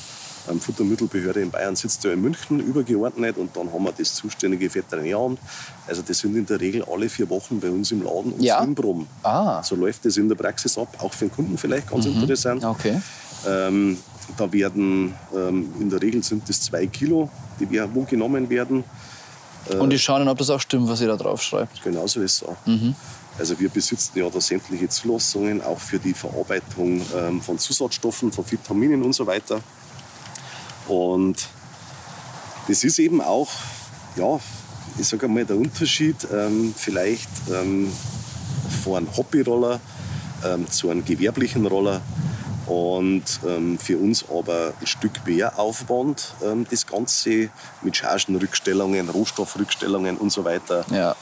Ähm, Futtermittelbehörde in Bayern sitzt ja in München übergeordnet und dann haben wir das zuständige Veterinäramt. Also das sind in der Regel alle vier Wochen bei uns im Laden und Ja? Proben. Ah. So läuft es in der Praxis ab, auch für den Kunden vielleicht ganz interessant. Okay. Ähm, da werden, ähm, in der Regel sind es zwei Kilo, die wir, wo genommen werden. Und die schauen dann, ob das auch stimmt, was ihr da drauf schreibt. Genauso ist es auch. Also wir besitzen ja da sämtliche Zulassungen, auch für die Verarbeitung ähm, von Zusatzstoffen, von Vitaminen und so weiter. Und das ist eben auch, ja, ich sage einmal, der Unterschied ähm, vielleicht ähm, von einem Hobbyroller ähm, zu einem gewerblichen Roller. Und ähm, für uns aber ein Stück mehr Aufwand, ähm, das Ganze mit Chargenrückstellungen, Rohstoffrückstellungen und so weiter Ja.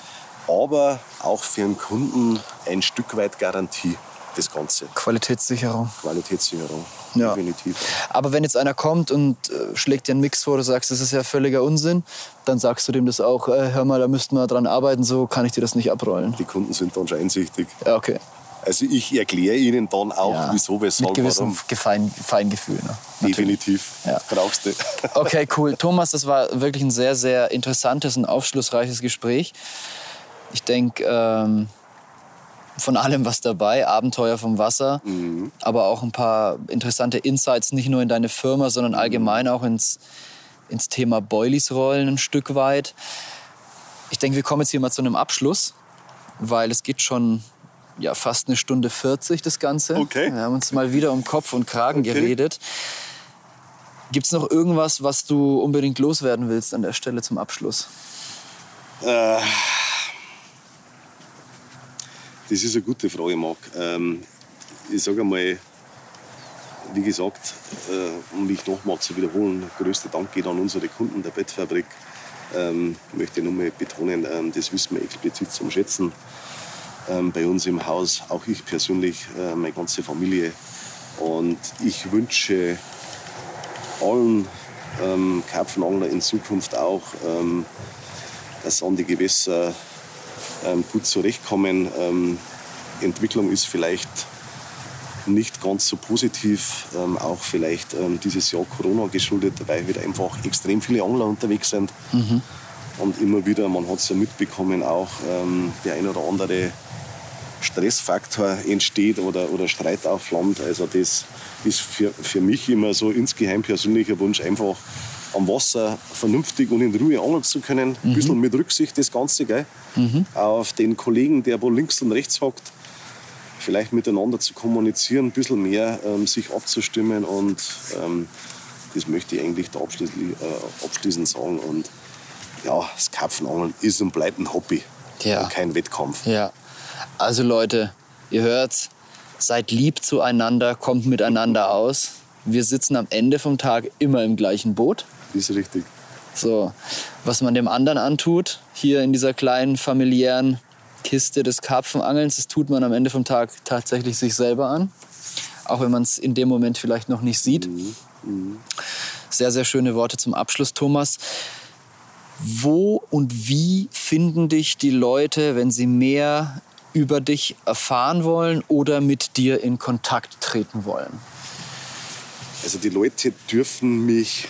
aber auch für den Kunden ein Stück weit Garantie, das Ganze. Qualitätssicherung. Qualitätssicherung, Ja. definitiv. Aber wenn jetzt einer kommt und äh, schlägt dir einen Mix vor, du sagst, das ist ja völliger Unsinn, dann sagst du dem das auch, äh, hör mal, da müssten wir dran arbeiten, so kann ich dir das nicht abrollen. Die Kunden sind dann schon einsichtig. Ja, okay. Also ich erkläre ihnen dann auch, Ja. wieso, Mit weshalb, gewissem warum. Gefein, Feingefühl. Ne? Definitiv. Ja. Brauchst du. [LAUGHS] Okay, cool. Thomas, das war wirklich ein sehr, sehr interessantes und aufschlussreiches Gespräch. Ich denke, ähm, von allem was dabei, Abenteuer vom Wasser, aber auch ein paar interessante Insights, nicht nur in deine Firma, sondern allgemein auch ins, ins Thema Boilies rollen ein Stück weit. Ich denke, wir kommen jetzt hier mal zu einem Abschluss, weil es geht schon ja, fast eine Stunde 40 das Ganze. Okay. Wir haben uns mal wieder um Kopf und Kragen Okay. geredet. Gibt es noch irgendwas, was du unbedingt loswerden willst an der Stelle zum Abschluss? Äh, das ist eine gute Frage, Marc. Ähm, ich sage einmal, wie gesagt, äh, um mich nochmal zu wiederholen, der größte Dank geht an unsere Kunden der Bettfabrik. Ähm, möchte nochmal betonen, ähm, das wissen wir explizit zum Schätzen. Ähm, bei uns im Haus, auch ich persönlich, äh, meine ganze Familie. Und ich wünsche allen ähm, Karpfenangler in Zukunft auch, ähm, dass an die Gewässer gut zurechtkommen. Ähm, Entwicklung ist vielleicht nicht ganz so positiv, ähm, auch vielleicht ähm, dieses Jahr Corona geschuldet, weil halt einfach extrem viele Angler unterwegs sind. Und immer wieder, man hat es ja mitbekommen, auch ähm, der ein oder andere Stressfaktor entsteht oder, oder Streit aufflammt. Also das ist für, für mich immer so insgeheim persönlicher Wunsch, einfach am Wasser vernünftig und in Ruhe angeln zu können. Ein bisschen mit Rücksicht das Ganze, gell? auf den Kollegen, der wo links und rechts hockt, vielleicht miteinander zu kommunizieren, ein bisschen mehr ähm, sich abzustimmen und ähm, das möchte ich eigentlich da abschließend, äh, abschließend sagen. Und ja, das Karpfenangeln ist und bleibt ein Hobby Ja. und kein Wettkampf. Ja. Also Leute, ihr hört, seid lieb zueinander, kommt miteinander aus. Wir sitzen am Ende vom Tag immer im gleichen Boot. Das ist richtig. So, was man dem anderen antut, hier in dieser kleinen familiären Kiste des Karpfenangelns, das tut man am Ende vom Tag tatsächlich sich selber an. Auch wenn man es in dem Moment vielleicht noch nicht sieht. Sehr, sehr schöne Worte zum Abschluss, Thomas. Wo und wie finden dich die Leute, wenn sie mehr über dich erfahren wollen oder mit dir in Kontakt treten wollen? Also die Leute dürfen mich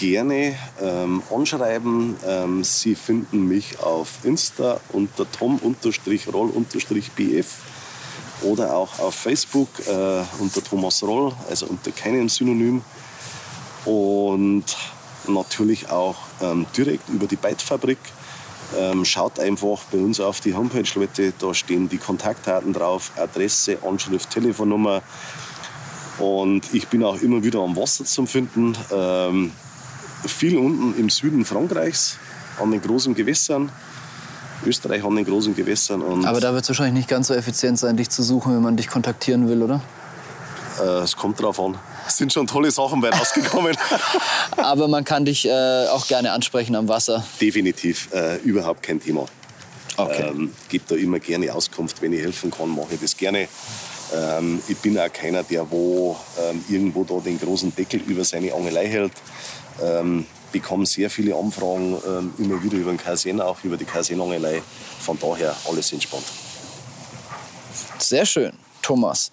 gerne ähm, anschreiben. Ähm, sie finden mich auf Insta unter tom-roll-bf. oder auch auf Facebook äh, unter Thomas Roll, also unter keinem Synonym. Und natürlich auch ähm, direkt über die Beitfabrik. Ähm, schaut einfach bei uns auf die Homepage, Leute, da stehen die Kontaktdaten drauf, Adresse, Anschrift, Telefonnummer. Und ich bin auch immer wieder am Wasser zu finden. Ähm, viel unten im Süden Frankreichs, an den großen Gewässern. Österreich an den großen Gewässern. Und Aber da wird es wahrscheinlich nicht ganz so effizient sein, dich zu suchen, wenn man dich kontaktieren will, oder? Äh, es kommt drauf an. Es sind schon tolle Sachen bei rausgekommen. [LAUGHS] Aber man kann dich äh, auch gerne ansprechen am Wasser. Definitiv, äh, überhaupt kein Thema. Okay. Ähm, gebe da immer gerne Auskunft, wenn ich helfen kann, mache ich das gerne. Ähm, ich bin auch keiner, der wo ähm, irgendwo da den großen Deckel über seine Angelei hält. Ähm, bekomme sehr viele Anfragen ähm, immer wieder über den Kasern, auch über die Kasernangelei. Von daher alles entspannt. Sehr schön, Thomas.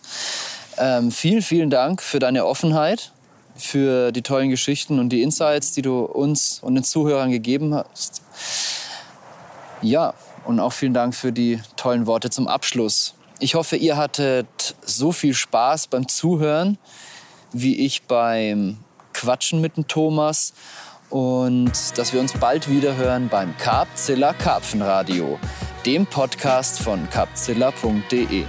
Ähm, vielen, vielen Dank für deine Offenheit, für die tollen Geschichten und die Insights, die du uns und den Zuhörern gegeben hast. Ja, und auch vielen Dank für die tollen Worte zum Abschluss. Ich hoffe, ihr hattet so viel Spaß beim Zuhören wie ich beim Quatschen mit dem Thomas und dass wir uns bald wieder hören beim Carpzilla Karpfenradio, dem Podcast von carpzilla.de.